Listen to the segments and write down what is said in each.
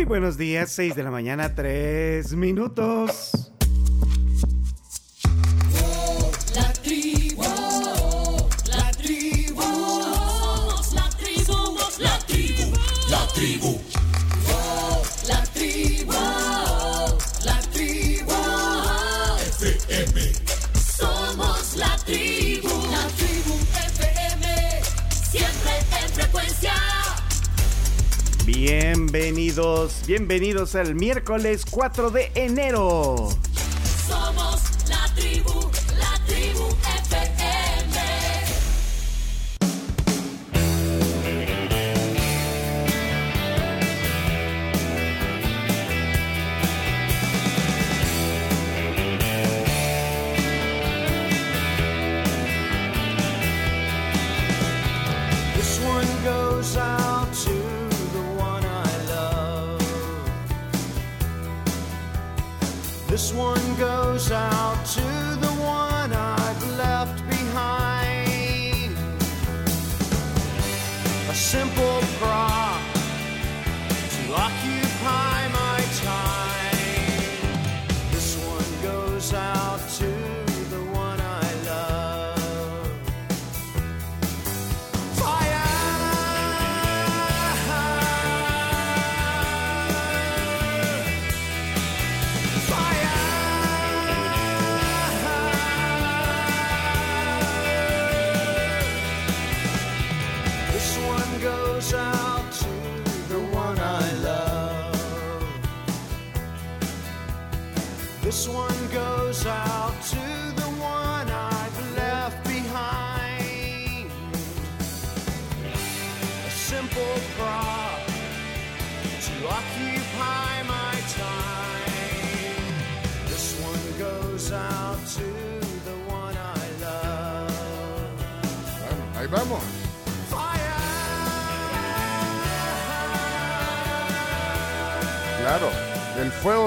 Muy buenos días, 6 de la mañana, 3 minutos. Bienvenidos, bienvenidos al miércoles 4 de enero.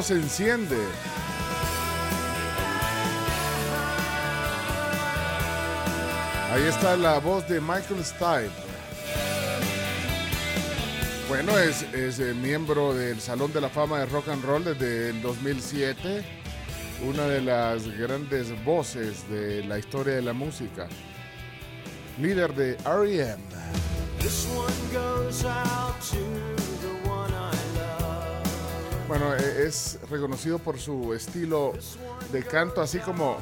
Se enciende. Ahí está la voz de Michael Stipe. Bueno, es, es, eh, miembro del Salón de la Fama de Rock and Roll desde el 2007. Una de las grandes voces de la historia de la música. Líder de R.E.M. Bueno, e- es reconocido por su estilo de canto así como,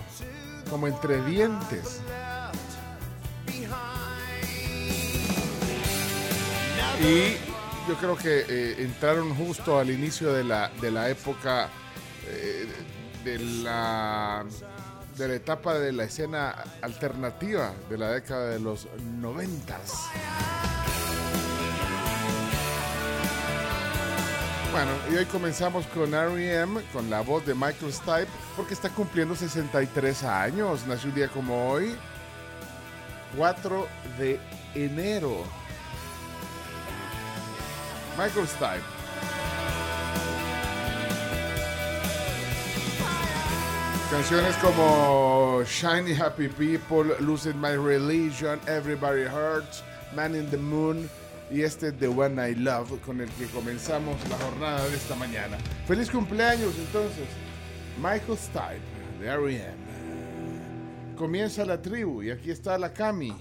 como entre dientes. Y yo creo que eh, entraron justo al inicio de la, de la época eh, de la de la etapa de la escena alternativa de la década de los noventas. Bueno, y hoy comenzamos con R.E.M., con la voz de Michael Stipe, porque está cumpliendo 63 años. Nació un día como hoy, 4 de enero. Michael Stipe. Canciones como Shiny Happy People, Losing My Religion, Everybody Hurts, Man in the Moon y este The One I Love con el que comenzamos la jornada de esta mañana. Feliz cumpleaños entonces, Michael Stipe de R.E.M. Comienza la tribu y aquí está la Cami.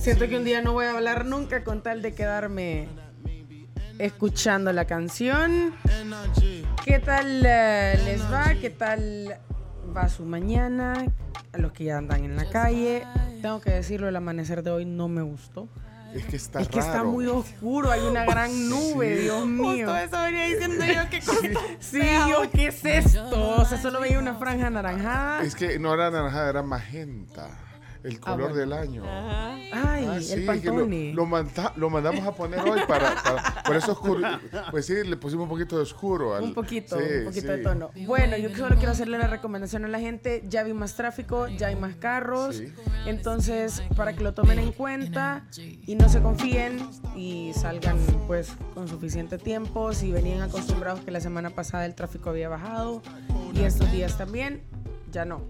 Siento que un día no voy a hablar nunca con tal de quedarme escuchando la canción. ¿Qué tal eh, les va? ¿Qué tal va su mañana? A los que ya andan en la calle. Tengo que decirlo, el amanecer de hoy no me gustó. Es que está es que está muy oscuro, hay una gran nube, Dios mío. Justo eso venía diciendo yo que Sí, yo, ¿qué es esto? O sea, solo veía una franja anaranjada. Es que no era naranjada, era magenta. El color bueno. del año. Ay, Ah, sí, el Pantone. Lo, lo manda- lo mandamos a poner hoy para, para- por eso oscuro. Pues sí, le pusimos un poquito de oscuro. al- Un poquito, sí, un poquito sí. de tono. Bueno, yo solo quiero hacerle la recomendación a la gente. Ya vi más tráfico, ya hay más carros. Sí. Entonces, para que lo tomen en cuenta y no se confíen y salgan pues con suficiente tiempo. Si venían acostumbrados que la semana pasada el tráfico había bajado y estos días también, ya no.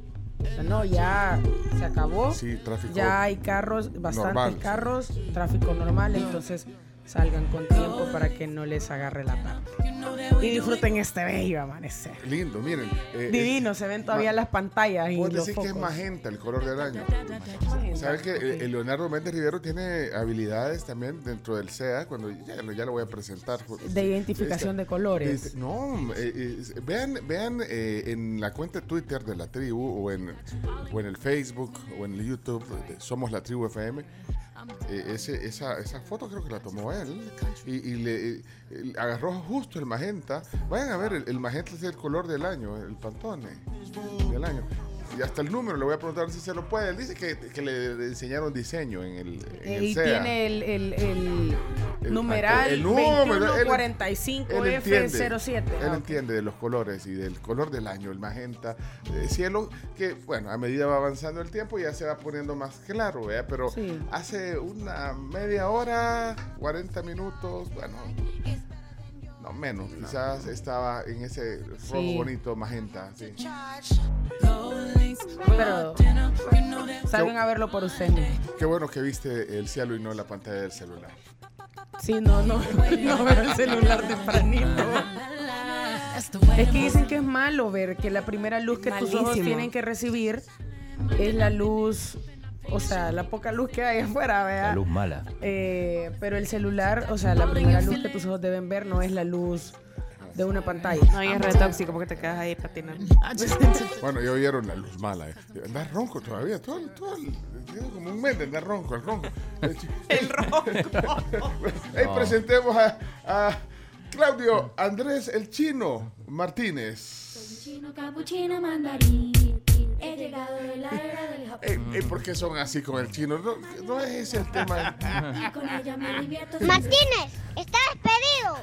No, ya se acabó. Sí, tráfico Ya hay carros, bastantes normal, carros, tráfico normal, entonces salgan con tiempo para que no les agarre la tarde. Y disfruten este bello amanecer. Lindo, miren. eh, Divino, se ven todavía las pantallas y los decir que es magenta el color del año. ¿Sabes que sí. eh, Leonardo Méndez Rivero tiene habilidades también dentro del SEA? Cuando ya, lo- ya lo voy a presentar. De identificación de colores. Este, no, eh, eh, vean, vean eh, en la cuenta de Twitter de la tribu o en, o en el Facebook o en el YouTube de Somos la Tribu FM. Eh, ese- esa, esa foto creo que la tomó él y, y le eh, agarró justo el magenta. Vayan a ver, el magenta es el color del año, el pantone del año. Y hasta el número le voy a preguntar si se lo puede. Él dice que, que le enseñaron diseño en el, en Eh, el y SEA. tiene el, el- el El- numeral el número, él- 2145F07. Él ok. entiende de los colores y del color del año, el magenta, el cielo, que bueno, a medida va avanzando el tiempo ya se va poniendo más claro, ¿verdad? Pero Sí. hace una media hora, 40 minutos, bueno, no menos, quizás estaba en ese rojo Sí. bonito magenta, sí. Pero salgan a verlo por ustedes. Qué bueno que viste el cielo y no la pantalla del celular. Sí, no, no, no veo el celular tempranito. Es que dicen que es malo ver que la primera luz que tus ojos tienen que recibir es la luz, o sea, la poca luz que hay afuera, ¿verdad? La luz mala. Eh, pero el celular, o sea, la primera luz que tus ojos deben ver no es la luz de una pantalla. No, y es re tóxico porque te quedas ahí patinando. Bueno, ya oyeron la luz mala. eh. Anda ronco todavía, todo, el- todo el- tiene como un mes de andar ronco, el ronco. El ronco. Hey, presentemos a, a Claudio Andrés el Chino Martínez. Chino, capuchino, mandarín. He llegado de la era del Japón. Ey, ey, ¿Por qué son así con el chino? No, no es ese el tema. Y con ella me divierto. Martínez, está despedido.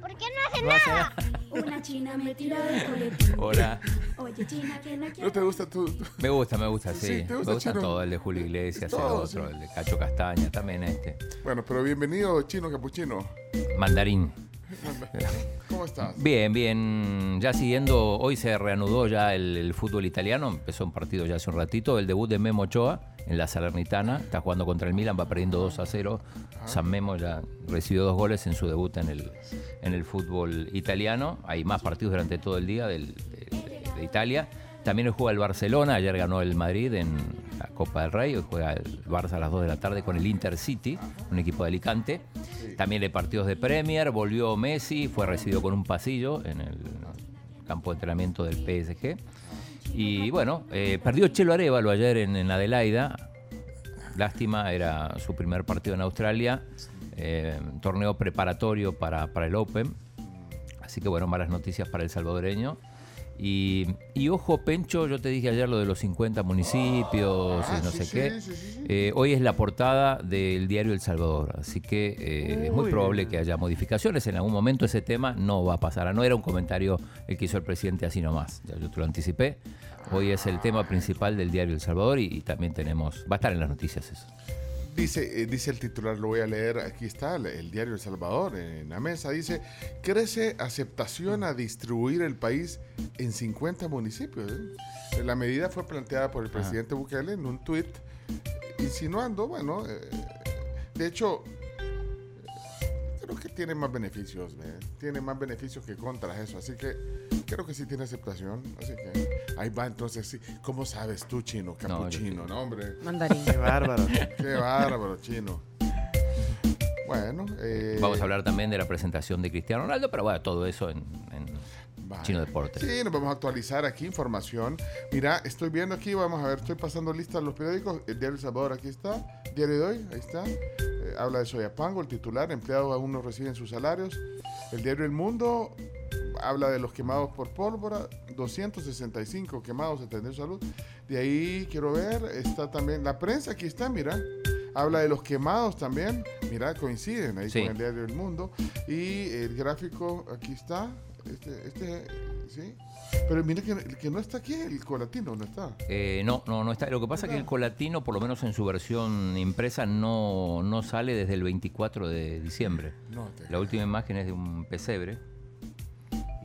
¿Por qué no hace nada? Una china me tiró del colectivo. Hola. Oye, china, que no ¿No te gusta tú? Me gusta, me gusta, Sí, sí. ¿te me gusta, gusta Chino? todo, el de Julio Iglesias, el Todo, otro, sí. el de Cacho Castaña, también este. Bueno, pero bienvenido, Chino Capuchino. Mandarín. ¿Cómo estás? Bien, bien. Ya siguiendo, hoy se reanudó ya el, el fútbol italiano. Empezó un partido ya hace un ratito. El debut de Memo Ochoa en la Salernitana. Está jugando contra el Milan, va perdiendo 2 a 0. San Memo ya recibió dos goles en su debut en el, en el fútbol italiano. Hay más partidos durante todo el día del- de, de Italia. También hoy juega el Barcelona. Ayer ganó el Madrid en la Copa del Rey. Hoy juega el Barça a las 2 de la tarde con el Intercity, un equipo de Alicante. También hay partidos de Premier. Volvió Messi, fue recibido con un pasillo en el campo de entrenamiento del PSG. Y bueno, eh, perdió Chelo Arevalo ayer en, en Adelaida. Lástima, era su primer partido en Australia. eh, torneo preparatorio para, para el Open. Así que bueno, malas noticias para el salvadoreño. Y, y ojo, Pencho, yo te dije ayer lo de los 50 municipios Ah, y no sí, sé qué. sí, sí, sí. Eh, hoy es la portada del diario El Salvador, así que eh, es muy Uy. probable que haya modificaciones. En algún momento ese tema no va a pasar. No era un comentario el que hizo el presidente así nomás, ya yo te lo anticipé. Hoy es el tema principal del diario El Salvador y, y también tenemos, va a estar en las noticias eso. Dice, eh, dice el titular, lo voy a leer, aquí está, el, diario El Salvador, en la mesa, dice, crece aceptación a distribuir el país en 50 municipios. ¿eh? La medida fue planteada por el presidente Bukele en un tuit, insinuando, bueno, eh, de hecho, creo que tiene más beneficios, ¿eh? tiene más beneficios que contras eso, así que creo que sí tiene aceptación, así que ahí va entonces, sí. ¿cómo sabes tú, chino, capuchino, sí. no, hombre? Mandarín. Qué bárbaro. Qué bárbaro, chino. Bueno, eh, Vamos a hablar también de la presentación de Cristiano Ronaldo, pero bueno, todo eso en, en vaya. Chino Deportes. Sí, nos vamos a actualizar aquí información. Mira, estoy viendo aquí, vamos a ver, estoy pasando lista los periódicos. El Diario El Salvador aquí está. Diario de hoy, ahí está. Eh, habla de Soyapango, el titular, empleados aún no reciben sus salarios. El Diario El Mundo habla de los quemados por pólvora, 265 quemados atendiendo salud. De ahí quiero ver, está también la prensa, aquí está, mira. Habla de los quemados también, mira, coinciden ahí Sí. con el Diario El Mundo. Y el gráfico, aquí está, este, este, sí. Pero mira que, que no está aquí el colatino, no está. Eh, no, no, no está. Lo que pasa es que el colatino, por lo menos en su versión impresa, no, no sale desde el 24 de diciembre. No te- La última imagen es de un pesebre.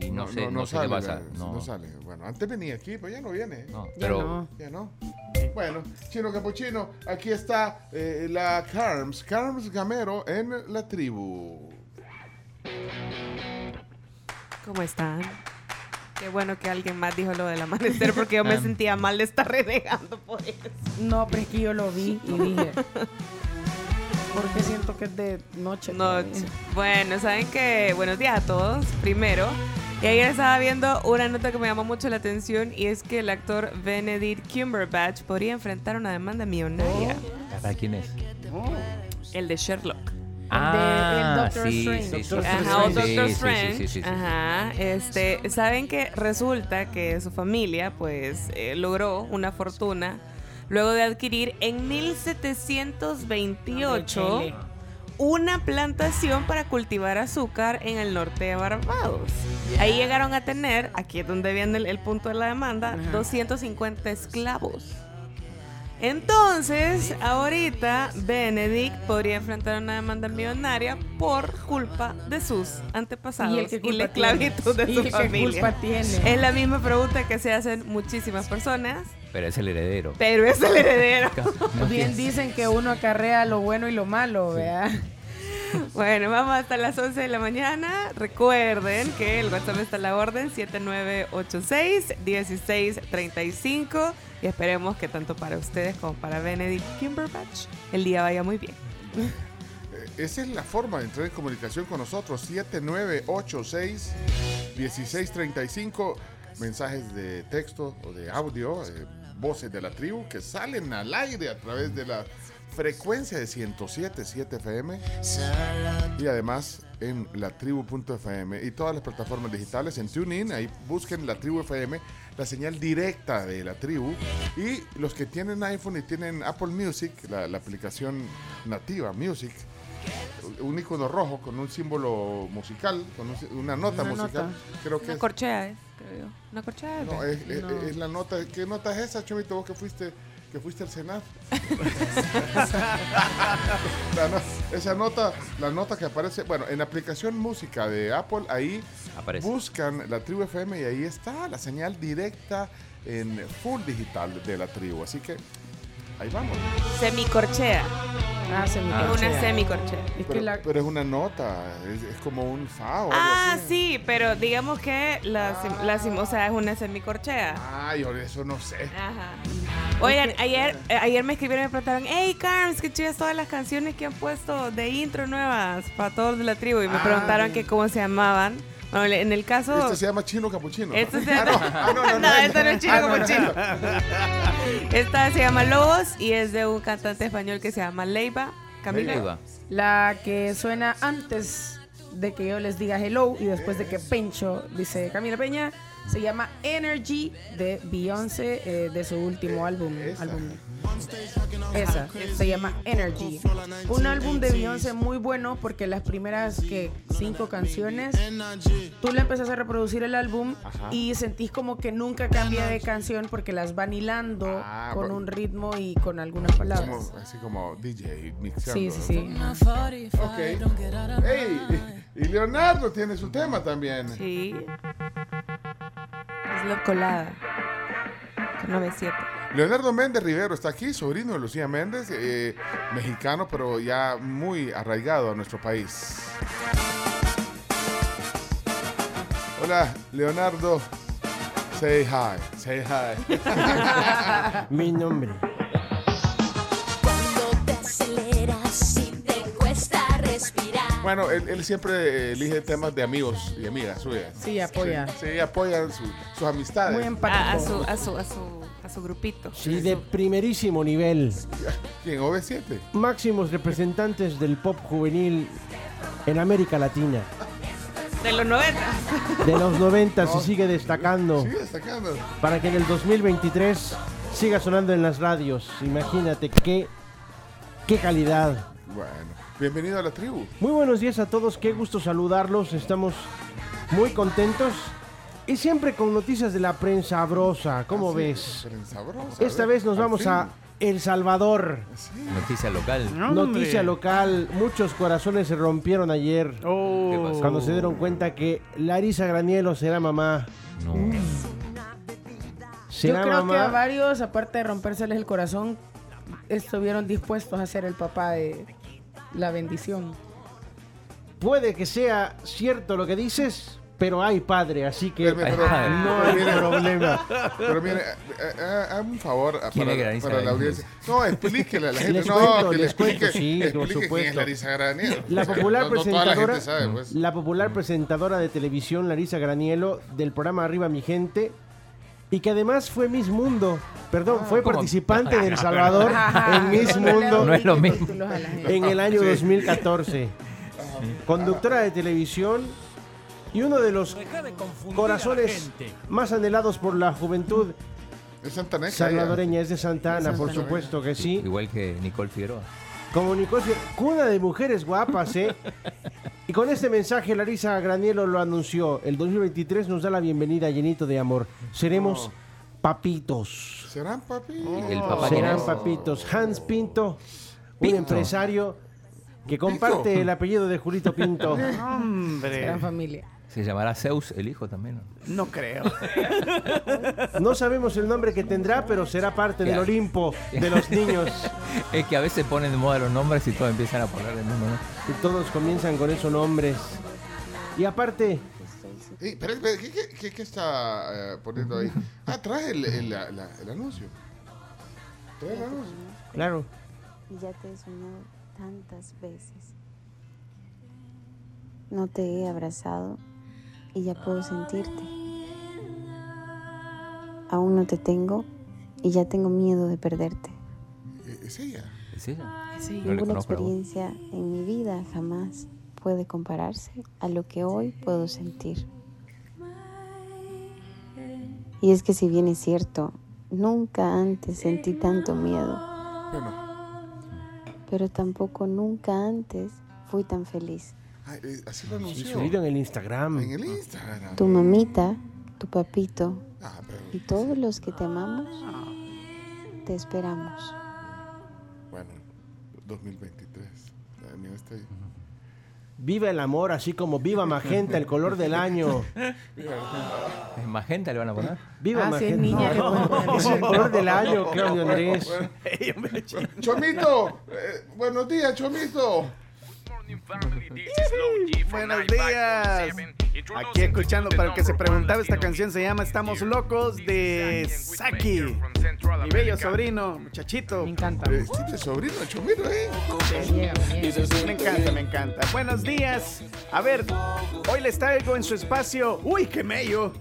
Y no, sé, no, no sale, pasa. ¿verdad? No, No sale. Bueno, antes venía aquí, pero ya no viene. no, Ya pero no. Ya no. Bueno, Chino Capuchino, aquí está eh, la Carms, Carms Gamero en la tribu. ¿Cómo están? Qué bueno que alguien más dijo lo del amanecer porque yo me sentía mal de estar renegando por eso. No, pero es que yo lo vi y dije. Porque siento que es de noche. No, todavía. bueno, saben que buenos días a todos, primero. Y ayer estaba viendo una nota que me llamó mucho la atención y es que el actor Benedict Cumberbatch podría enfrentar una demanda millonaria. ¿para quién es? El de Sherlock. Ah, Doctor sí, Strange. sí, sí, Doctor sí, Ajá, o Doctor Strange. Ajá. Este, saben que resulta que su familia, pues, eh, logró una fortuna luego de adquirir en 1728 Chile. una plantación para cultivar azúcar en el norte de Barbados. Ahí llegaron a tener, aquí es donde viene el, el punto de la demanda, Ajá. 250 esclavos. Entonces, ahorita Benedict podría enfrentar una demanda millonaria por culpa de sus antepasados ¿Y y, la esclavitud de ¿Y su qué familia. culpa tiene? Es la misma pregunta que se hacen muchísimas personas, Pero es el heredero. pero es el heredero. Bien dicen que uno acarrea lo bueno y lo malo, ¿verdad? Bueno, vamos hasta las 11 de la mañana. Recuerden que el WhatsApp está a la orden 7986-1635 y esperemos que tanto para ustedes como para Benedict Cumberbatch el día vaya muy bien. Esa es la forma de entrar en comunicación con nosotros. 7986-1635. Mensajes de texto o de audio, eh, voces de la tribu que salen al aire a través de la frecuencia de 107.7 FM y además en la tribu.fm y todas las plataformas digitales en TuneIn, ahí busquen la tribu FM, la señal directa de la tribu y los que tienen iPhone y tienen Apple Music, la, la aplicación nativa Music, un icono rojo con un símbolo musical, con un- una nota Una musical, nota. creo que Una es, corchea es, creo yo. Una corchea es. no, es, es- No. es la nota, ¿qué nota es esa, Chomito, vos que fuiste que fuiste al Senado? No- esa nota, la nota que aparece, bueno, en la aplicación música de Apple, ahí Aparece. buscan la tribu FM y ahí está la señal directa en full digital de la tribu. Así que ahí vamos. Semicorchea. Ah, se me Ah. Una corchea. semicorchea. Es que Pero, la, pero es una nota, es, es como un fa o algo Ah, así. sí, pero digamos que la, sim- la o sea, es una semicorchea. Ay, yo eso no sé. Ajá. Oigan, ayer, eh, ayer me escribieron y me preguntaron, hey Carms, qué chidas todas las canciones que han puesto de intro nuevas para todos de la tribu. Y me Ah, preguntaron que cómo se llamaban. Bueno, en el caso... Este se llama Chino Capuchino. Se llama... no, ah, no, no, no, No, no. no es chino Ah, no, como no, chino. no. Esta se llama Lobos y es de un cantante español que se llama Leiva. Camila. Ahí va. la que suena antes de que yo les diga hello y después de que Pencho dice Camila Peña, se llama Energy de Beyoncé eh, de su último álbum. Esa. álbum. Esa, se llama Energy. Un álbum de Beyoncé muy bueno porque las primeras que cinco canciones, tú le empezás a reproducir el álbum Ajá. y sentís como que nunca cambia de canción porque las van hilando Ah, con un ritmo y con algunas palabras. Como- así como DJ mixeando. Sí, sí, sí. Ok. Hey, y, Leonardo tiene su tema también. Sí. Es la colada. Con 97. Leonardo Méndez Rivero está aquí, sobrino de Lucía Méndez, eh, mexicano, pero ya muy arraigado a nuestro país. Hola, Leonardo. Say hi. Say hi. Mi nombre. Cuando te aceleras y te cuesta respirar. Bueno, él, él siempre elige temas de amigos y amigas suyas. Sí, apoya. Sí, sí, apoya su- sus amistades. Muy A, empático. a su, a, su, a, su, a su grupito. Sí, de primerísimo nivel. ¿Quién? ¿OV7? Máximos representantes del pop juvenil en América Latina. De los 90. De los 90 se sigue destacando Sigue destacando. para que en el 2023 siga sonando en las radios. Imagínate qué, qué calidad. Bueno, bienvenido a la tribu. Muy buenos días a todos, qué gusto saludarlos. Estamos muy contentos y siempre con noticias de la prensa sabrosa. ¿Cómo Así, ves? Esta vez nos vamos fin. a El Salvador. Noticia local. Noticia local. Muchos corazones se rompieron ayer Oh. ¿Qué pasó? cuando se dieron cuenta que Larisa Granielo será mamá. No. Yo creo que a varios, aparte de rompérseles el corazón, estuvieron dispuestos a ser el papá de la bendición. Puede que sea cierto lo que dices, pero hay padre, así que Pero, pero- Ay, no pero hay mire, problema. Pero mire, eh, eh, hazme un favor a- ¿Quién para, la audiencia. No, explíquele a la gente. Les no, cuento, que le les cuento, explique, sí, por explique quién es supuesto. Larisa Graniero. La popular no, no la presentadora, sabe, pues. la popular presentadora de televisión Larisa Granielo del programa Arriba mi gente y que además fue Miss Mundo, perdón, fue ¿cómo? participante de El Salvador en Miss No le Mundo No es lo mismo. en el año 2014. Conductora de televisión y uno de los corazones más anhelados por la juventud Es Santaneca. salvadoreña es de Santa Ana, por supuesto que sí. Igual que Nicole Figueroa. Como Nicole, Fier- cuna de mujeres guapas, ¿eh? Y con este mensaje, Larisa Granielo lo anunció. El 2023 nos da la bienvenida llenito de amor. Seremos papitos. ¿Serán, papi? El papá quién Serán es? papitos. Hans Pinto, un empresario que comparte el apellido de Julito Pinto. Hombre. Gran familia. Se llamará Zeus, el hijo también. ¿no? No creo. No sabemos el nombre que tendrá, pero será parte del. Olimpo de los niños. Es que a veces ponen de moda los nombres y todos empiezan a poner el mismo. ¿no? Y todos comienzan con esos nombres. Y aparte, ¿qué, qué, qué- qué está eh, poniendo ahí? Ah, trae el, el, la- la- el anuncio. Trae el anuncio. claro, y ya te he soñado tantas veces. No te he abrazado y ya puedo sentirte. Aún no te tengo y ya tengo miedo de perderte. Es ella. ¿Es ella? Sí. No le Ninguna experiencia en mi vida jamás puede compararse a lo que hoy puedo sentir. Y es que si bien es cierto, nunca antes sentí tanto miedo, Bueno, pero tampoco nunca antes fui tan feliz. Ah, eh, así lo y anunció. subido en el Instagram. En el Instagram. Tu mamita, tu papito Ah, pero, y todos los que te amamos, te esperamos. bueno, 2023. Ya, mira, está ahí. Viva el amor, así como viva Magenta, el color del año. ¿Es magenta le van a poner? Viva Ah, si es Magenta. niña, Es el color del año, Claudio Andrés. Chomito, eh, buenos días, Chomito. Buenos días. Aquí escuchando, para el que se preguntaba, esta canción se llama Estamos Locos de Saki. Mi bello sobrino, muchachito. Me encanta. Eh, Este sobrino, ¿eh? Me encanta, me encanta. Buenos días. A ver, hoy les traigo en su espacio. ¡Uy, qué mello!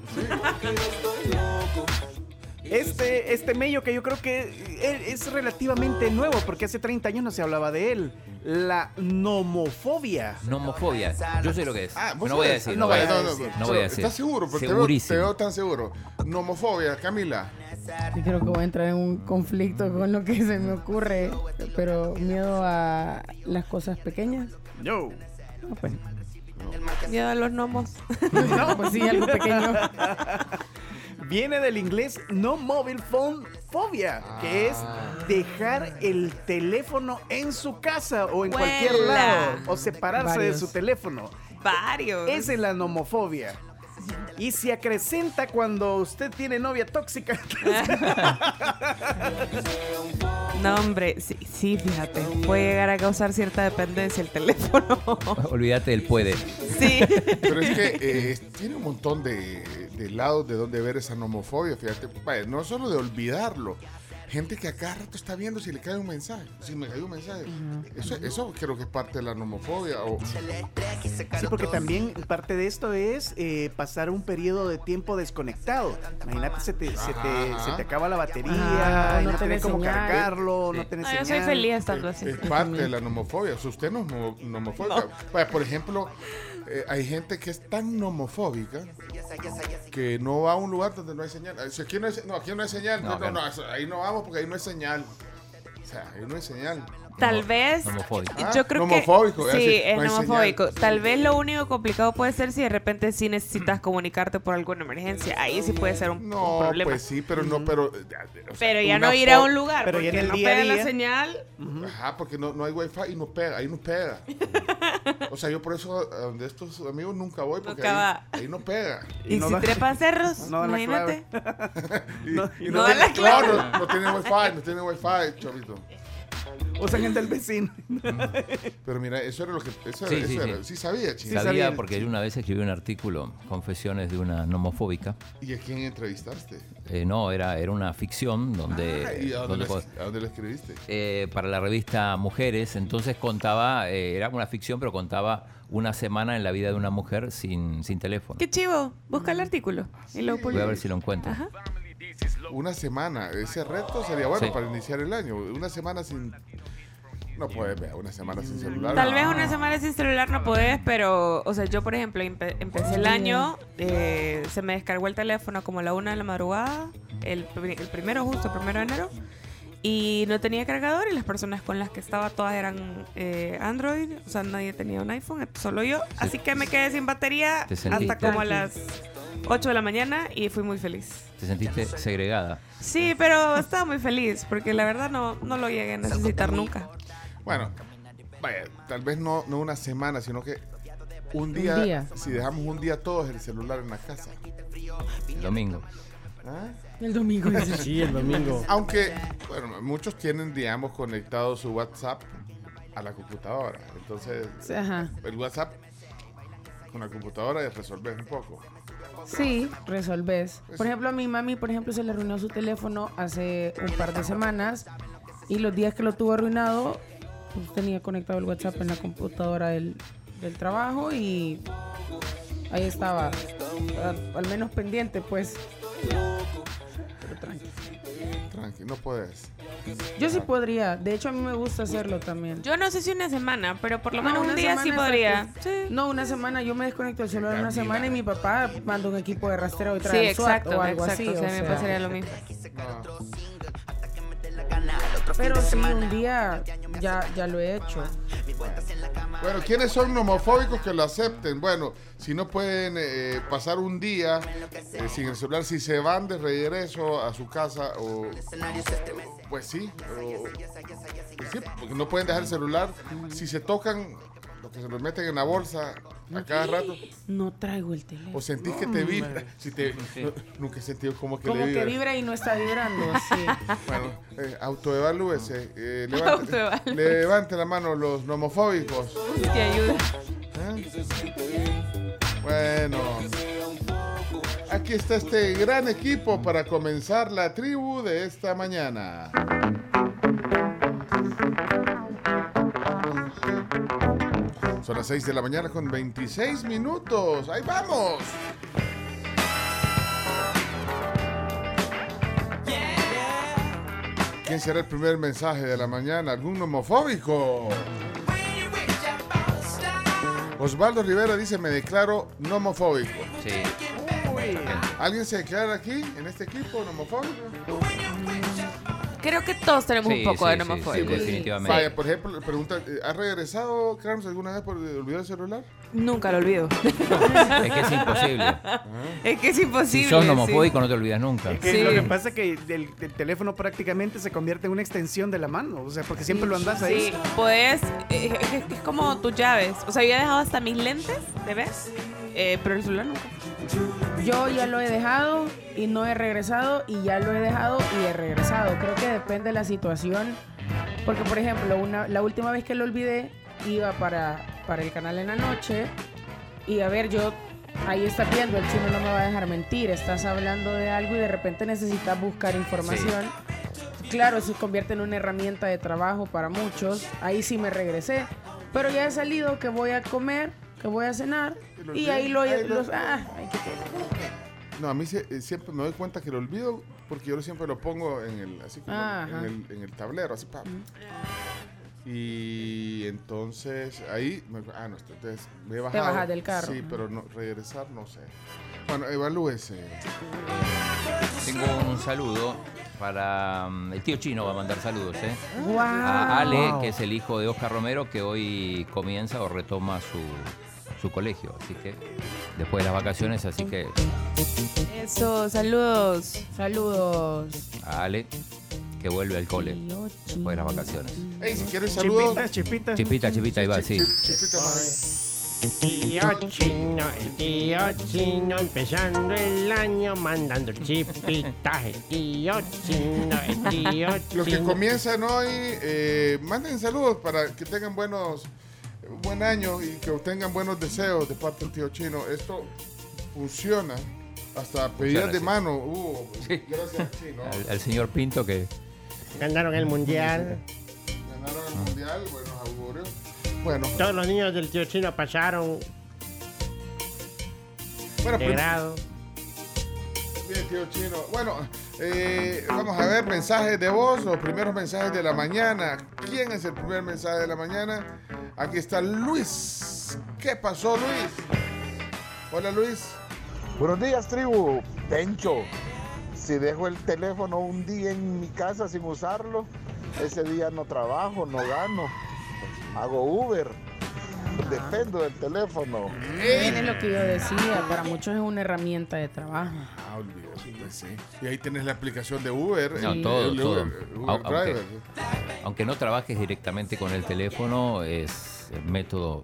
Este, este mello que yo creo que eh, es relativamente nuevo, porque hace 30 años no se hablaba de él. La nomofobia. Nomofobia. Yo sé lo que es. Ah, vos no voy a sabés. decir. No voy a decir. no, voy a decir. ¿Estás seguro? Porque te veo, te Segurísimo. veo tan seguro. Nomofobia, Camila. Yo creo que voy a entrar en un conflicto con lo que se me ocurre, pero miedo a las cosas pequeñas. Yo. No, pues, Miedo a los gnomos. no, pues sí, algo pequeño. Viene del inglés no mobile phone phobia, que es dejar el teléfono en su casa o en cualquier lado o separarse Varios. de su teléfono. Varios. Esa es la nomofobia. Y se acrecenta cuando usted tiene novia tóxica. No, hombre, sí, sí, fíjate. Puede llegar a causar cierta dependencia el teléfono. Olvídate del puede. Sí. Pero es que eh, tiene un montón de, de lados de donde ver esa nomofobia, fíjate. Vaya, no solo de olvidarlo. Gente que a cada rato está viendo si le cae un mensaje. Si me cae un mensaje. eso, eso creo que es parte de la nomofobia. O, Sí, porque también parte de esto es eh, pasar un periodo de tiempo desconectado. Imagínate, se te, se te, se te acaba la batería, y no no tenés cómo cargarlo, no tenés No, yo soy feliz estando así. es parte de la nomofobia. O sea, usted no es no- nomofóbica. Vaya, por ejemplo, eh, hay gente que es tan nomofóbica que no va a un lugar donde no hay señal. Ah, si aquí no, hay, no, aquí no hay señal. No, No, no, ahí no vamos porque ahí no hay señal. O sea, ahí no hay señal. Tal vez, nomofóbico. Ah, yo creo que ya sí, sí, es señal. Tal vez lo único complicado puede ser si de repente sí necesitas comunicarte por alguna emergencia. Ahí sí puede ser un, un No, problema. pues sí, pero no, pero... eh, o sea, Pero ya no ir a un lugar pero ya porque en el no día a pega la señal. Ajá, porque no, no hay wifi y no pega, ahí no pega. O sea, yo por eso a donde estos amigos nunca voy porque Nunca ahí, ahí no pega. Y, no si trepan cerros, no imagínate. Y, No- y no da la tiene, clave. no, no, no tiene wifi, no tiene wifi, chavito. Usan el del vecino. Pero mira, eso era lo que... Eso Sí, era, sí, eso sí. era. sí sabía, chino. Sabía sabía. porque yo una vez escribí un artículo, Confesiones de una nomofóbica. ¿Y a quién entrevistaste? Eh, no, era, era una ficción donde... Ah, ¿Y a dónde, donde pod- a dónde le escribiste? eh, para la revista Mujeres, entonces contaba, eh, era una ficción, pero contaba una semana en la vida de una mujer sin, sin teléfono. Qué chivo. Busca el artículo. Y lo Voy a ver si lo encuentro. Ajá. Una semana, ese reto sería bueno Sí. para iniciar el año. Una semana sin... No puedes ver, una semana sin celular. Tal no. vez una semana sin celular no podés, pero, o sea, yo por ejemplo empe- empecé el año, eh, se me descargó el teléfono como a la una de la madrugada, el, pri- el primero justo, el primero de enero, y no tenía cargador y las personas con las que estaba todas eran eh, Android, o sea, nadie tenía un iPhone, solo yo, así que me quedé sin batería Te hasta como a las 8 de la mañana y fui muy feliz. Te sentiste segregada. Sí, pero estaba muy feliz porque la verdad no, no lo llegué a necesitar nunca. Bueno, vaya, tal vez no, no una semana, sino que un día, día. si dejamos un día todos el celular en la casa. El domingo. ¿ah? El domingo. Sí, el domingo. Aunque, bueno, muchos tienen, digamos, conectado su WhatsApp a la computadora. Entonces, Ajá. el WhatsApp con la computadora es resolver un poco. Sí, resolves. Por ejemplo, a mi mami, por ejemplo, se le arruinó su teléfono hace un par de semanas y los días que lo tuvo arruinado, pues tenía conectado el WhatsApp en la computadora del, del trabajo y ahí estaba, al menos pendiente, pues. Pero tranqui. Tranqui, no puedes. Yo sí podría, de hecho a mí me gusta hacerlo también. Yo no sé si una semana, pero por lo No, menos un día sí podría. No, una semana yo me desconecto del celular una semana y mi papá manda un equipo de rastreo y Sí, trae el SWAT exacto, o algo exacto. así. o sea, o me pasaría lo mismo. Pero sí, un día ya, ya lo he hecho. Bueno, ¿quiénes son homofóbicos que lo acepten? Bueno, si no pueden eh, pasar un día eh, sin el celular, si se van de regreso a su casa, o, pues sí, o- pues sí, porque no pueden dejar el celular. Si se tocan, que se los meten en la bolsa a cada rato, No traigo el teléfono. o sentís que te vibra. Si te, no- nunca he sentido como que Como le que vibra. vibra y no está vibrando, así. Bueno, eh, autoevalúese. Eh, levante, levante la mano los nomofóbicos. Te ayuda. ¿Eh? Bueno, aquí está este gran equipo para comenzar la tribu de esta mañana. Son las 6 de la mañana con 26 minutos. ¡Ahí vamos! ¿Quién será el primer mensaje de la mañana? ¿Algún homofóbico? Osvaldo Rivera dice, me declaro no homofóbico. Sí. ¿Alguien se declara aquí, en este equipo, no homofóbico? Creo que todos tenemos Sí, un poco sí, de nomofobia. sí, definitivamente. Vaya, por ejemplo, pregunta, eh, ¿has regresado, Carlos, alguna vez por olvidar el celular? Nunca lo olvido. Es que es imposible. es que es imposible. Si sos sí. homofóbico no te olvidas nunca. Que Sí. Lo que pasa es que el, el teléfono prácticamente se convierte en una extensión de la mano. O sea, porque siempre lo andas ahí. Sí, podés. eh, Es, es- es como tus llaves. O sea, yo he dejado hasta mis lentes, ¿te ves? Eh, pero el celular nunca. Yo ya lo he dejado y no he regresado y ya lo he dejado y he regresado. Creo que depende de la situación. Porque, por ejemplo, una, la última vez que lo olvidé, iba para, para el canal en la noche y a ver, yo ahí está viendo, el chino no me va a dejar mentir, estás hablando de algo y de repente necesitas buscar información. Claro, se convierte en una herramienta de trabajo para muchos. Ahí sí me regresé. Pero ya he salido que voy a comer, que voy a cenar lo y ahí lo... Ahí lo- ah, que No, a mí se- eh, siempre me doy cuenta que lo olvido porque yo siempre lo pongo en el, así como en el, en el tablero, así, pam. Y entonces ahí, me- ah, no, entonces me he bajado. bajas del carro. Sí, pero no, regresar no sé. Bueno, evalúese. Tengo un saludo para mm, el tío chino va a mandar saludos, ¿eh? Guau. A Ale, Wow. que es el hijo de Oscar Romero, que hoy comienza o retoma su, su colegio. Así que después de las vacaciones, así que Eso, saludos. Saludos. a Ale, que vuelve al cole después de las vacaciones. Ey, si quieres saludos. Chispitas, chispitas. Chipita, chipita, ahí va, sí. Chipita, madre. Tío chino, el tío chino empezando el año mandando chipitas. El tío chino, el tío Los que chino. comienzan hoy, eh, manden saludos para que tengan buenos buen año y que obtengan buenos deseos de parte del tío chino. Esto funciona. Hasta pedidas de mano. Uh, Sí. Gracias, chino. Al, al señor Pinto que Ganaron el mundial. Ganaron el mundial, buenos augurios. Bueno, Todos los niños del tío chino pasaron bueno de pues, grado. bien, tío chino. Bueno, eh, vamos a ver mensajes de voz, los primeros mensajes de la mañana. ¿Quién es el primer mensaje de la mañana? Aquí está Luis. ¿Qué pasó, Luis? Hola, Luis. Buenos días, tribu. Pencho, si dejo el teléfono un día en mi casa sin usarlo, ese día no trabajo, no gano. Hago Uber. Dependo del teléfono. Viene lo que yo decía, para muchos es una herramienta de trabajo. Pues sí. Y ahí tienes la aplicación de Uber. No, el- todo, el todo. Uber, Uber Au- aunque, Driver. aunque no trabajes directamente con el teléfono, es el método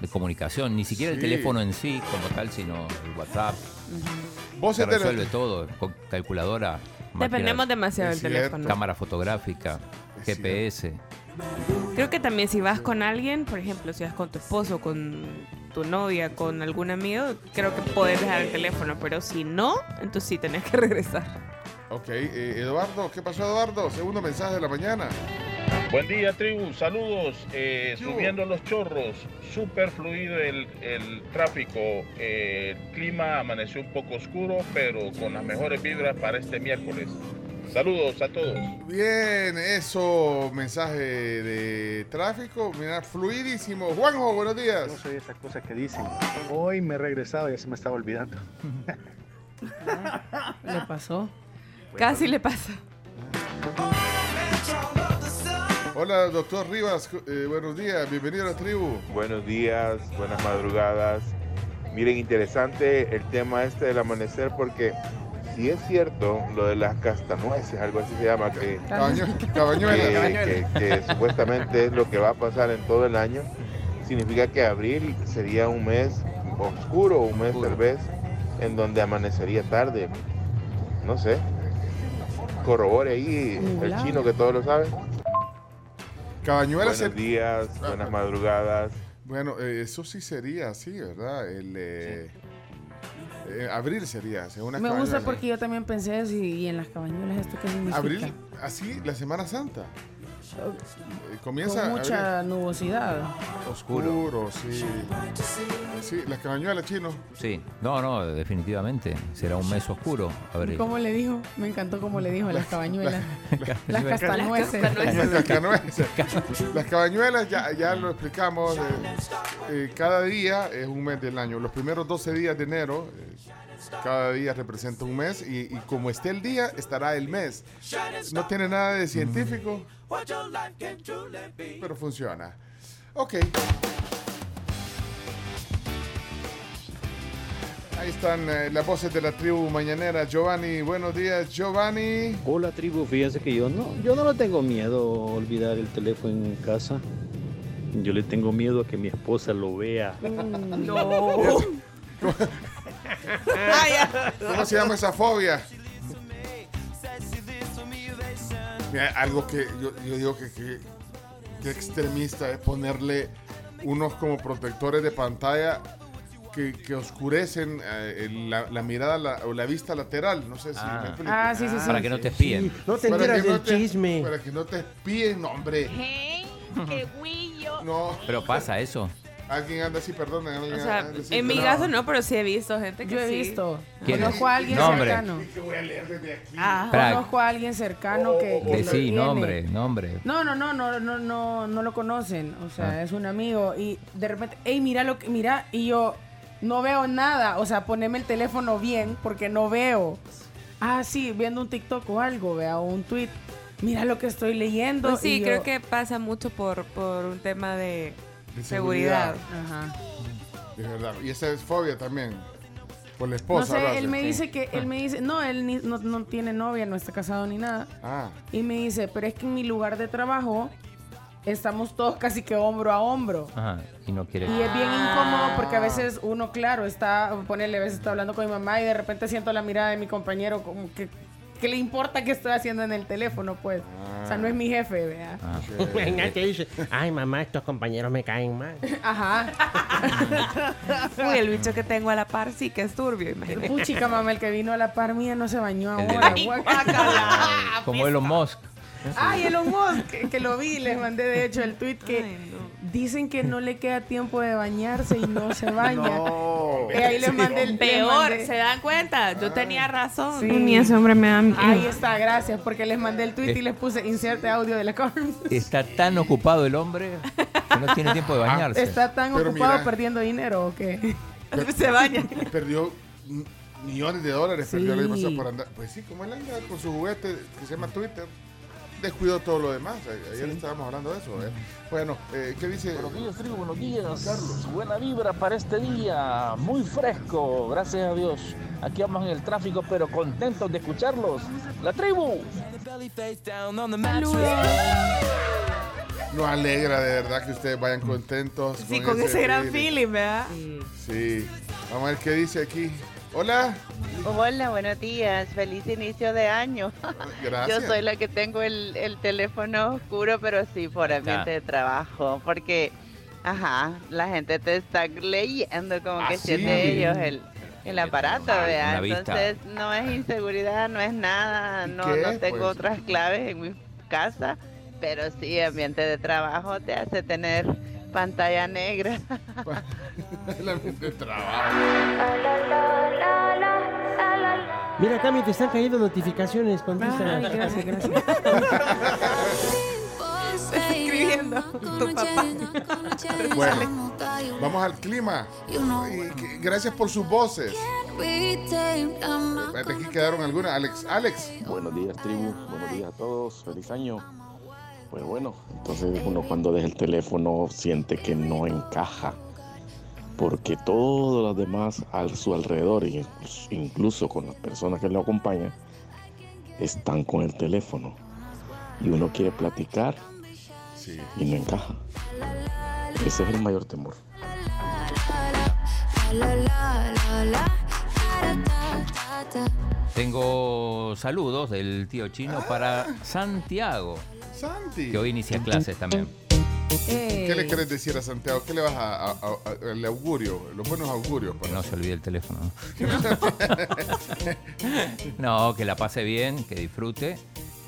de comunicación. Ni siquiera el teléfono en sí como tal, sino el WhatsApp. Vos Se resuelve todo. con calculadora, Dependemos máquina- demasiado del teléfono. cámara fotográfica, Es GPS. Creo que también si vas con alguien, por ejemplo, si vas con tu esposo, con tu novia, con algún amigo, creo que puedes dejar el teléfono, pero si no, entonces sí tenés que regresar. Ok, eh, Eduardo, ¿qué pasó, Eduardo? Segundo mensaje de la mañana. Buen día, tribu. Saludos. Eh, subiendo los chorros. Súper fluido el, el tráfico. Eh, el clima amaneció un poco oscuro, pero con las mejores vibras para este miércoles. Saludos a todos. Bien, eso, mensaje de tráfico. Mira, fluidísimo. Juanjo, buenos días. Yo soy esa cosa que dicen. Hoy me he regresado, ya se me estaba olvidando. ¿Le pasó? Casi le pasa. Hola, doctor Rivas. eh, buenos días. Bienvenido a la tribu. Buenos días, buenas madrugadas. Miren, interesante el tema este del amanecer porque si es cierto lo de las castanueces, algo así se llama, que, que, que- que supuestamente es lo que va a pasar en todo el año, significa que abril sería un mes oscuro, un mes tal vez, en donde amanecería tarde. No sé. Corrobore ahí el chino que todo lo sabe. Cabañuela Buenos días, buenas madrugadas. Bueno, eh, eso sí sería así, ¿verdad? El eh, eh, abril sería, según una Me gusta porque yo también pensé eso y, y en las cabañuelas esto qué significa. Abril, así, la Semana Santa. Eh, comienza Con mucha nubosidad. oscuro, sí. Sí, las cabañuelas chino. Sí, no, no, definitivamente. Será un mes oscuro. abril. ¿Cómo le dijo? Me encantó cómo le dijo, las cabañuelas. Las Las castanueces. Las cabañuelas, las cabañuelas ya, ya lo explicamos. eh, eh, cada día es un mes del año. Los primeros 12 días de enero, eh, cada día representa un mes. Y, y como esté el día, estará el mes. No tiene nada de científico, pero funciona. Ok. Ahí están eh, las voces de la tribu mañanera. Giovanni, buenos días, Giovanni. Hola tribu, fíjense que yo no, yo no le tengo miedo a olvidar el teléfono en casa. Yo le tengo miedo a que mi esposa lo vea. No. ¿Cómo se llama esa fobia? Mira, algo que yo, yo digo que, que, que extremista es ponerle unos como protectores de pantalla que, que oscurecen eh, la, la mirada la- o la vista lateral. No sé si Ah. me. Ah, sí, sí, sí. Para que no te espíen. No te enteras no del te- chisme. Para que no te espíen, no, hombre. No, Pero pasa eso. Alguien anda así, perdón. alguien O sea, anda así, en mi caso no, pero sí he visto gente que Yo he sí. visto. ¿Quién Conozco es? a alguien Nombre. cercano. ¿Qué voy a leer desde aquí? Ah, Crack. Conozco a alguien cercano que, que lo Decí, tiene. nombre, nombre. No, no, no, no, no, no, no lo conocen. O sea, Ah. es un amigo y de repente, hey, mira lo que, mira, y yo no veo nada. O sea, poneme el teléfono bien porque no veo. ah, sí, viendo un TikTok o algo, vea, o un tweet. Mira lo que estoy leyendo. Pues sí, y yo- creo que pasa mucho por, por un tema de, Seguridad. Ajá. Es verdad. Y esa es fobia también. Por la No esposa. sé, lo él me dice que, él me dice, no, él ni- no, no tiene novia, no está casado ni nada. Ah. Y me dice, pero es que en mi lugar de trabajo estamos todos casi que hombro a hombro. Ajá, y no quiere. Y es bien incómodo porque a veces uno, claro, está, ponele, a veces está hablando con mi mamá y de repente siento la mirada de mi compañero como que, ¿qué le importa qué estoy haciendo en el teléfono, pues? O sea, no es mi jefe, vea. Ah. Venga, te dice, ay mamá, estos compañeros me caen mal. Ajá. Uy, el bicho que tengo a la par sí que es turbio, imagínate. Puchica, mamá, el que vino a la par mía no se bañó ahora. Como Elon Musk. Ay, Elon Musk, que, que lo vi, les mandé de hecho el tweet que dicen que no le queda tiempo de bañarse y no se baña. No. Y ahí les mandé el Peor, mandé- ¿se dan cuenta? Yo tenía razón. Sí. Ni ese hombre me da miedo. Ahí está, gracias, porque les mandé el tweet y les puse inserte audio de la Carmen. Está tan ocupado el hombre que no tiene tiempo de bañarse. ¿Está tan Pero ocupado mira. perdiendo dinero o qué? Per- se baña. Perdió millones de dólares. Perdió el año Sí. pasado por andar. Pues sí, como él anda con su juguete que se llama Twitter. Descuidó todo lo demás. Ayer estábamos hablando de eso. ¿eh? Bueno, eh, ¿qué dice? Buenos días, tribu, buenos días. Buena vibra para este día, muy fresco, gracias a Dios. Aquí vamos en el tráfico, pero contentos de escucharlos. La tribu. Nos alegra de verdad que ustedes vayan contentos. Sí, con ese gran feeling. feeling, ¿verdad? Sí. Vamos a ver qué dice aquí. Hola. Hola, buenos días. Feliz inicio de año. Gracias. Yo soy la que tengo el, el teléfono oscuro, pero sí por ambiente de trabajo. Porque, ajá, la gente te está leyendo como Ah, que sí. de ellos el, el aparato, ¿vea? Entonces, no es inseguridad, no es nada. No, qué? no tengo Pues- otras claves en mi casa. Pero sí, ambiente de trabajo te hace tener pantalla negra. De trabajo. Mira, Cami, te están cayendo notificaciones. Contesta. Ay, gracias, gracias. Escribiendo tu papá. Bueno, vamos al clima. Y gracias por sus voces. Espérate, Aquí quedaron algunas. Alex, Alex. Buenos días, tribu. Buenos días a todos. Feliz año. Pues bueno, entonces uno cuando deja el teléfono siente que no encaja. Porque todos los demás a su alrededor, incluso- con las personas que lo acompañan, están con el teléfono. Y uno quiere platicar Sí. y no encaja. Ese es el mayor temor. Tengo saludos del tío chino para Santiago, Santi. que hoy inicia clases también. ¿Qué le quieres decir a Santiago? ¿Qué le vas a, a- a- el augurio? Los buenos augurios. Que no se olvide el teléfono. No, que la pase bien, que disfrute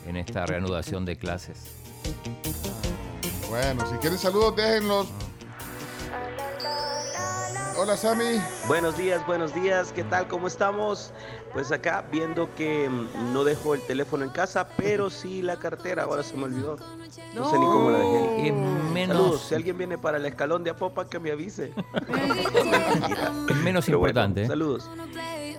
en esta reanudación de clases. Bueno, si quieren saludos, déjenlos. Hola, Sammy. Buenos días, buenos días, ¿qué tal? ¿Cómo estamos? Pues acá viendo que mm, no dejo el teléfono en casa, pero sí la cartera, ahora se me olvidó. No, sé ni cómo la dejé. Menos- Saludos, si alguien viene para el escalón de Apopa, que me avise. Es menos Pero importante. ¿eh? saludos.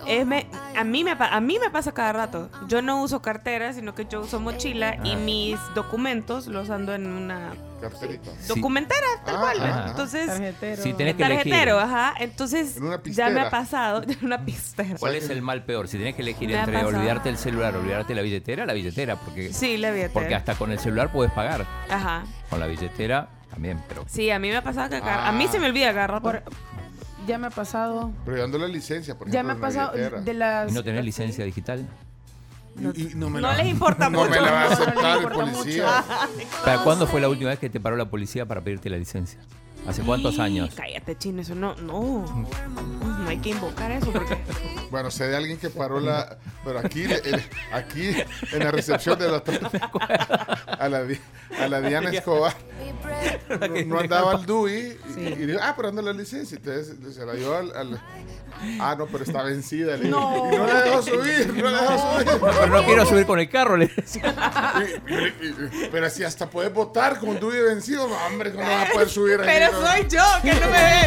Es me- a, mí me, a mí me pasa cada rato. Yo no uso cartera, sino que yo uso mochila y Ah. mis documentos los ando en una Carterita. documentera, tal Ah, cual. ¿ves? ah. Entonces, Tarjetero. Si tenés que elegir. tarjetero, ajá. Entonces, En una ya me ha pasado, en una pistera. ¿Cuál es el mal peor? Si tenés que elegir Me entre olvidarte el celular, olvidarte la billetera, la billetera, porque, Sí, la billetera. porque hasta con el celular puedes pagar. Ajá. Con la billetera también, pero Sí, a mí me ha pasado que a Ah. mí se me olvida agarrar Por- ya me ha pasado. Pero dando la licencia, por ejemplo. Ya me ha pasado de las. ¿y no tenés licencia digital? Y- y no me No la- les importa no mucho. me la va a No, no aceptar el policía. ¿Para cuándo fue la última vez que te paró la policía para pedirte la licencia? ¿Hace cuántos años? Cállate, chino, eso no, no. No hay que invocar eso porque. Bueno, sé de alguien que paró la. Pero aquí, el- aquí en la recepción de la. A la, a la Diana Escobar. No, no andaba el DUI. Y, y dijo, ah, pero anda la licencia. Entonces se la dio al. al- ah, no, pero está vencida. le. No. Y no la dejó subir. No la dejó subir. Pero no quiero subir con el carro, le decía. Pero si hasta puedes votar con DUI vencido, no, hombre, ¿cómo vas a poder subir? Pero no? Soy yo, que no me ve.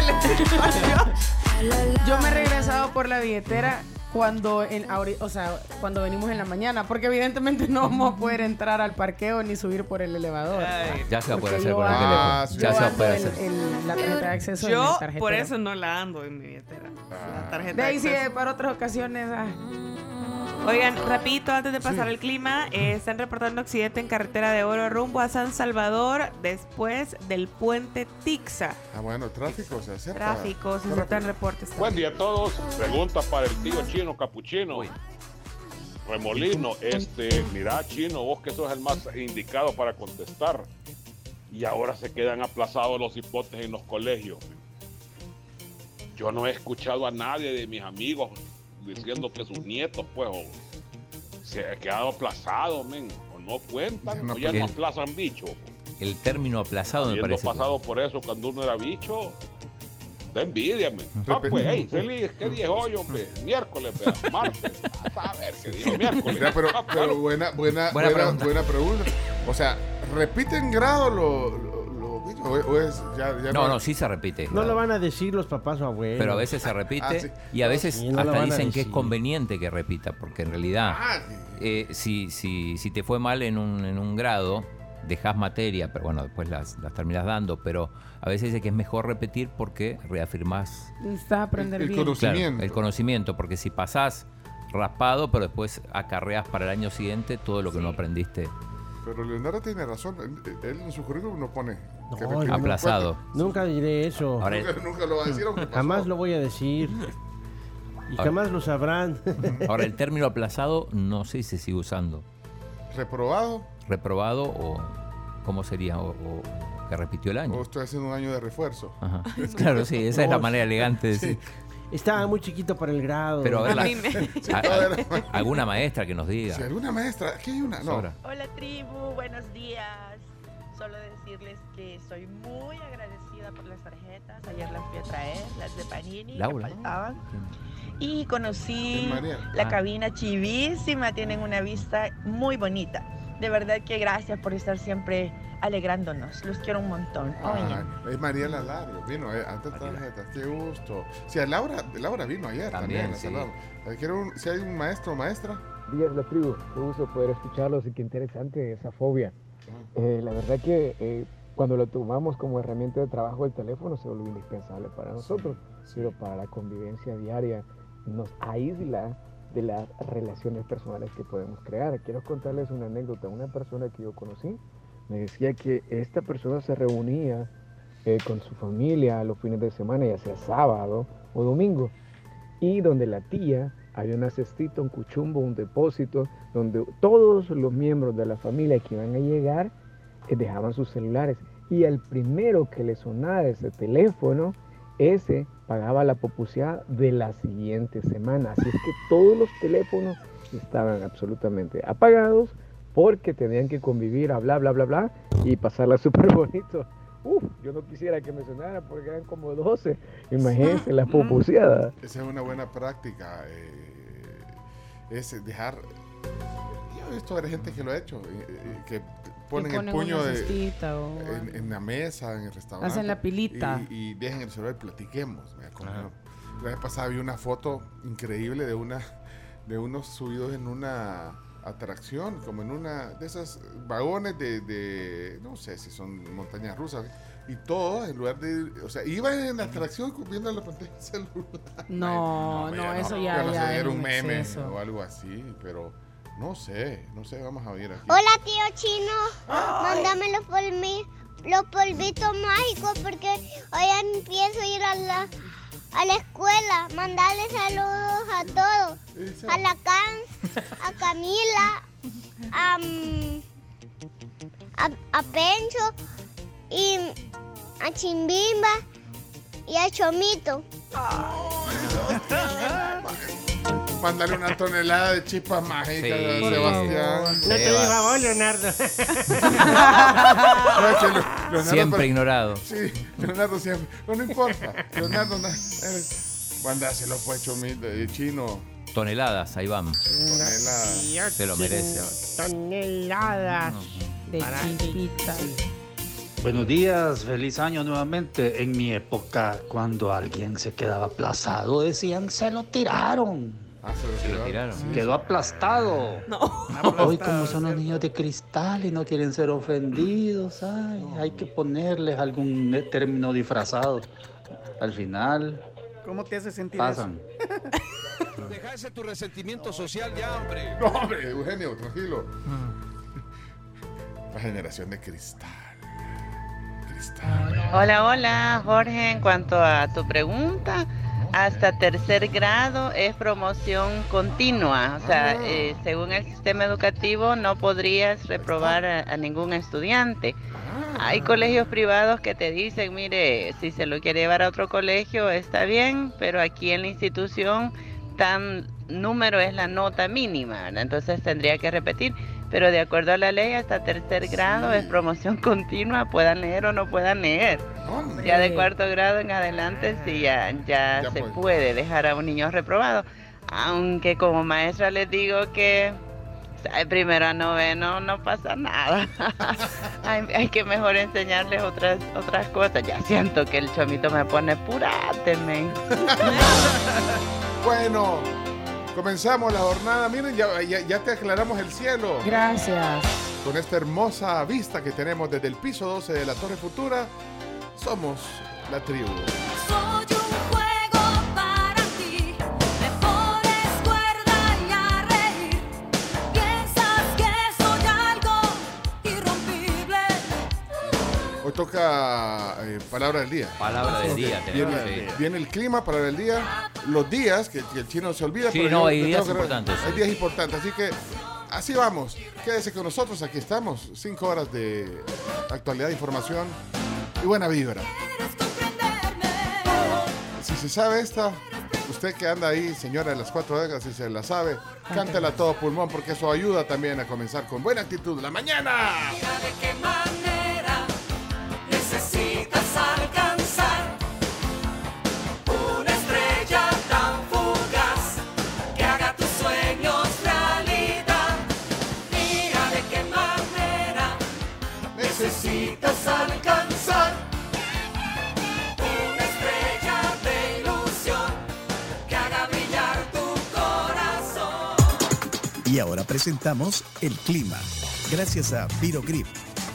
Yo me he regresado por la billetera cuando en o sea, cuando venimos en la mañana, porque evidentemente no vamos a poder entrar al parqueo ni subir por el elevador. Ya se va a poder Porque hacer con el teléfono. Ah, sí. Ya yo se va a ando poder en- hacer. en la tarjeta de acceso en Yo el por eso no la ando en mi billetera. La tarjeta De ahí sí, para otras ocasiones. ah. Oigan, rapidito, antes de pasar al clima, eh, están reportando accidente en carretera de Oro rumbo a San Salvador después del puente Tixa. Ah, bueno, tráfico se acerca. Tráfico, se aceptan reportes. Buen día a todos. Pregunta para el tío chino capuchino. Remolino, este, mira chino, vos que sos el más indicado para contestar. Y ahora se quedan aplazados los hipotes en los colegios. Yo no he escuchado a nadie de mis amigos diciendo que sus nietos, pues, o se ha quedado aplazado, men, o no cuentan, o ya no aplazan bicho. El término aplazado me parece. que- pasado por eso cuando uno era bicho, da envidia, men. Ah, pues, hey, feliz, ¿qué día es hoy, hombre? Miércoles, vea, martes. A ver, ¿qué día es miércoles? Ya, pero, Ah, pero buena, buena, Buena buena, pregunta. buena pregunta. O sea, ¿repiten grado los? ¿O, o es ya, ya No, no, sí se repite. No lo van a decir los papás o abuelos. Pero a veces se repite Ah, sí. y a veces Sí, no lo hasta dicen que es conveniente que repita, porque en realidad, Ah, eh, si, si, si te fue mal en un, en un grado, dejas materia, pero bueno, después las, las terminas dando, pero a veces dice que es mejor repetir porque reafirmás Necesitas aprender El- el bien. conocimiento. Claro, el conocimiento, porque si pasás raspado, pero después acarreas para el año siguiente todo lo que no aprendiste Pero Leonardo tiene razón. Él, él en su currículum no pone. Que no- aplazado. Nunca diré eso. Ahora, Nunca, nunca lo va a decir aunque pasó. Jamás lo voy a decir. Y Ahora- jamás lo sabrán. ahora el término aplazado no sé si se sigue usando. ¿Reprobado? ¿Reprobado o cómo sería? O, o que repitió el año. ¿O estoy haciendo un año de refuerzo? Ajá. Claro, sí, esa es la manera elegante de decir. Estaba muy chiquito para el grado. Pero a ver, A la- mí me- a- a- alguna maestra que nos diga. Si alguna maestra, aquí hay una. No. Hola tribu, buenos días. Solo decirles que soy muy agradecida por las tarjetas. Ayer las fui a traer, las de Panini Laura. que faltaban. Y conocí María. la Ah. cabina chivísima, tienen una vista muy bonita. De verdad que gracias por estar siempre alegrándonos. Los quiero un montón. Ah, es Mariela Lario, vino eh, antes de tarjetas, qué gusto. Si a Laura, Laura vino ayer también, También, sí. Eh, quiero un- si hay un maestro o maestra, días la tribu, qué gusto poder escucharlos y qué interesante esa fobia. Eh, la verdad que eh, cuando lo tomamos como herramienta de trabajo el teléfono se vuelve indispensable para nosotros, pero para la convivencia diaria nos aísla de las relaciones personales que podemos crear. Quiero contarles una anécdota. Una persona que yo conocí me decía que esta persona se reunía eh, con su familia los fines de semana, ya sea sábado o domingo, y donde la tía había una cestita, un cuchumbo, un depósito, donde todos los miembros de la familia que iban a llegar dejaban sus celulares. Y al primero que le sonara ese teléfono, ese pagaba la popucidad de la siguiente semana. Así es que todos los teléfonos estaban absolutamente apagados porque tenían que convivir, a bla, bla, bla, bla, y pasarla súper bonito. Uf, yo no quisiera que me sonara porque eran como 12. Imagínense la popuciada. esa es una buena práctica. eh, es dejar. Yo he visto a gente que lo ha hecho, eh, eh, que ponen el ponen puño una de, cestita o en, en la mesa, en el restaurante. Hacen la pilita. Y, y dejen el celular y platiquemos. con- La vez pasada vi una foto increíble de una de unos subidos en una atracción, como en una de esas vagones de, de no sé si son montañas rusas, y todos en lugar de, o sea, iban en la atracción viendo la pantalla del celular. No, Ay, no, ya eso ya- no sé, ya es era un un meme exceso. o algo así, pero no sé, no sé, vamos a ver aquí. Hola tío chino, mándame los, polvi- los polvitos mágicos porque hoy empiezo a ir a la, a la escuela. Mandarle saludos a todos. A la Can, a Camila, a, a, a Pencho y a Chimbimba y a Chomito. Mándale una tonelada de chispas mágicas Sí, a Sebastián. No te digas vos, Leonardo. No, es que Leo- Leonardo Siempre para- ignorado. Sí, Leonardo siempre. No, no importa. Leonardo, no, eres- mándaselo pues, Chomito, y chino. Toneladas, ahí van. Tonelada. Se lo merece. Toneladas de Para- chispita. Buenos días, feliz año nuevamente. En mi época, cuando alguien se quedaba aplazado, decían se lo tiraron. Se lo tiraron. Quedó aplastado. Hoy como son los niños de cristal y no quieren ser ofendidos, ay, hay que ponerles algún término disfrazado. Al final ¿Cómo te hace sentir pasan. Deja ese tu resentimiento social ya, hombre. No, hombre, Eugenio, tranquilo. La generación de cristal. Hola, hola, Jorge. En cuanto a tu pregunta, hasta tercer grado es promoción continua. O sea, eh, según el sistema educativo, no podrías reprobar a, a ningún estudiante. Hay colegios privados que te dicen, mire, si se lo quiere llevar a otro colegio está bien, pero aquí en la institución tan número es la nota mínima, ¿verdad? entonces tendría que repetir. Pero de acuerdo a la ley, hasta tercer grado es promoción continua, puedan leer o no puedan leer. Ya de cuarto grado en adelante sí ya, ya, Ya se puede dejar a un niño reprobado. Aunque como maestra les digo que de primero a noveno no pasa nada. hay, hay que mejor enseñarles otras otras cosas. Ya siento que el chomito me pone puráteme. Bueno, comenzamos la jornada. Miren, ya, ya- ya te aclaramos el cielo. Gracias. Con esta hermosa vista que tenemos desde el piso 12 de la Torre Futura, somos la tribu. Soy Hoy toca eh, palabra del día. Palabra del día tenemos, Viene, sí. viene el clima, palabra del día. Los días, que, que el chino se olvida. Sí, pero no, yo hay días importantes, sí. Hay días importantes, así que así vamos. Quédese con nosotros, aquí estamos. Cinco horas de actualidad, información y buena vibra. Si se sabe esta, usted que anda ahí, señora de las cuatro décadas, si se la sabe, cántela a todo pulmón porque eso ayuda también a comenzar con buena actitud la mañana. Y ahora presentamos el clima. Gracias a Virogrip,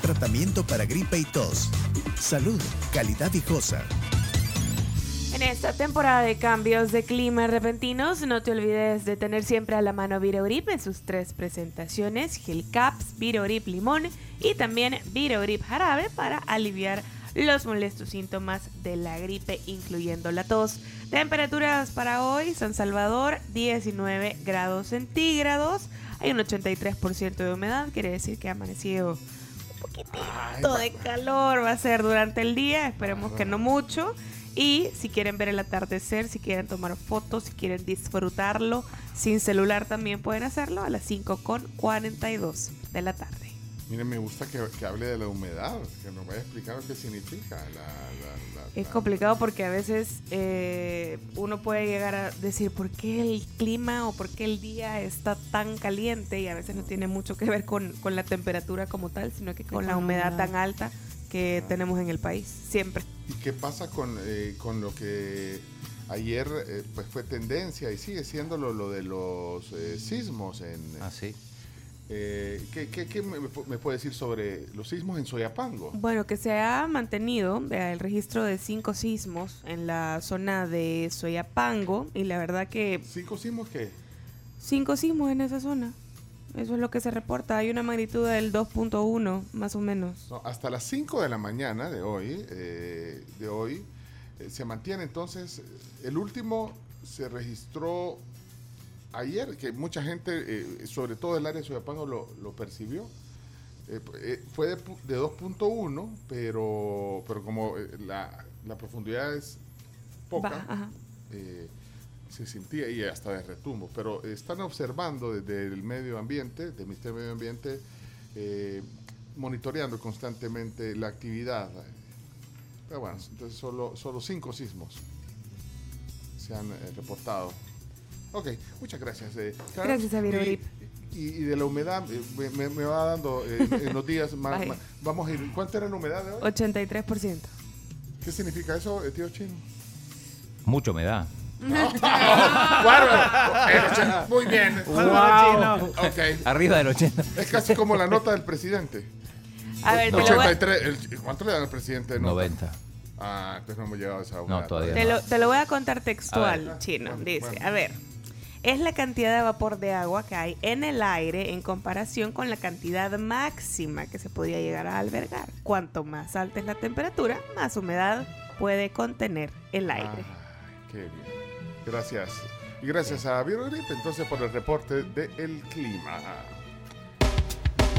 tratamiento para gripe y tos. Salud, calidad viejosa. En esta temporada de cambios de clima repentinos, no te olvides de tener siempre a la mano Virogrip en sus tres presentaciones, Gel Caps, Virogrip Limón y también Virogrip Jarabe para aliviar los molestos síntomas de la gripe, incluyendo la tos. Temperaturas para hoy, San Salvador, 19 grados centígrados, hay un 83% de humedad, quiere decir que ha amanecido un poquitito de calor va a ser durante el día, esperemos que no mucho. Y si quieren ver el atardecer, si quieren tomar fotos, si quieren disfrutarlo sin celular, también pueden hacerlo a las 5 con 42 de la tarde. Miren, me gusta que, que hable de la humedad, que nos vaya a explicar qué significa la, la- la- Es complicado porque a veces eh, uno puede llegar a decir por qué el clima o por qué el día está tan caliente y a veces no tiene mucho que ver con, con la temperatura como tal, sino que con con la humedad. tan alta que tenemos en el país, siempre. ¿Y qué pasa con, eh, con lo que ayer eh, pues fue tendencia y sigue siendo lo, lo de los eh, sismos en... Ah, sí. Eh, ¿qué, qué- qué me, me puede decir sobre los sismos en Soyapango? Bueno, que se ha mantenido el registro de cinco sismos en la zona de Soyapango y la verdad que... ¿Cinco sismos qué? Cinco sismos en esa zona. Eso es lo que se reporta. Hay una magnitud del 2.1 más o menos. No, hasta las 5 de la mañana de hoy, eh, de hoy eh, se mantiene entonces, el último se registró ayer, que mucha gente, eh, sobre todo el área de Soyapango, lo, lo percibió. Eh, eh, fue de, de 2.1, pero, pero como la, la profundidad es poca, Baja, se sentía y hasta de retumbo. Pero están observando desde el medio ambiente, del Ministerio de Medio Ambiente, monitoreando constantemente la actividad. Pero bueno, entonces solo, solo cinco sismos se han reportado. Ok, muchas gracias. eh. Gracias a Virogrip. Y, y de la humedad, eh, me, me- me va dando eh, en los días más, más- Vamos a ir. ¿Cuánto era la humedad de hoy? 83%. ¿Qué significa eso, eh, tío chino? Mucha humedad. Bárbaro. El 80. Muy bien. Wow. Ok. Arriba del 80. Es casi como la nota del presidente. A ver, te lo voy a- 83. el- ¿Cuánto le dan al presidente? de nota? 90. Ah, entonces no hemos llegado a esa No, humedad todavía Te lo, te lo voy a contar A textual, ver. chino. Dice, bueno. a ver, es la cantidad de vapor de agua que hay en el aire en comparación con la cantidad máxima que se podría llegar a albergar. Cuanto más alta es la temperatura, más humedad puede contener el aire. Qué bien. Gracias. Y gracias a Virogrip entonces por el reporte del clima.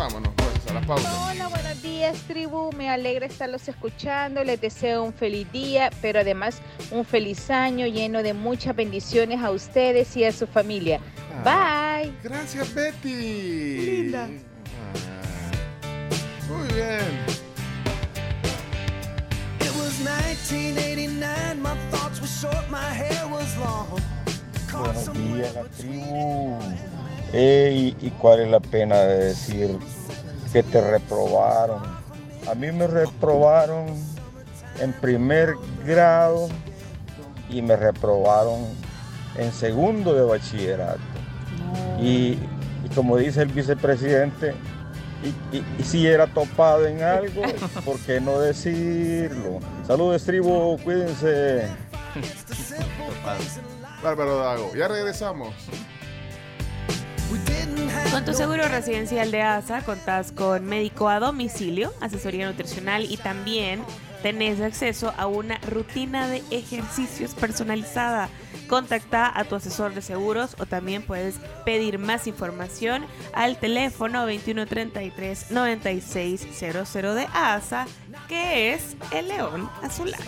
Vámonos pues a la pausa. Hola, buenos días, tribu. Me alegra estarlos escuchando. Les deseo un feliz día, pero además un feliz año lleno de muchas bendiciones a ustedes y a su familia. Bye. Gracias, Betty. Linda. Ah, Muy bien. It was 1989, my thoughts were short, my hair was long. Buenos días, la tribu. ¿Y cuál es la pena de decir que te reprobaron? A mí me reprobaron en primer grado y me reprobaron en segundo de bachillerato. Y, y como dice el vicepresidente, y, y- y si era topado en algo, ¿por qué no decirlo? Saludos, tribu, cuídense. Bárbaro Dago. Ya regresamos. Con tu seguro residencial de ASA contás con médico a domicilio, asesoría nutricional y también tenés acceso a una rutina de ejercicios personalizada. Contacta a tu asesor de seguros o también puedes pedir más información al teléfono 2133 9600 de ASA, que es el león a su lado.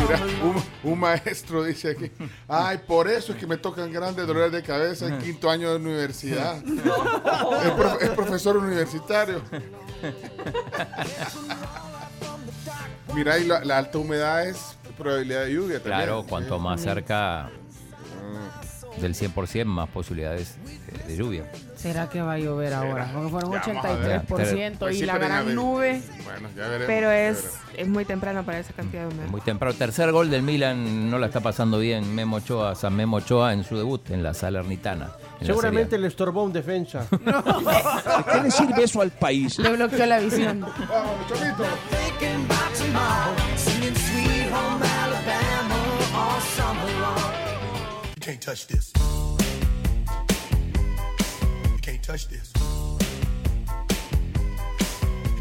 Mira, un, un maestro dice aquí, ay, por eso es que me tocan grandes dolores de cabeza en quinto año de universidad. Es, prof- es profesor universitario. Mira, y la, la alta humedad es probabilidad de lluvia también. Claro, cuanto más cerca del 100%, más posibilidades de lluvia. ¿Será que va a llover ahora? Porque fueron Ya, vamos a ver. 83% Pues y sí, la gran nube. Bueno, ya veremos. Pero ya es, veremos. es muy temprano para esa cantidad de humedad. Muy temprano. Tercer gol del Milan, no la está pasando bien Memo Ochoa, San Memo Ochoa en su debut en la Salernitana. en la. Seguramente le estorbó un defensa. ¿Qué le sirve eso al país? Le bloqueó la visión. touch this.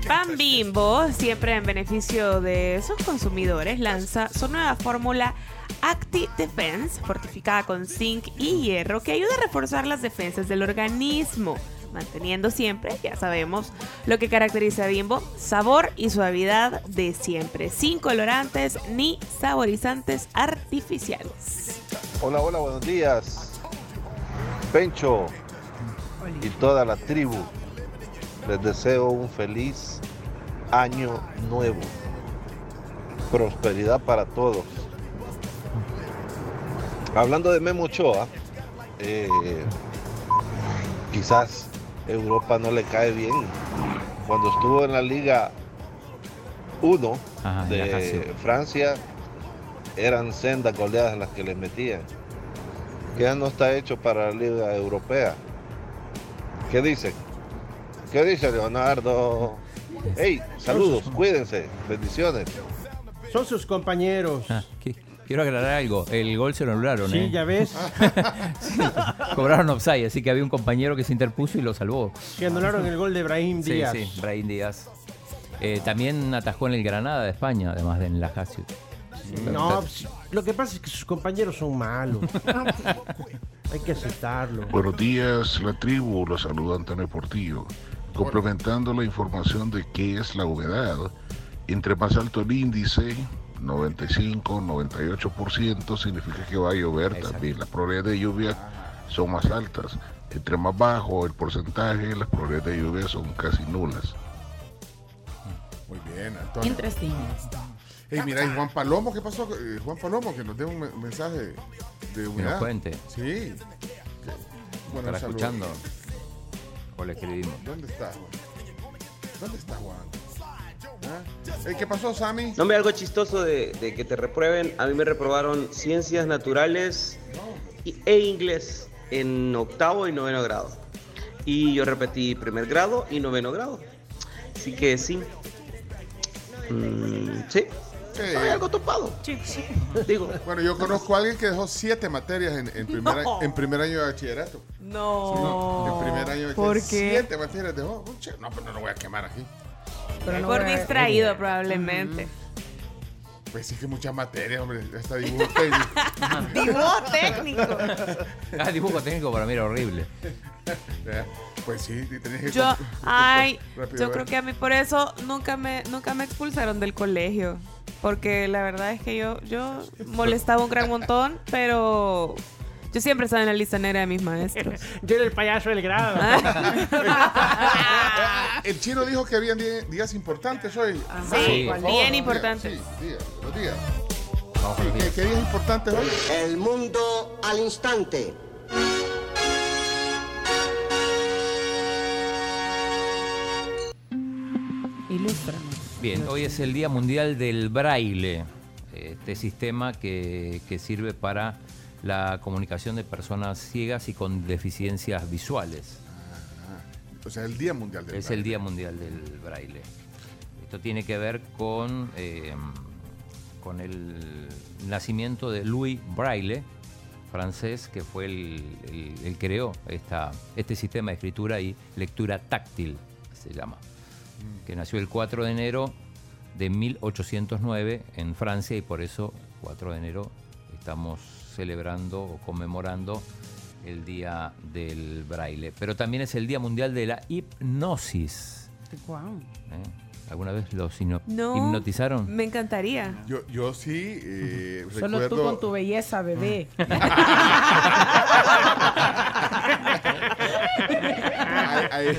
Pan Bimbo, siempre en beneficio de sus consumidores, lanza su nueva fórmula Acti Defense, fortificada con zinc y hierro, que ayuda a reforzar las defensas del organismo, manteniendo siempre, ya sabemos, lo que caracteriza a Bimbo, sabor y suavidad de siempre, sin colorantes ni saborizantes artificiales. Hola, hola, buenos días. Pencho y toda la tribu. Les deseo un feliz año nuevo. Prosperidad para todos. Hablando de Memo Ochoa, eh, quizás Europa no le cae bien. Cuando estuvo en la Liga 1 Ajá, en la de. Francia, eran sendas goleadas las que le metían. Que ya no está hecho para la Liga Europea. ¿Qué dice? ¿Qué dice Leonardo? Hey, saludos, cuídense, bendiciones. Son sus compañeros. Ah, qui- quiero aclarar algo. El gol se lo anularon. Sí, ¿eh? ya ves. Sí, Cobraron offside, así que había un compañero que se interpuso y lo salvó. Que anularon el gol de Brahim Sí, Díaz. sí, Brahim Díaz. Eh, también atajó en el Granada de España, además de en la Lazio. No, pues, lo que pasa es que sus compañeros son malos. Hay que aceptarlo. Buenos días, la tribu, los saluda Antonio Portillo. Complementando la información de qué es la humedad, entre más alto el índice, 95, 98%, significa que va a llover también. Las probabilidades de lluvia son más altas. Entre más bajo el porcentaje, las probabilidades de lluvia son casi nulas. Muy bien, Antonio. Interesting. Hey, mira, y Juan Palomo, ¿qué pasó? Eh, Juan Palomo, que nos dé un me- mensaje de humedad. cuente. Sí. Que- Bueno, ¿Estará escuchando? O le escribimos. ¿Dónde está Juan? ¿Dónde está Juan? ¿Ah? Eh, ¿Qué pasó, Sammy? No me algo chistoso de, de que te reprueben. A mí me reprobaron ciencias naturales y- e inglés en octavo y noveno grado. Y yo repetí primer grado y noveno grado. Así que sí. Mm, sí. Estoy algo topado. Digo. Bueno, yo conozco a alguien que dejó siete materias en, en primer, No. en primer año de bachillerato. No. Sí, en primer año de ¿Por qué? Siete materias dejó. No, pero no lo voy a quemar aquí. Por distraído, probablemente. Pues sí que muchas materias, hombre. Hasta dibujo técnico. Dibujo técnico. Ah, dibujo técnico para mí era horrible. Pues sí, tenías que... Yo, ay, rápido, yo creo que a mí por eso nunca me, nunca me expulsaron del colegio. Porque la verdad es que yo, yo molestaba un gran montón, pero yo siempre estaba en la lista negra de mis maestros. Yo era el payaso del grado. El chino dijo que habían días importantes hoy. Sí, Por favor, bien importantes. Sí, diga, los días. Sí, ¿qué, qué días importantes hoy? El mundo al instante. Ilústranos. Bien, hoy es el Día Mundial del Braille, este sistema que, que sirve para la comunicación de personas ciegas y con deficiencias visuales. O sea, el Día Mundial del Es el Día Mundial del Braille. Esto tiene que ver con, eh, con el nacimiento de Louis Braille, francés, que fue el, el, el creó esta, este sistema de escritura y lectura táctil, se llama, que nació el 4 de enero de 1809 en Francia y por eso 4 de enero estamos celebrando o conmemorando el Día del Braille. Pero también es el Día Mundial de la Hipnosis. Guau. ¿eh? ¿Alguna vez los hipno- No. hipnotizaron? Me encantaría. Yo, yo sí eh, Solo recuerdo... tú con tu belleza, bebé. Ay, ay,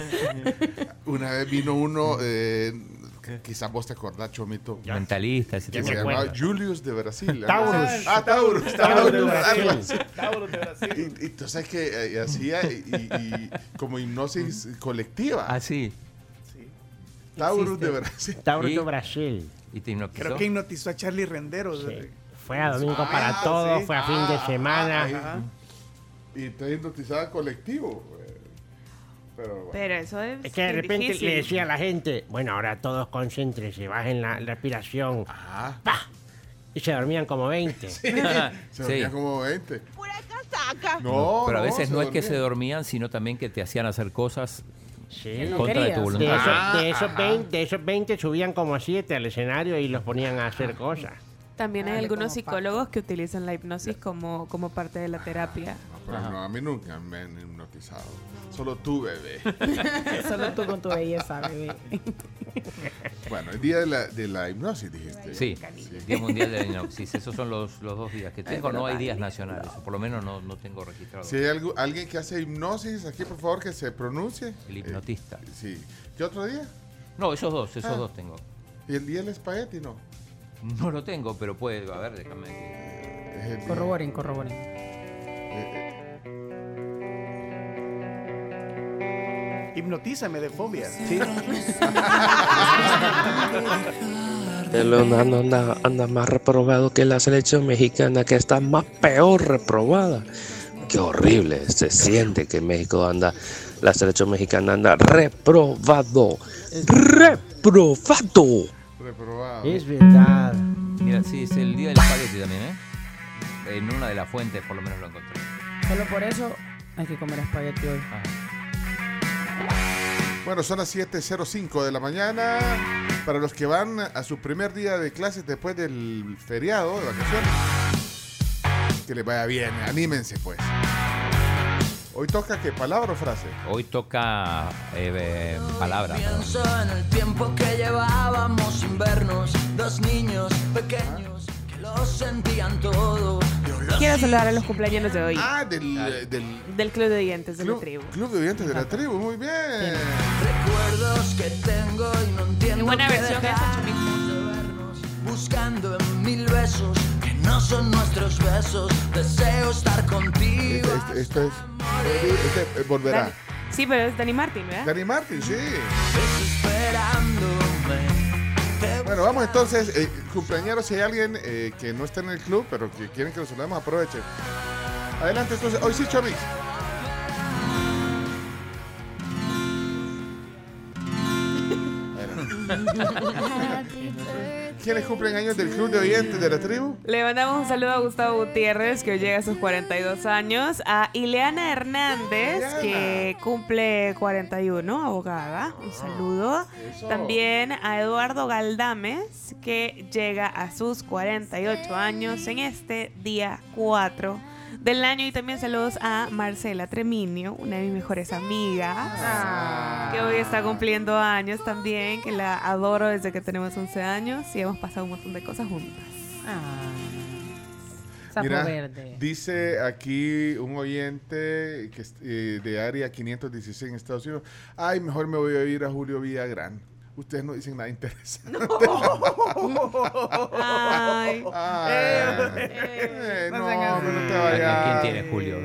una vez vino uno, eh, quizás vos te acordás, Chomito. Mentalista, ese Que tipo se de llamaba. Julius de Brasil. Taurus. Ah, Taurus. Taurus de Taurus, Brasil. algo así. Y, y tú sabes que eh, hacía y, y- como hipnosis colectiva. Ah, sí. Taurus de Brasil. Taurus de Brasil. ¿Y te hipnotizó? Creo que hipnotizó a Charlie Renderos. Fue a domingo Ah, para todo, sí. fue a fin de Ah, semana. ah, Y está hipnotizada colectivo. eh. Pero bueno. Pero eso es. Es que de repente difícil. le decía a la gente, bueno, ahora todos concéntrense, bajen la respiración. ¡Pah! Y se dormían como 20. Se dormía como 20. No, pero a no, veces se no es que se dormían, sino también que te hacían hacer cosas Sí. en contra de tu De voluntad. esos, de, esos 20, de esos 20 subían como 7 al escenario y los ponían a hacer cosas. También hay algunos psicólogos que utilizan la hipnosis como, como parte de la terapia. Pero no, a mí nunca me han hipnotizado. Solo tú, bebé. Solo tú con tu belleza, bebé. Bueno, el día de la, de la hipnosis, dijiste. Sí, Día Mundial de la Hipnosis. Esos son los, los dos días que tengo. No hay días nacionales, o por lo menos no, no tengo registrado. Si hay algo- alguien que hace hipnosis, aquí por favor que se pronuncie. El hipnotista. Eh, sí. ¿Qué otro día? No, esos dos, esos Ah. dos tengo. ¿Y el día del espagueti no? No lo tengo, pero puede, a ver, déjame. El día- Corroboren, corroboren. Hipnotízame de fobia. El Leonardo anda, anda más reprobado que la selección mexicana, que está más peor reprobada. Qué horrible se siente que México anda, la selección mexicana anda reprobado. ¡Reprobado! Reprobado. Es verdad. Mira, sí, es el día del espagueti también, ¿eh? En una de las fuentes, por lo menos lo encontré. Solo por eso hay que comer espagueti hoy. Bueno, son las 7.05 de la mañana. Para los que van a su primer día de clases después del feriado, de vacaciones, que les vaya bien, anímense pues. Hoy toca qué palabra o frase. Hoy toca eh, eh, palabra. Pienso en el tiempo que llevábamos sin vernos, dos niños pequeños Quiero saludar a los cumpleaños de hoy. Ah, del, eh, del Del Club de Dientes de la club, Tribu. club de oyentes de la tribu, muy bien. recuerdos que tengo y no entiendo. Qué buena versión de vernos, Buscando en mil besos que no son nuestros besos. Deseo estar contigo. Este, este es. Este eh, volverá. Dani- Sí, pero es Dani Martin, ¿verdad? Dani Martin, sí. Desesperándome. Bueno, vamos entonces. Eh, cumpleañeros, si hay alguien eh, que no está en el club, pero que quieren que lo saludemos, aprovechen. Adelante, entonces. Hoy sí, Chomix. ¿Quiénes cumplen años del club de oyentes de la tribu? Le mandamos un saludo a Gustavo Gutiérrez, que hoy llega a sus 42 años. A Ileana Hernández, que cumple 41, abogada. Un saludo. También a Eduardo Galdames, que llega a sus 48 años en este día 4 del año. Y también saludos a Marcela Treminio, una de mis mejores amigas, que hoy está cumpliendo años también, que la adoro desde que tenemos 11 años y hemos pasado un montón de cosas juntas. Mira, verde. dice aquí un oyente que, es, eh, de área 516 en Estados Unidos. Ay, mejor me voy a ir a Julio Villagrán. Ustedes no dicen nada interesante. Ay. Ay. Eh, no, sean así. pero no te vayas. ¿Quién tiene Julio?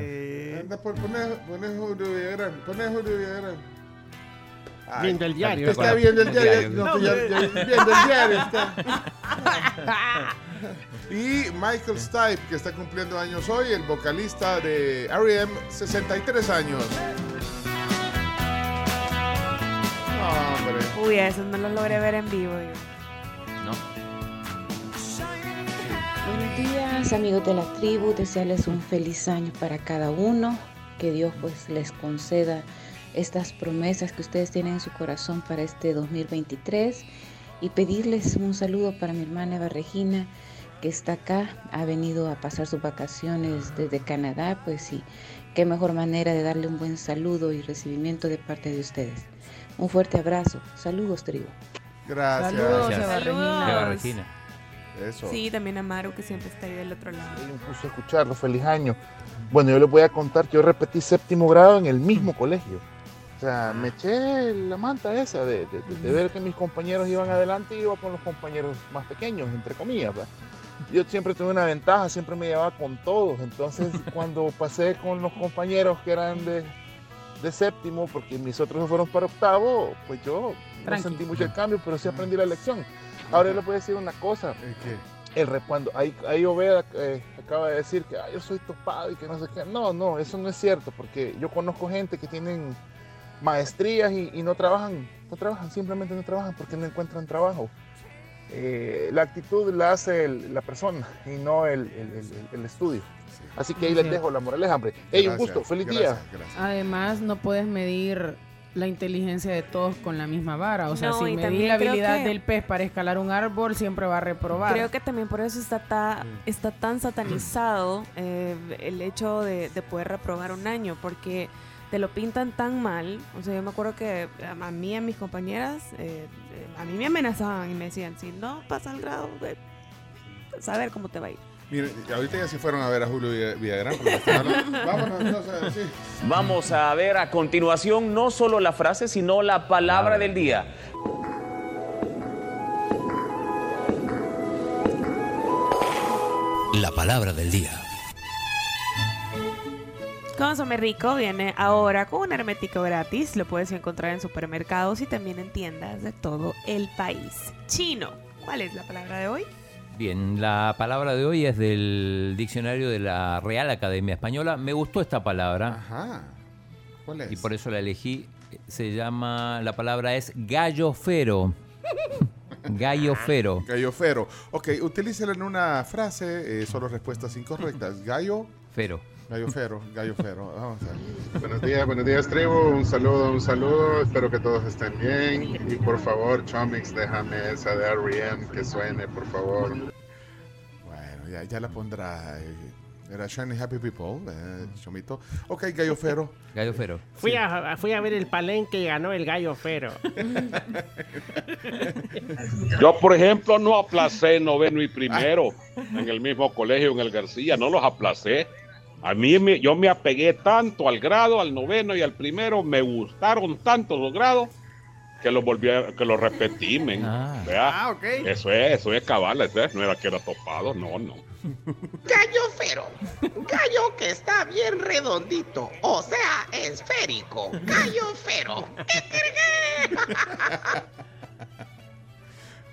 Anda, pon- poné Julio Villagrán. Poné Julio Villagrán. Ay, Viendo el diario. Está viendo el diario. diario. No, ya- ya- viendo el diario. Está. Y Michael Stipe, que está cumpliendo años hoy, el vocalista de R.E.M., 63 años. Hombre. Uy, a eso no lo logré ver en vivo. yo. ¿No? Buenos días amigos de la tribu, desearles un feliz año para cada uno, que Dios pues les conceda estas promesas que ustedes tienen en su corazón para este 2023 y pedirles un saludo para mi hermana Eva Regina que está acá, ha venido a pasar sus vacaciones desde Canadá, pues y qué mejor manera de darle un buen saludo y recibimiento de parte de ustedes. Un fuerte abrazo, saludos tribu. Gracias. Saludos, Gracias. Eva Regina. Eva Regina. Eso. Sí, también a Maru, que siempre está ahí del otro lado. un gusto escucharlo, feliz año. Bueno, yo les voy a contar que yo repetí séptimo grado en el mismo colegio. O sea, me eché la manta esa de, de- de- de ver que mis compañeros iban adelante y iba con los compañeros más pequeños, entre comillas. ¿va? Yo siempre tuve una ventaja, siempre me llevaba con todos. Entonces, cuando pasé con los compañeros que eran de, de séptimo, porque mis otros se fueron para octavo, pues yo no sentí mucho el cambio, pero sí aprendí la lección. Ahora yo les voy a decir una cosa. El cuando ahí, ahí Obeda eh, acaba de decir que "Ah, yo soy topado y que no sé qué. No, no, eso no es cierto, porque yo conozco gente que tienen maestrías y, y no trabajan, no trabajan, simplemente no trabajan porque no encuentran trabajo. Eh, la actitud la hace el- la persona y no el, el- el- el estudio. Así que ahí les dejo la moraleja, hombre. Hey, un Gracias, gusto, feliz gracias, día. gracias. Además, no puedes medir la inteligencia de todos con la misma vara. O sea, No, si medís la habilidad que- del pez para escalar un árbol, siempre va a reprobar. Creo que también por eso está, ta- está tan satanizado eh, el hecho de, de poder reprobar un año, porque te lo pintan tan mal. O sea, yo me acuerdo que a a mí y a mis compañeras, eh, eh, a mí me amenazaban y me decían, si no pasa el grado, de saber cómo te va a ir. Miren, ahorita ya se fueron a ver a Julio Villa- Villagrán. Vámonos sí. Vamos a ver a continuación no solo la frase, sino la palabra del día. La palabra del día. Consome Rico viene ahora con un hermético gratis. Lo puedes encontrar en supermercados y también en tiendas de todo el país. Chino, ¿cuál es la palabra de hoy? Bien, la palabra de hoy es del diccionario de la Real Academia Española. Me gustó esta palabra. Ajá. ¿Cuál es? Y por eso la elegí. Se llama, la palabra es gallofero. Gallofero. Gallofero. Ok, utilícelo en una frase, eh, solo respuestas incorrectas. Gallo. Fero. Gallofero, gallofero. Vamos a ver. Buenos días, buenos días, tribu. Un saludo, un saludo. Espero que todos estén bien. Y por favor, Chomix, déjame esa de R.E.M. que suene, por favor. Bueno, ya, ya la pondrá. eh, Era Shiny Happy People, eh, Chomito. Ok, gallofero. Gallofero. Fui, a, fui a ver el palenque y ganó el gallo fero. Yo, por ejemplo, no aplacé noveno y primero en el mismo colegio, en el García, no los aplacé. A mí me- yo me apegué tanto al grado, al noveno y al primero, me gustaron tanto los grados que los volví a, que los repetí, men. Vea, Ah, ok. Eso es, eso es cabal, es, no era que era topado, no, no. Gallo fero. Gallo que está bien redondito, o sea, esférico. Gallo fero.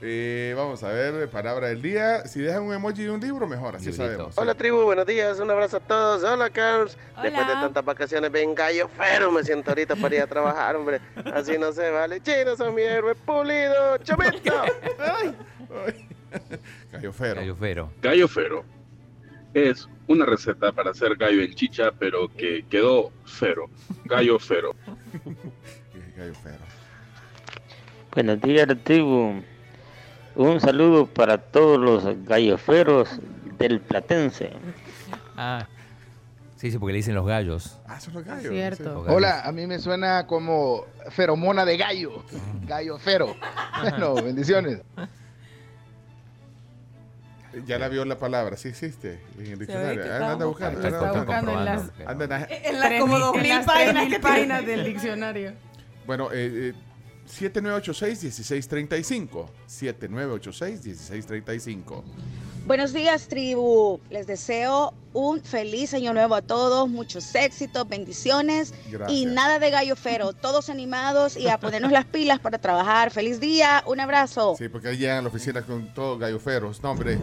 Eh, vamos a ver, palabra del día. Si dejan un emoji de un libro, mejor, así Librito. sabemos. Hola tribu, buenos días, un abrazo a todos. Hola Carlos. Después de tantas vacaciones, ven gallo fero, me siento ahorita para ir a trabajar, hombre. Así no se vale. Chino, son mi héroe pulido. Chomito. Gallo fero. Gallo fero. Gallo Fero es una receta para hacer gallo en chicha, pero que quedó fero. Gallo Fero. Gallo fero. Buenos días, tribu. Un saludo para todos los galloferos del Platense. Ah, sí, sí, porque le dicen los gallos. Ah, son los gallos. Cierto. Los gallos. Hola, a mí me suena como feromona de gallo. Gallo fero. Bueno, bendiciones. Ya la vio la palabra, sí existe en el diccionario. Ah, estaba anda buscando. anda Está buscando en las, Anda en la- en las como dos mil páginas, páginas del diccionario. Bueno, eh, eh, 7986-1635. 7986-1635. Buenos días, tribu. Les deseo un feliz año nuevo a todos, muchos éxitos, bendiciones Gracias. y nada de gallo fero. Todos animados y a ponernos las pilas para trabajar. Feliz día, un abrazo. Sí, porque ahí llegan la oficina con todos galloferos. No, hombre.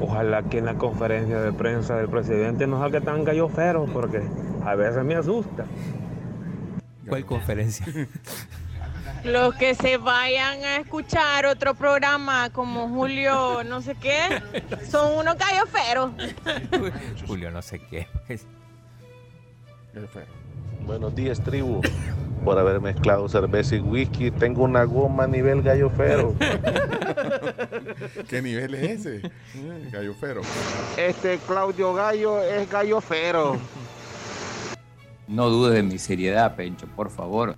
Ojalá que en la conferencia de prensa del presidente no salga tan gallo fero, porque a veces me asusta. ¿Cuál conferencia? Los que se vayan a escuchar otro programa como Julio no sé qué, son unos gallos feros. Julio, no sé qué. Gallofero. Buenos días, tribu. Por haber mezclado cerveza y whisky, tengo una goma a nivel gallo fero. ¿Qué nivel es ese? Gallofero. Este Claudio Gallo es gallo fero. No dudes de mi seriedad, Pencho, por favor.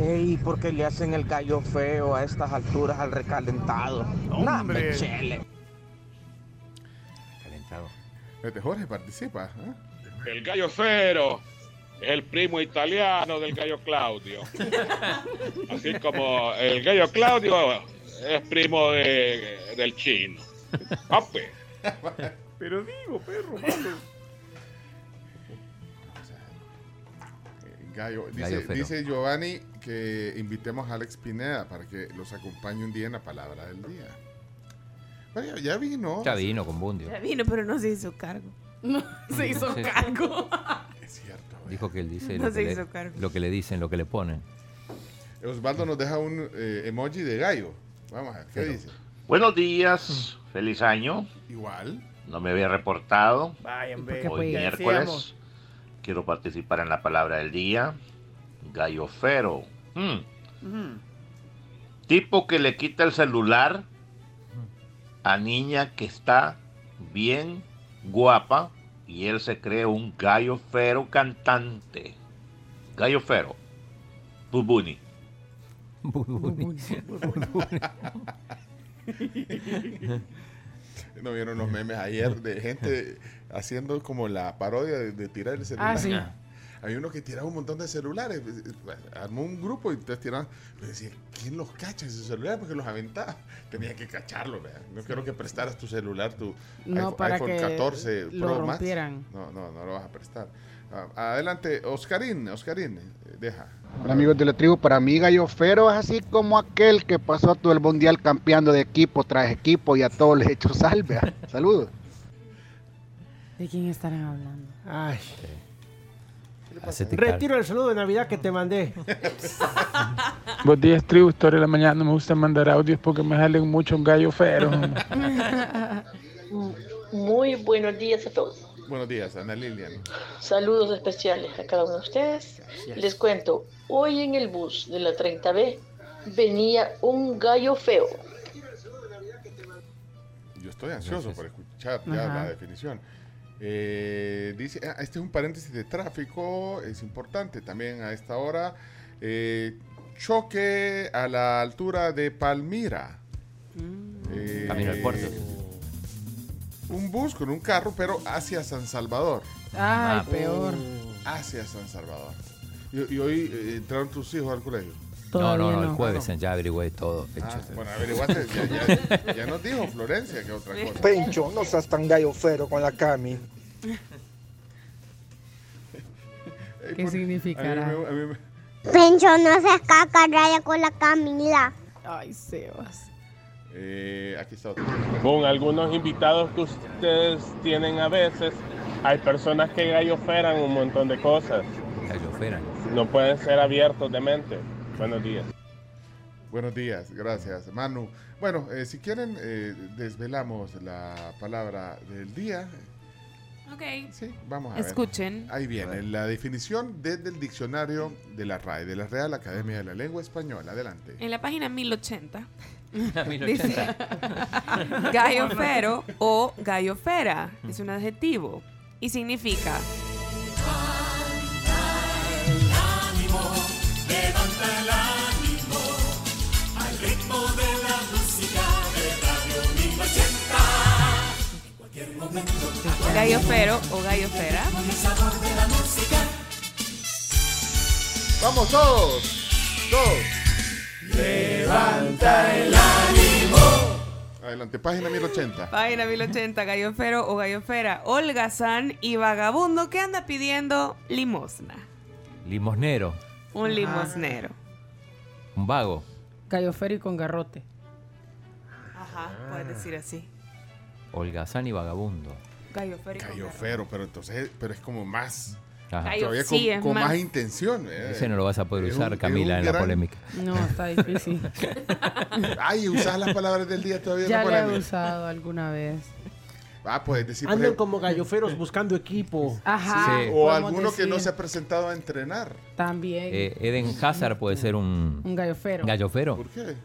Ey, ¿por qué le hacen el gallo feo a estas alturas al recalentado? Hombre. Chele. Calentado. Vete, Jorge participa. ¿eh? El gallo fero es el primo italiano del gallo Claudio. Así como el gallo Claudio es primo de- del chino. Pape. Pero digo, perro, malo. Gallo. Dice, Gallo fero. dice Giovanni que invitemos a Alex Pineda para que los acompañe un día en la palabra del día. Bueno, ya, ya vino. Ya vino con Bundio. Ya vino, pero no se hizo cargo. No se hizo Sí. cargo. Es cierto. Dijo que él dice No lo, se que hizo le, cargo. lo que le dicen, lo que le ponen. Osvaldo nos deja un eh, emoji de gallo. Vamos a ver, ¿qué Pero- dice? Buenos días, feliz año. Igual. No me había reportado. Vaya, ¿Por hombre. qué, Hoy miércoles Decíamos. quiero participar en la palabra del día. Gallo fero. Mm. Ujú. Tipo que le quita el celular a niña que está bien guapa y él se cree un gallo fero cantante. Gallo fero. Bubuni. ¿No vieron los memes ayer de gente haciendo como la parodia de, de tirar el celular? Ah, sí. Hay uno que tiraba un montón de celulares. Armó un grupo y entonces tiraban. Pero decía, ¿quién los cacha ese celular? Porque los aventaba. Tenía que cacharlo, ¿verdad? No quiero que prestaras tu celular, tu No, iPhone, para iPhone que 14 lo Pro Max. rompieran. No, no, no lo vas a prestar. Ah, adelante, Oscarín, Oscarín, eh, deja. Hola amigos de la tribu, para mí gallo fero es así como aquel que pasó todo el mundial campeando de equipo tras equipo y a todos les echó salve. Saludos. ¿De quién estarán hablando? Ay. Retiro el saludo de Navidad que te mandé. Buenos días, tribu. Historia de la mañana. Me gusta mandar audios porque me salen muchos gallos feros. Muy buenos días a todos. Buenos días, Ana Lilian. Saludos especiales a cada uno de ustedes. Les cuento, hoy en el bus de la 30B venía un gallo feo. Yo estoy ansioso por escuchar ya Ajá. la definición. Eh, dice, ah, este es un paréntesis de tráfico, es importante también a esta hora. Eh, choque a la altura de Palmira. Eh, Camino al puerto. Un bus con un carro, pero hacia San Salvador. Ay, peor. Hacia San Salvador. Y, y hoy eh, entraron tus hijos al colegio. No, no, no, el no. jueves ya averigüé todo. Ah, Pencho. bueno, averiguaste, ya, ya- ya nos dijo Florencia que otra cosa. Pencho, no seas tan gallo fero con la Cami. ¿Qué significará? A mí a mí me- Pencho, no seas caca, raya con la Camila. Ay, Sebas. Eh, aquí está otro. Con algunos invitados que ustedes tienen a veces, hay personas que galloferan un montón de cosas. Galloferan. No pueden ser abiertos de mente. Buenos días. Buenos días, gracias, Manu. Bueno, eh, si quieren, eh, desvelamos la palabra del día. Ok. Sí, vamos a ver. Escuchen. Ahí viene la definición desde el diccionario de la RAE, de la Real Academia de la Lengua Española. Adelante. En la página 1080. 1080. Dice, gallofero o gallofera es un adjetivo y significa gallofero o gallofera. ¡Vamos todos! ¡Todos! Levanta el ánimo. Adelante, página 1080. Página 1080, gallofero o gallofera, holgazán y vagabundo que anda pidiendo limosna. Limosnero. Un limosnero. Un vago. Gallofero y con garrote. Ajá, puedes decir así. Holgazán y vagabundo. Gallofero y. Cayofero, pero entonces, pero es como más. Ajá. Todavía sí, con, es con más, más- intención. eh. Ese no lo vas a poder Es usar, un- Camila, en la polémica. No, está difícil. Ay, usas las palabras del día todavía en ya la lo he polémica. usado alguna vez. Ah, puedes decir. Andan ejemplo, como galloferos buscando equipo. Ajá. Sí. O alguno que no se ha presentado a entrenar. También. Eh, Eden Hazard puede ser un un gallofero. gallofero. ¿Por qué?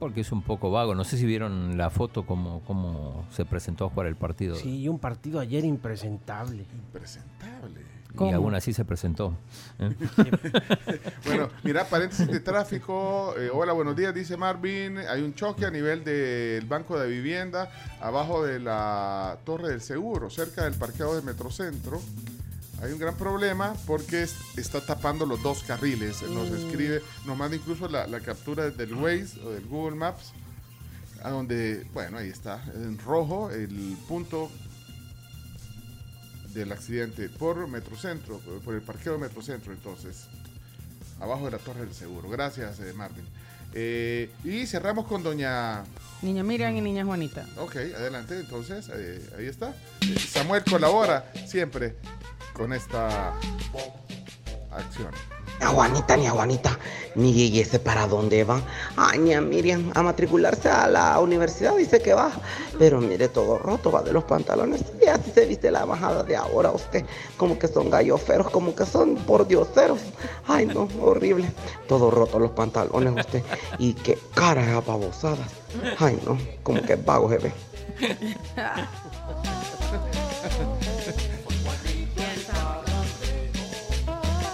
Porque es un poco vago. No sé si vieron la foto como, como se presentó a jugar el partido. Sí, un partido ayer impresentable. Impresentable. Y ¿Cómo? aún así se presentó. ¿eh? Bueno, mira, paréntesis de tráfico. Eh, hola, buenos días, dice Marvin. Hay un choque a nivel del Banco de Vivienda, abajo de la Torre del Seguro, cerca del parqueado de Metrocentro. Hay un gran problema porque es- está tapando los dos carriles. Nos escribe, nos manda incluso la, la captura del Waze o del Google Maps, a donde, bueno, ahí está, en rojo, el punto del accidente por Metrocentro, por- el parqueo de Metrocentro, entonces, abajo de la Torre del Seguro. Gracias, eh, Marvin. Eh, y cerramos con doña... Niña Miriam y niña Juanita. Ok, adelante, entonces, eh, ahí está. Eh, Samuel colabora siempre con esta acción. Ni a Juanita, ni a Juanita, ni ¿y ese para dónde va? Ay, ni a Miriam, a matricularse a la universidad dice que va, pero mire todo roto, va de los pantalones, y así se viste la bajada de ahora usted, como que son galloferos, como que son pordioseros, ay no, horrible, todo roto los pantalones usted, y qué caras apabosadas, ay no, como que vago se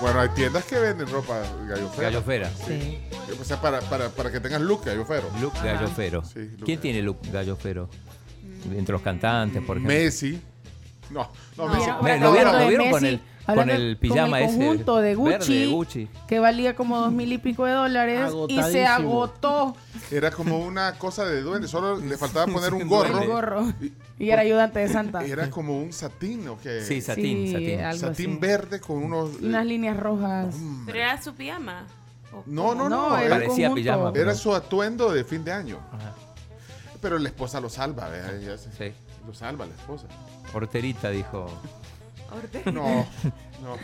Bueno, hay tiendas que venden ropa gallofera. Gallofera. Sí. O sea, para, para, para que tengas look gallofero. Look gallofero. Sí, look ¿Quién tiene look gallofero? Entre los cantantes, por ejemplo. Messi. No, no, No, Messi. ahora Me- ¿Lo vieron, lo vieron con el, con hablando el pijama con el ese? conjunto de Gucci, verde de Gucci. que valía como dos mil y pico de dólares y se agotó Era como una cosa de duende, solo le faltaba poner un gorro. y era ayudante de Santa. Era como un satín, ¿o qué? Sí, satín, Sí, satín. algo Satín así. verde con unos... Y unas líneas rojas. Pero era su pijama. ¿O No, no, No, no. era Parecía conjunto. pijama. era su atuendo de fin de año. Ajá. Pero la esposa lo salva. Lo salva la esposa. Horterita dijo. Hortera. No, no.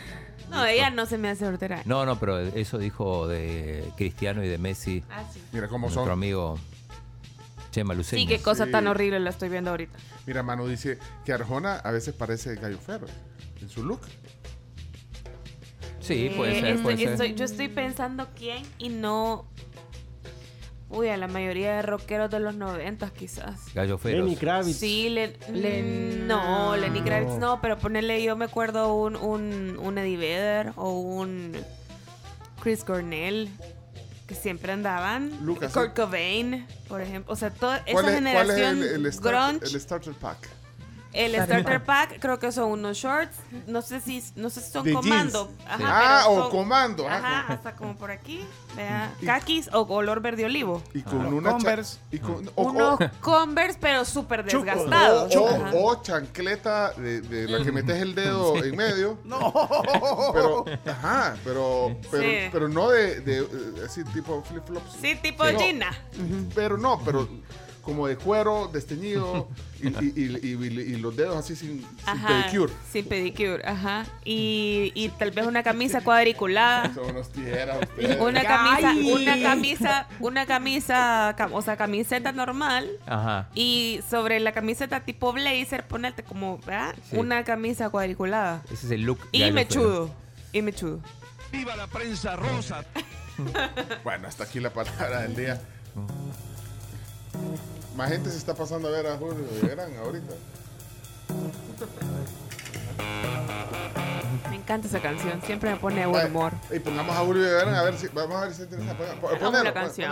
No, ella no se me hace hortera. No, no, pero eso dijo de Cristiano y de Messi. Ah, sí. Mira cómo nuestro son. amigo Chema Luceño. Sí, qué cosa Sí. tan horrible la estoy viendo ahorita. Mira, Manu dice que Arjona a veces parece gallo ferro en su look. Sí, puede Eh, ser, estoy- puede ser. estoy- yo estoy pensando quién y no. Uy, a la mayoría de rockeros de los noventas quizás. Galloferos. Lenny Kravitz. Sí, Len- Len- no, Lenny Kravitz No. pero ponerle yo me acuerdo un, un, un Eddie Vedder o un Chris Cornell que siempre andaban. Lucas, Kurt ¿sí? Cobain, por ejemplo. O sea, toda esa ¿Cuál es, cuál es generación el, el, start- grunge. el starter pack? El starter pack creo que son unos shorts, no sé si no sé si son De comando. Ajá, Ah, pero o comando, Ajá, ajá. hasta como por aquí, vea, kakis o color verde olivo. Y con Los una Converse. y con- o- Unos o- Converse pero súper desgastados. o, o chancleta de, de la que metes el dedo en medio. No. Pero, ajá, pero, pero, Sí. pero no de, de, eh, así tipo flip flops. Sí, tipo No, Gina. Pero no, pero como de cuero, desteñido y, y- y- y- y los dedos así sin, pedicure. Sin pedicure, ajá. Y, y tal vez una camisa cuadriculada. Son unos tijeras ustedes. Una camisa, Ay. una camisa, una camisa, cam- o sea, camiseta normal. Ajá. Y sobre la camiseta tipo blazer, ponerte como, ¿verdad? Sí. Una camisa cuadriculada. Ese es el look. Y mechudo. Y mechudo. ¡Viva la prensa rosa! Bueno, hasta aquí la palabra del día. Más gente se está pasando a ver a Julio Verán ahorita. Me encanta esa canción. Siempre me pone buen humor. Y pongamos a Julio Verán a ver si vamos a ver si se interesa. Ponelo, la canción.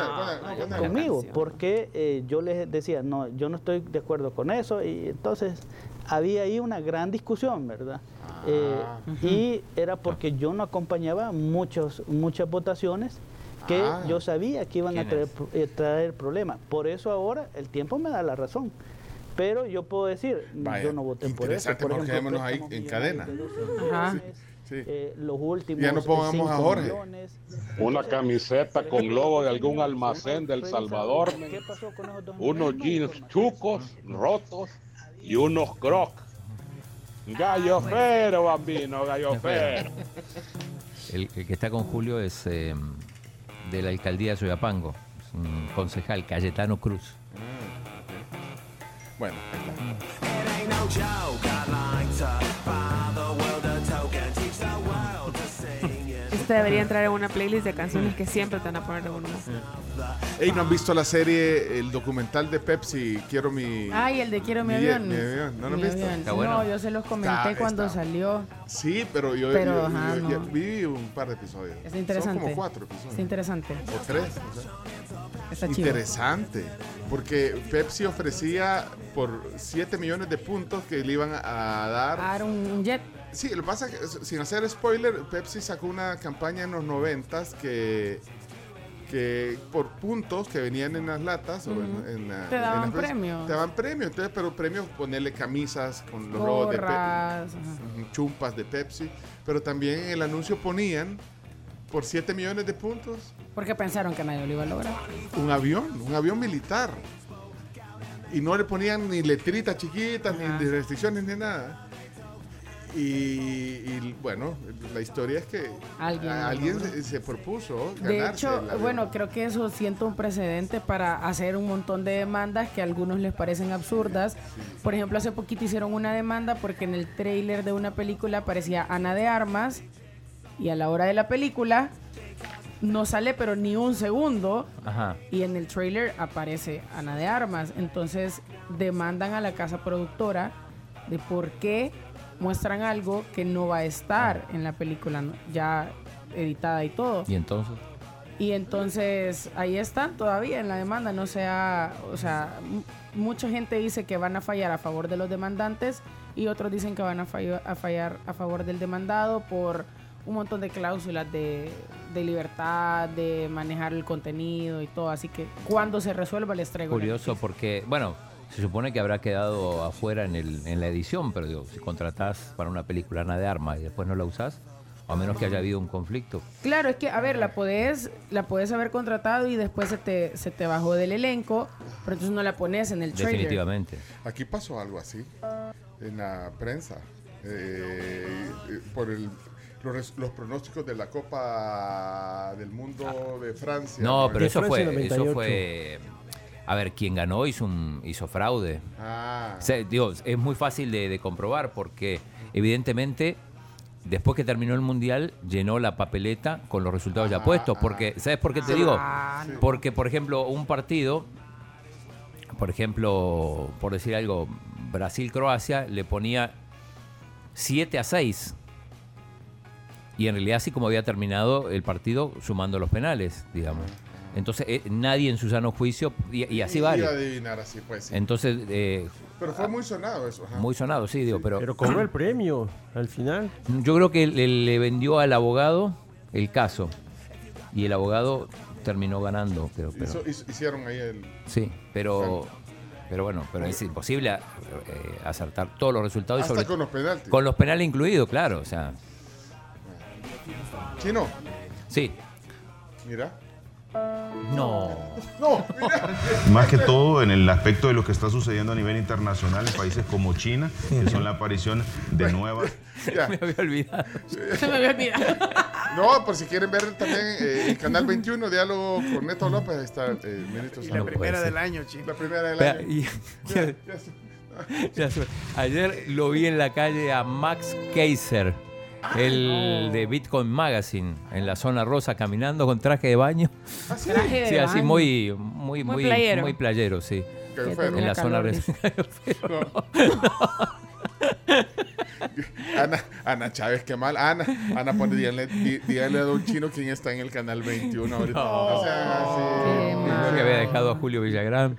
conmigo, porque eh, yo les decía, no, yo no estoy de acuerdo con eso, y entonces había ahí una gran discusión, ¿verdad? Eh, y era porque yo no acompañaba muchos, muchas votaciones que Ah. yo sabía que iban a ¿Quién traer, eh, traer problemas. Por eso ahora el tiempo me da la razón. Pero yo puedo decir, Vaya, yo no voté por eso. interesante, Por porque ejemplo, quedémonos ahí en cadena. de 12 Ajá. millones, Sí. eh, los últimos Ya no pongamos a Jorge. millones. Una camiseta con logo de algún almacén del Salvador, ¿Qué pasó con esos dos unos jeans chucos, rotos y unos crocs. Gallo fero, bambino, gallo fero. El, el que está con Julio es eh, de la alcaldía de Soyapango. Un concejal, Cayetano Cruz. Bueno, Este debería entrar en una playlist de canciones que siempre te van a poner de humor. Ey, ¿no han visto la serie, el documental de Pepsi? Quiero mi. Ay, el de Quiero mi Mi- avión. mi avión. ¿No lo Mi has visto? avión. Está bueno. No, yo se los comenté Está- cuando está- salió. Sí, pero yo, Pero, yo- ajá, yo- yo no. vi un par de episodios. Está interesante. Son como cuatro episodios. Está interesante. O tres. o sea. Está chido. Interesante. Porque Pepsi ofrecía por 7 millones de puntos que le iban a dar. A dar un jet. Sí, lo que pasa es que, sin hacer spoiler, Pepsi sacó una campaña en los noventas que, que por puntos que venían en las latas o en, en la- Te en daban las premios. Te daban premios, entonces, pero premios ponerle camisas con los logos de. Pepsi, chumpas de Pepsi, pero también en el anuncio ponían por 7 millones de puntos Porque pensaron que nadie lo iba a lograr. un avión, un avión militar. Y no le ponían ni letritas chiquitas, Ajá. ni restricciones, ni nada. Y, y, bueno, la historia es que Alguien alguien se, se propuso De hecho, bueno, creo que eso sienta un precedente para hacer un montón de demandas que a algunos les parecen absurdas. Por ejemplo, hace poquito hicieron una demanda porque en el tráiler de una película aparecía Ana de Armas y a la hora de la película no sale pero ni un segundo Ajá. y en el trailer aparece Ana de Armas. Entonces demandan a la casa productora de por qué muestran algo que no va a estar en la película ya editada y todo. Y entonces. Y entonces ahí están todavía en la demanda, no sea, o sea, mucha gente dice que van a fallar a favor de los demandantes y otros dicen que van a, fallo- a fallar a favor del demandado por un montón de cláusulas de, de libertad, de manejar el contenido y todo. Así que cuando se resuelva les traigo. Curioso porque, bueno, se supone que habrá quedado afuera en, el, en la edición, pero digo, si contratás para una película Ana de Armas y después no la usás, a menos que haya habido un conflicto. Claro, es que, a ver, la podés, la podés haber contratado y después se te, se te bajó del elenco, pero entonces no la pones en el trailer. Definitivamente. Aquí pasó algo así en la prensa eh, por el, los, los pronósticos de la Copa del Mundo de Francia. No, pero eso fue, eso 98. fue. A ver, quien ganó hizo un, hizo fraude. Ah, O sea, digo, es muy fácil de, de comprobar porque evidentemente después que terminó el mundial llenó la papeleta con los resultados ya puestos. Porque, ¿sabes por qué te digo? Ah, no. Porque, por ejemplo, un partido, por ejemplo, por decir algo, Brasil-Croacia le ponía 7 a 6. Y en realidad así como había terminado el partido sumando los penales, digamos. Entonces eh, nadie en su sano juicio, y, y así Iba vale. a adivinar así, pues sí. Entonces, eh, Pero fue muy sonado eso. ajá. muy sonado, sí, digo, pero... Pero cobró el premio al final. Yo creo que le, le vendió al abogado el caso y el abogado terminó ganando, creo. Pero, Hizo- hizo- hicieron ahí el. sí, pero, pero bueno, pero es imposible eh, acertar todos los resultados. y Hasta sobre- con los penaltis. Con los penales incluidos, claro, o sea, Chino, sí. mira. No. No, mira. Más que todo en el aspecto de lo que está sucediendo a nivel internacional en países como China, que son la aparición de nuevas... Ya. Me había olvidado. Se me había olvidado. No, por si quieren ver también eh, el canal 21, diálogo con Neto López, ahí está eh, ministro la primera del año, chico. La primera del año. y- Ya. Ayer lo vi en la calle a Max Kaiser, el de Bitcoin Magazine, en la zona rosa, caminando con traje de baño. ¿Ah, sí? Traje de Sí, así baño. muy, muy, Muy muy, playero. muy playero, sí. Qué Que feo. En la zona calores. Ana, Ana Chávez, qué mal. Ana, Ana pone, díganle, di- díganle a Don Chino quién está en el canal 21 ahorita. No. O sea, sí. Creo que había dejado a Julio Villagrán.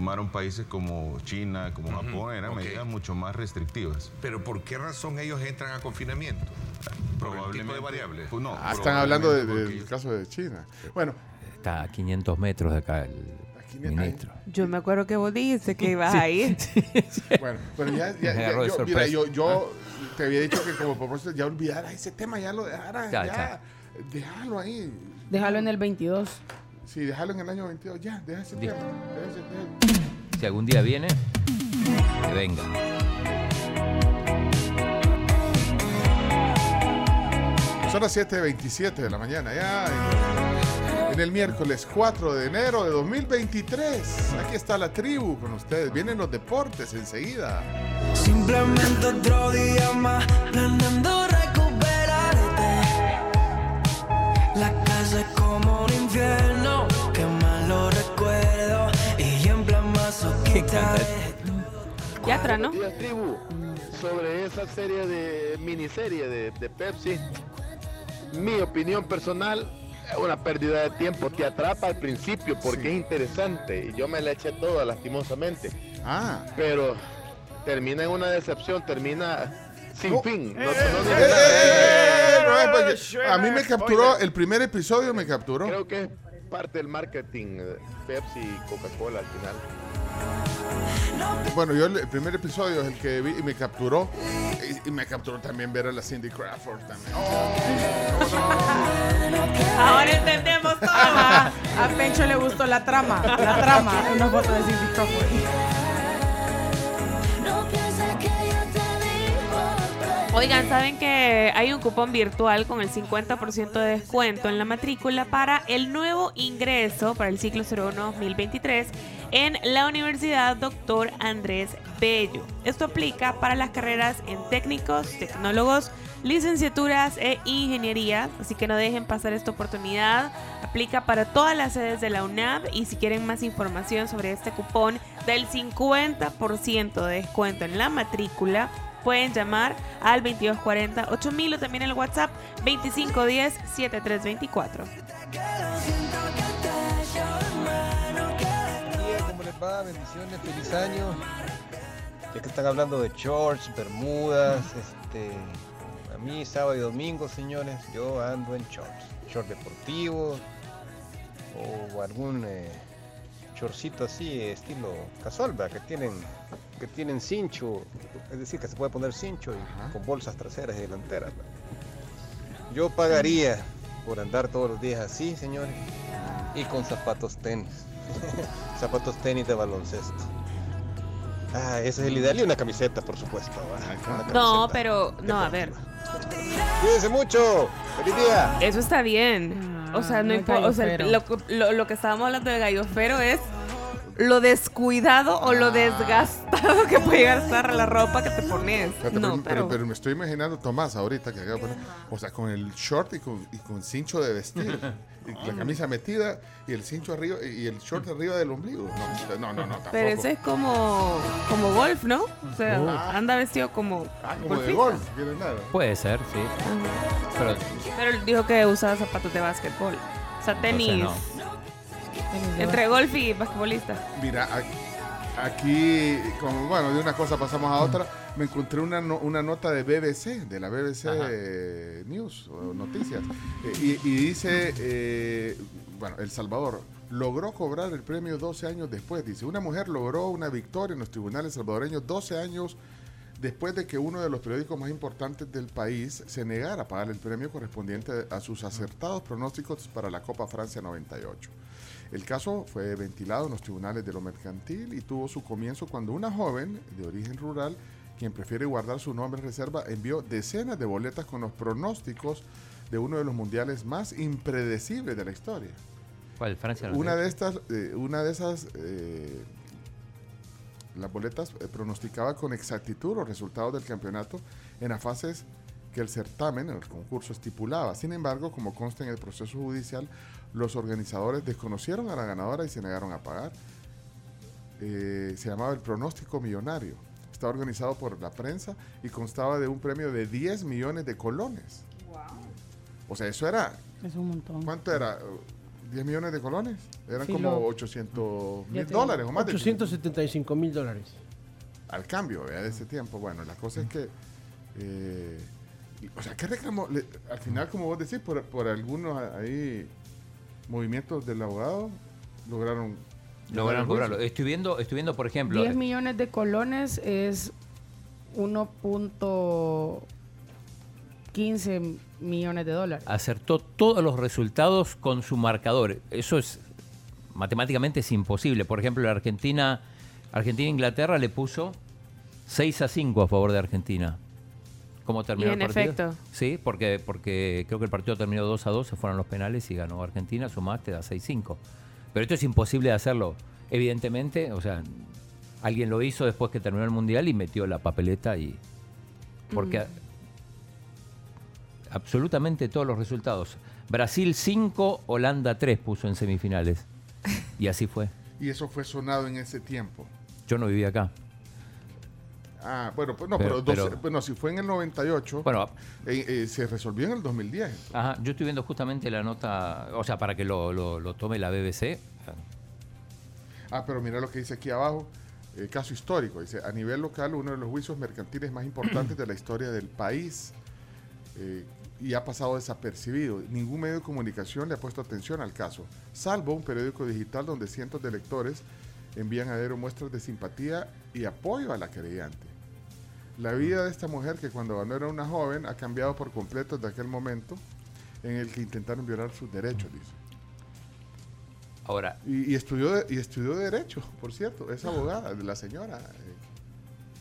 Tomaron países como China, como Japón, eran ok. medidas mucho más restrictivas. Pero ¿por qué razón ellos entran a confinamiento? Por el tipo de variables. Pues no, Ah, están hablando de- probablemente del porque- caso de China. Bueno, Está a 500 metros de acá el ministro. Yo me acuerdo que vos dijiste que ibas Sí, a ir. bueno, pero ya, ya, ya- de yo, mira, yo, yo te había dicho que como propósito ya olvidara ese tema, ya lo dejara, ya, Ya, ya. déjalo ahí. Déjalo en el 22. Sí, déjalo en el año 22, ya, deja ese Listo. tema. deja ese tema. Si algún día viene, que venga. Son las 7.27 de la mañana, ya. En, el miércoles 4 de enero de 2023. Aquí está la tribu con ustedes. Vienen los deportes enseguida. Simplemente otro día más, planeando recuperarte. La casa infierno, que malo recuerdo. Y en plan masoquista. Yatra, ¿no? Tribu. Sobre esa serie de miniserie de, de Pepsi, mi opinión personal es una pérdida de tiempo. Te atrapa al principio porque es interesante y yo me la eché toda lastimosamente. Ah. Pero termina en una decepción, termina sin No. fin. No- Eh, no eh, eh, a mí me capturó, el primer episodio me capturó. Creo que es parte del marketing Pepsi y Coca-Cola al final. Bueno, yo el primer episodio es el que vi y me capturó. Y, y me capturó también ver a la Cindy Crawford también. Ahora entendemos todo. A Pencho le gustó la trama. La trama. Una foto de Cindy Crawford. Oigan, ¿saben que hay un cupón virtual con el 50% de descuento en la matrícula para el nuevo ingreso para el ciclo 01-2023 en la Universidad Dr. Andrés Bello? Esto aplica para las carreras en técnicos, tecnólogos, licenciaturas e ingeniería, así que no dejen pasar esta oportunidad. Aplica para todas las sedes de la UNAV y si quieren más información sobre este cupón del 50% de descuento en la matrícula, pueden llamar al 2240 8000 o también el WhatsApp 2510 7324. ¿Cómo les va? Bendiciones, feliz año. Ya que están hablando de shorts, bermudas, este, a mí sábado y domingo, señores, yo ando en shorts, short deportivo o algún eh, shortcito así, estilo casual, que tienen, que tienen cincho, es decir, que se puede poner cincho y con bolsas traseras y delanteras. Yo pagaría por andar todos los días así, señores, y con zapatos tenis. zapatos tenis de baloncesto. Ah, ese es el ideal y una camiseta, por supuesto. Una No, camiseta. pero no, a ver. Cuídense mucho. Feliz día. Eso está bien. O sea, no no. O sea, gallofero. lo, lo- lo que estábamos hablando de gallofero es lo descuidado o lo desgastado que puede llegar a estar la ropa que te pones. Espérate, No, pero, pero- pero. pero me estoy imaginando Tomás ahorita que acaba de poner, o sea, con el short y con, y con cincho de vestir, y la camisa metida y el cincho arriba y el short arriba del ombligo. No, no, no, no tampoco. Pero ese es como, como golf, ¿no? O sea, Oh. anda vestido como. Ah, como de golf, ¿quieres nada? Puede ser, sí. Pero Pero él dijo que usaba zapatos de básquetbol. O sea, tenis. Entonces Entre golf y basquetbolista. Mira, aquí, como bueno, de una cosa pasamos a otra. Me encontré una, no- una nota de BBC, de la BBC News, o Noticias, eh, y, y dice, eh, bueno, El Salvador logró cobrar el premio 12 años después. Dice, una mujer logró una victoria en los tribunales salvadoreños 12 años después de que uno de los periódicos más importantes del país se negara a pagar el premio correspondiente a sus acertados pronósticos para la Copa Francia 98. El caso fue ventilado en los tribunales de lo mercantil y tuvo su comienzo cuando una joven de origen rural, quien prefiere guardar su nombre en reserva, envió decenas de boletas con los pronósticos de uno de los mundiales más impredecibles de la historia. ¿Cuál? Francia. Una de estas, eh, una de esas, eh, las boletas eh, pronosticaba con exactitud los resultados del campeonato en las fases que el certamen, el concurso estipulaba. Sin embargo, como consta en el proceso judicial, los organizadores desconocieron a la ganadora y se negaron a pagar. Eh, se llamaba el pronóstico millonario. Estaba organizado por la prensa y constaba de un premio de 10 millones de colones. O sea, eso era Es un montón. ¿Cuánto era? ¿10 millones de colones? Eran Sí, como lo- 800 Ya mil dólares o más. de- 875 mil dólares. al cambio ¿verdad? de ese tiempo. Bueno, la cosa es que. eh, o sea, ¿qué reclamó? Le- al final, como vos decís, por, por algunos ahí movimientos del abogado, lograron. Lograron juicio. Estoy viendo, estoy viendo, por ejemplo. 10 millones de colones es 1.15 millones de dólares. acertó todos los resultados con su marcador. Eso es matemáticamente es imposible. Por ejemplo, la Argentina, Argentina-Inglaterra le puso 6 a 5 a favor de Argentina. ¿Cómo terminó Y el partido? efecto. Sí, porque, porque creo que el partido terminó 2 a 2, se fueron los penales y ganó Argentina, sumaste a 6-5. Pero esto es imposible de hacerlo. Evidentemente, o sea, alguien lo hizo después que terminó el Mundial y metió la papeleta y... Porque Mm. a- absolutamente todos los resultados. Brasil 5, Holanda 3 puso en semifinales. Y así fue. Y eso fue sonado en ese tiempo. Yo no vivía acá. Ah, bueno, pues no, Pero- pero, 12 pero- bueno, si fue en el 98, Bueno, eh, eh, se resolvió en el 2010. Ajá, yo estoy viendo justamente la nota, o sea, para que lo, lo- lo tome la BBC. Ah, pero mira lo que dice aquí abajo. eh, caso histórico. Dice, a nivel local, uno de los juicios mercantiles más importantes de la historia del país. y ha pasado desapercibido. Ningún medio de comunicación le ha puesto atención al caso, salvo un periódico digital donde cientos de lectores envían a diario muestras de simpatía y apoyo a la querellante. La vida de esta mujer, que cuando ganó era una joven, ha cambiado por completo desde aquel momento en el que intentaron violar sus derechos, dice. Ahora, Y, y estudió y estudió Derecho, por cierto, es abogada de la señora.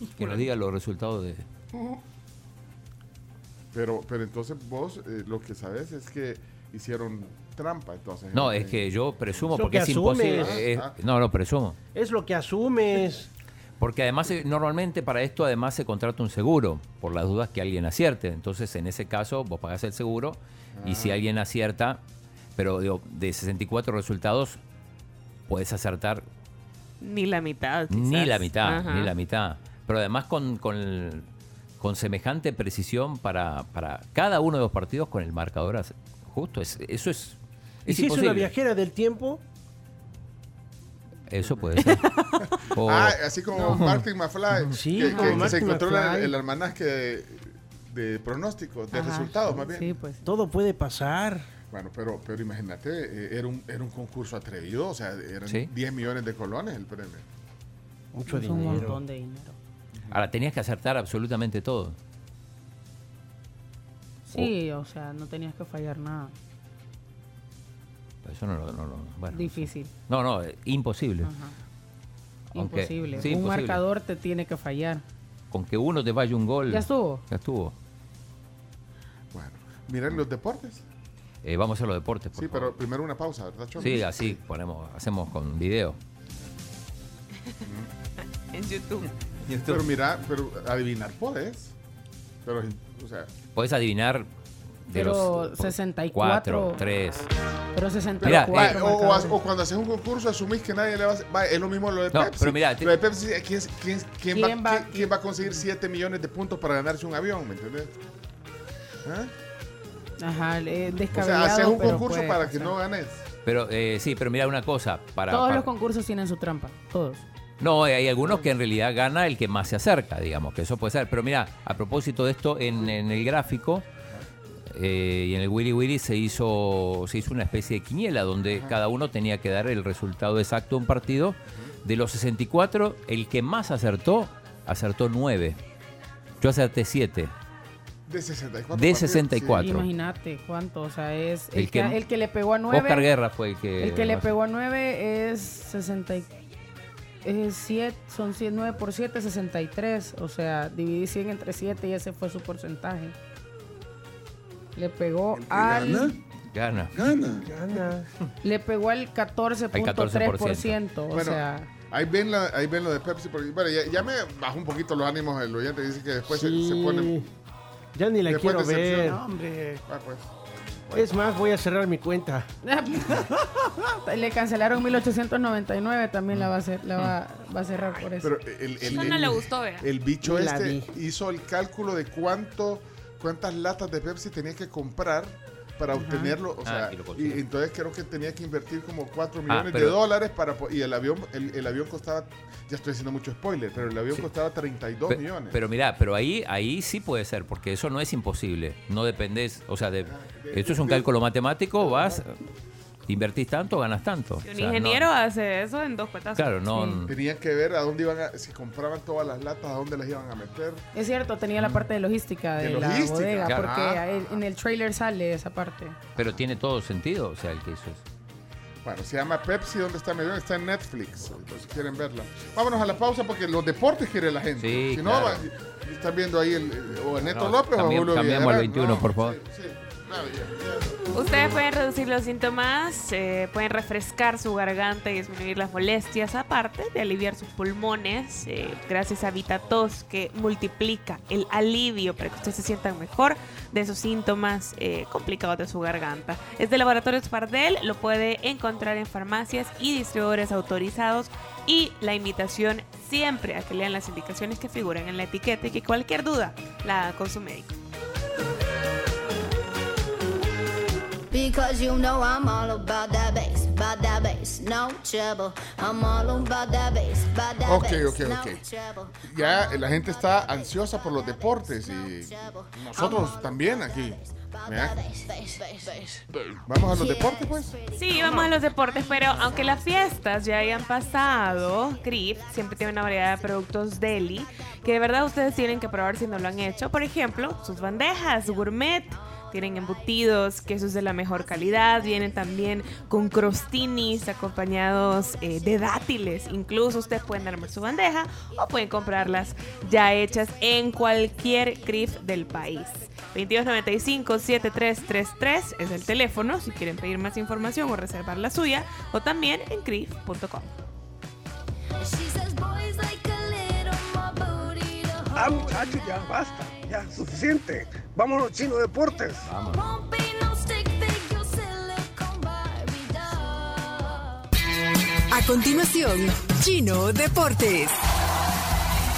eh. que nos diga los resultados de... Pero, pero entonces vos eh, lo que sabes es que hicieron trampa, entonces. No, en- es que yo presumo, porque que es asumes. imposible. es- Ah, no, no, presumo. Es lo que asumes. Porque además, eh, normalmente para esto además se contrata un seguro, por las dudas que alguien acierte. Entonces, en ese caso, vos pagás el seguro y si Ah. alguien acierta, pero digo, de 64 resultados, puedes acertar Ni la mitad. ni la mitad, Ajá. ni la mitad. Pero además con, con, con semejante precisión para, para cada uno de los partidos con el marcador justo. Es, eso es, ¿Y es si es una viajera del tiempo? Eso puede ser. O- Ah, así como Martin McFly, Sí, que, como que se encontró McFly. el almanaque de, de pronósticos, de Ajá. resultados más bien. Sí, pues. Todo puede pasar. Bueno, pero, pero imagínate, eh, era, un, era un concurso atrevido, o sea, eran Sí. 10 millones de colones el premio. Mucho Es un dinero. montón de dinero. Ahora, tenías que acertar absolutamente todo. Sí, o sea, no tenías que fallar nada. Eso no, no, no, no, bueno. Difícil. No, no, eh, imposible. Ajá. Aunque- Imposible. sí, un imposible. marcador te tiene que fallar. Con que uno te vaya un gol. Ya estuvo. Ya estuvo. Bueno, miren los deportes. Eh, vamos a hacer los deportes. por Sí, favor. pero primero una pausa, ¿verdad, Chon? Sí, así ponemos, hacemos con video. En YouTube. Pero mira, pero adivinar podés. Pero, o sea, Puedes adivinar de Pero los 64. 4, 3. Pero pero, 64. Mira, va, o, o- o cuando haces un concurso asumís que nadie le va a hacer. va, es lo mismo lo de No, Pepsi. pero mira, lo de Pepsi, ¿quién, quién, quién, ¿Quién va, va- quién- quién va a conseguir 7 millones de puntos para ganarse un avión? ¿Me entiendes? ¿Ah? Ajá, eh, O descabellado. sea, haces un concurso puede para que no ganes. Pero eh, sí, pero mira una cosa. Para, Todos para- los concursos tienen su trampa. Todos. No, hay algunos que en realidad gana el que más se acerca, digamos, que eso puede ser. Pero mira, a propósito de esto, en, en el gráfico eh, y en el Willy Willy se hizo, se hizo una especie de quiniela donde cada uno tenía que dar el resultado exacto de un partido. De los 64, el que más acertó, acertó 9. Yo acerté 7. De 64. De partidos, 64. Imagínate cuánto. O sea, es. El El, que, que- el que le pegó a 9. Oscar Guerra fue el que. El que le pegó a 9 es 60. y- Es 7, son 100, 9 por 7, 63. O sea, dividí 100 entre 7 y ese fue su porcentaje. Le pegó al. Gana. Gana. Le pegó al 14.3%. O Bueno, sea. ahí ven, la, ahí ven lo de Pepsi. Porque, bueno, ya, ya me bajó un poquito los ánimos el oyente. Dice que después se, se pone. Ya ni la quiero ver. decepciona. Hombre. Ah, pues. Es más, voy a cerrar mi cuenta. Le cancelaron 1899, también la va a, hacer, la va, va a cerrar por eso. Pero el, no el- le gustó, vea. El bicho la este vi. hizo el cálculo de cuánto, cuántas latas de Pepsi tenía que comprar para Ajá. obtenerlo. O Ah, sea, y entonces creo que tenía que invertir como 4 millones de pero- dólares para y el avión, el, el avión costaba, ya estoy haciendo mucho spoiler, pero el avión costaba 32 Pe- millones. Pero mira, pero ahí, ahí sí puede ser, porque eso no es imposible. No dependés, o sea, de, esto es un cálculo matemático, vas, invertís tanto, ganas tanto. O un sea, no- ingeniero hace eso en dos petazos. Claro, no- Tenían que ver a dónde iban a, si compraban todas las latas, a dónde las iban a meter. Es cierto, tenía la parte de logística de, De la logística, bodega, claro. porque Ah. en el trailer sale esa parte. pero tiene todo sentido, o sea, el que hizo eso. Bueno, se llama Pepsi, ¿dónde está Medellín? Está en Netflix, si quieren verla. Vámonos a la pausa porque los deportes quiere la gente. Sí, si no, claro. va- están viendo ahí el, el- o Neto No, López cambiam- o Julio cambiamos al Villarreal. 21, No, por favor. sí, sí. Ustedes pueden reducir los síntomas, eh, pueden refrescar su garganta y disminuir las molestias, aparte de aliviar sus pulmones, eh, gracias a VitaTos, que multiplica el alivio para que ustedes se sientan mejor de esos síntomas eh, complicados de su garganta. Es de Laboratorios Pardel, lo puede encontrar en farmacias y distribuidores autorizados. Y la invitación siempre a que lean las indicaciones que figuran en la etiqueta y que cualquier duda la haga con su médico. Because you know I'm all about that bass, about that bass, no trouble. I'm all about that bass, about that Ok, bass, ok, no ok. trouble. Ya la gente está ansiosa por los deportes y nosotros también aquí. Vamos a los deportes, pues. Sí, vamos a los deportes, pero aunque las fiestas ya hayan pasado, Crif siempre tiene una variedad de productos deli que de verdad ustedes tienen que probar si no lo han hecho. Por ejemplo, sus bandejas gourmet. Tienen embutidos, quesos de la mejor calidad, vienen también con crostinis acompañados eh, de dátiles. Incluso ustedes pueden armar su bandeja o pueden comprarlas ya hechas en cualquier CRIF del país. 2295-7333 es el teléfono si quieren pedir más información o reservar la suya o también en crif.com. Ah, muchachos, ya basta. Ya, suficiente. Vámonos, Chino Deportes. A continuación, Chino Deportes.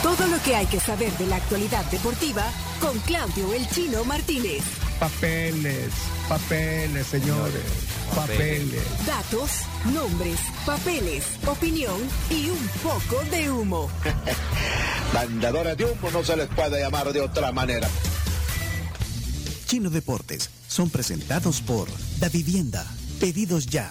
Todo lo que hay que saber de la actualidad deportiva con Claudio El Chino Martínez. Papeles, papeles, señores. Papeles. Datos, nombres, papeles, opinión y un poco de humo. Vendedores de humo no se les puede llamar de otra manera. Chino Deportes son presentados por Da Vivienda. Pedidos ya.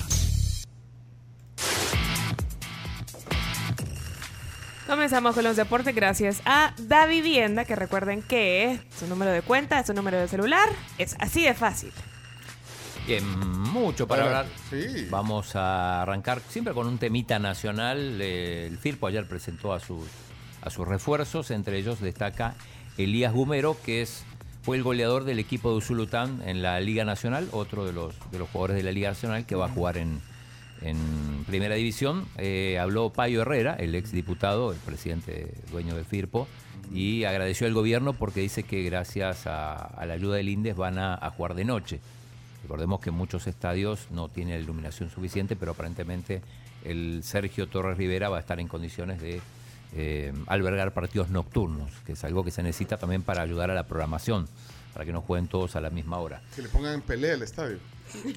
Comenzamos con los deportes gracias a Da Vivienda, que recuerden que su número de cuenta, su número de celular, es así de fácil. Bien, mucho para hablar. Vamos a arrancar siempre con un temita nacional. El FIRPO ayer presentó a sus, a sus refuerzos, entre ellos destaca Elías Gumero, que es, fue el goleador del equipo de Usulután en la Liga Nacional, otro de los, de los jugadores de la Liga Nacional que va a jugar en, en Primera División. Eh, habló Payo Herrera, el exdiputado, el presidente dueño del FIRPO, y agradeció al gobierno porque dice que gracias a, a la ayuda del INDES van a, a jugar de noche. Recordemos que muchos estadios no tienen iluminación suficiente, pero aparentemente el Sergio Torres Rivera va a estar en condiciones de eh, albergar partidos nocturnos, que es algo que se necesita también para ayudar a la programación, para que no jueguen todos a la misma hora. Que le pongan en pelea el estadio.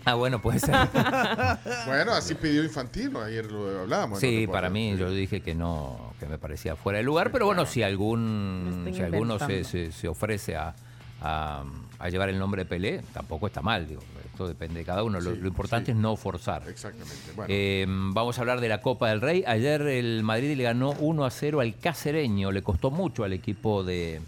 Ah, bueno, puede ser. bueno, así pidió Infantino, ayer lo hablábamos. Sí, ¿Te para mí yo dije que no, que me parecía fuera de lugar, pero bueno, si algún, si alguno se, se- se ofrece a, a- a llevar el nombre de Pelé, tampoco está mal, digo. Esto depende de cada uno. Lo, Sí, lo importante es no forzar. Exactamente. Bueno, Eh, vamos a hablar de la Copa del Rey. Ayer el Madrid le ganó 1 a 0 al Cacereño. Le costó mucho al equipo de,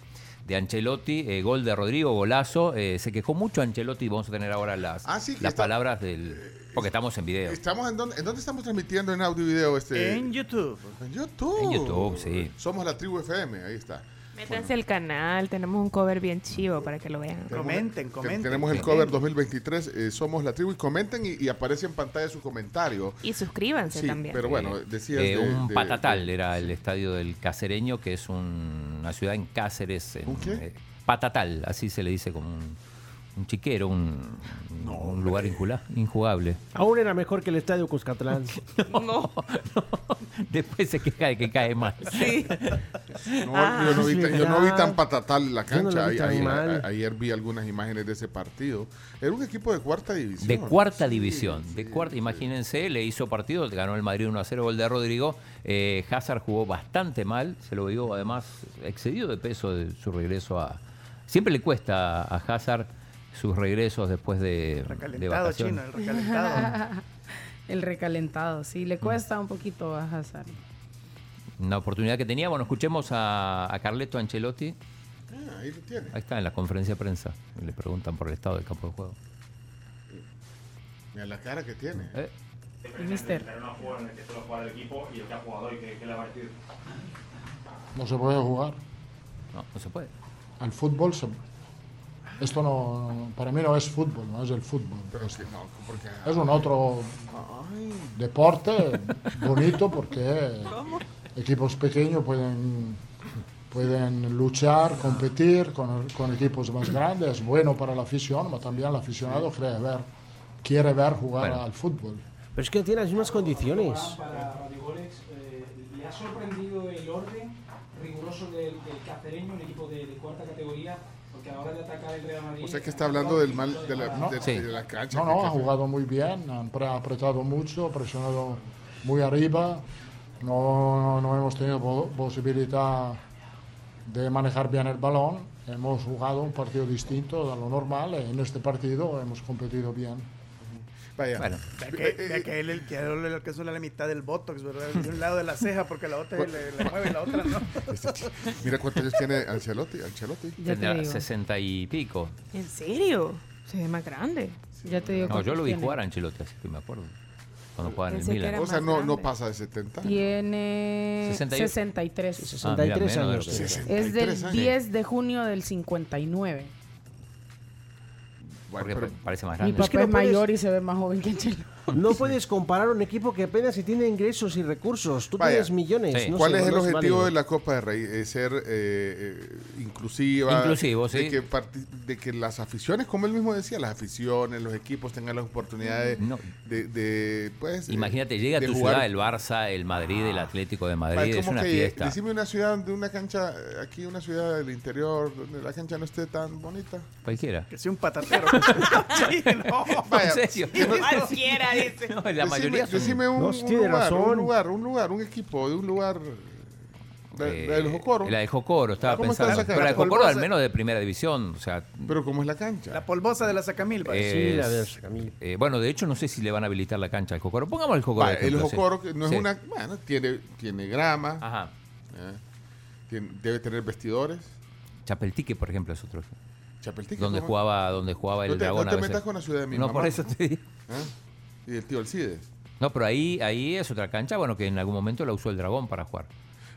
de Ancelotti. Eh, gol de Rodrigo, golazo. Eh, se quejó mucho Ancelotti. Vamos a tener ahora las, Ah, sí, las está- palabras del. Porque estamos en video. estamos en dónde, ¿en dónde estamos transmitiendo en audio y video este? En YouTube. En YouTube. En YouTube, sí. Somos la tribu FM, ahí está. Métanse al canal, tenemos un cover bien chivo para que lo vean. Comenten, Te- comenten. Tenemos el cover 2023, eh, Somos la tribu, y comenten y, y aparece en pantalla su comentario. Y suscríbanse Sí, también. pero bueno, decías Eh, de- un de- patatal era el estadio del Cacereño, que es un- una ciudad en Cáceres. en- ¿Un qué? eh, patatal, así se le dice como un, un chiquero, un, un lugar injugable. Aún era mejor que el estadio Cuscatlán. No. Después se queja de que cae mal. Sí. No, yo, no vi, tan- yo no vi verdad. tan patatal la no cancha. vi ayer, mal. a- ayer vi algunas imágenes de ese partido. Era un equipo de cuarta división. De cuarta Sí, división. sí, de cuarta, imagínense, le hizo partido, ganó el Madrid 1 a 0, gol de Rodrigo. Eh, Hazard jugó bastante mal, se lo vio además excedido de peso de su regreso a. Siempre le cuesta a Hazard sus regresos después de, de Recalentado chino, el recalentado. El recalentado, sí, le cuesta un poquito a Hazard. Una oportunidad que tenía. Bueno, escuchemos a, a Carleto Ancelotti. Ah, ahí lo tiene. Ahí está, en la conferencia de prensa. Le preguntan por el estado del campo de juego. Mira la cara que tiene. Eh, El mister. No se puede jugar. no, no se puede. Al fútbol se- Esto no, para mí no es fútbol, no es el fútbol. Pero Es, sí, no, porque. es un otro deporte bonito porque equipos pequeños pueden, pueden luchar, competir con, con equipos más grandes. Es bueno para la afición, pero también el aficionado quiere ver, quiere ver jugar Bueno. al fútbol. Pero es que tiene las mismas condiciones. Para eh, ¿le ha sorprendido el orden riguroso del, del cacereño, un equipo de, de cuarta categoría? Porque ahora de atacar el Real Madrid. O sea que está hablando del mal de la, No. de- Sí. de la cancha. No, no, ha jugado muy bien, han pre- apretado mucho, presionado muy arriba. No, no hemos tenido po- posibilidad de manejar bien el balón. Hemos jugado un partido distinto a lo normal. En este partido hemos competido bien. Vaya. Bueno, Vea que, vea que él, el que él le alcanzó la mitad del botox, ¿verdad? De un lado de la ceja porque la otra le, le mueve y la otra no. Mira cuántos años tiene Ancelotti. Ancelotti. Tendrá digo. 60 y pico. ¿En serio? Se ve más grande. Ya te digo No, yo lo vi tiene. jugar a Ancelotti, así que me acuerdo. Cuando jugaba en el Milan. O sea, no, no pasa de 70. Tiene 61. 63. Ah, mira, 63 menos de lo años. que- tiene. 63 Es del años. 10 de junio del 59. Bueno, Porque pero- parece más Mi papá es puedes- mayor y se ve más joven que Ancelotti. No puedes comparar un equipo que apenas si tiene ingresos y recursos. Tú Vaya. tienes millones. Sí. no ¿Cuál sé, es el no objetivo válido. de la Copa de Rey? Es ser eh, eh, inclusiva. Inclusivo, sí. De que, de que las aficiones, como él mismo decía, las aficiones, los equipos tengan las oportunidades No. de, de, pues, eh, Imagínate, llega a tu jugar. ciudad el Barça, el Madrid, el Atlético de Vaya, Madrid, es como una que, fiesta. Decime una ciudad de una cancha, eh, aquí una ciudad del interior, donde la cancha no esté tan bonita. Cualquiera. Que sea un patatero. Sí, no. Vaya, en serio. Cualquiera, dice. No, la decime, mayoría son- decime un, No, un sí, tiene lugar, un razón. lugar, un lugar, un equipo de un lugar de los Jocoro. Eh, La de Jocoro, estaba ¿Cómo está pensando. Pero la de? Jocoro al menos de primera división. O sea, Pero ¿cómo es la cancha? La polvosa de la Sacamil. vaya. Sí, la de es- Sacamil. eh, bueno, de hecho no sé si le van a habilitar la cancha al Jocoro. Pongamos el Jocoro. De el sí. Jocoro que no es Sí. una, bueno, tiene, tiene grama, Ajá. eh, tiene- debe tener vestidores. Chapeltique, por ejemplo, es otro. Chapeltique. Donde jugaba, donde jugaba el te, dragón no a te veces. metas con la ciudad de mi No, mamá. por eso te digo. Y el tío Alcides. No, pero ahí, ahí es otra cancha, bueno, que en algún momento la usó el dragón para jugar.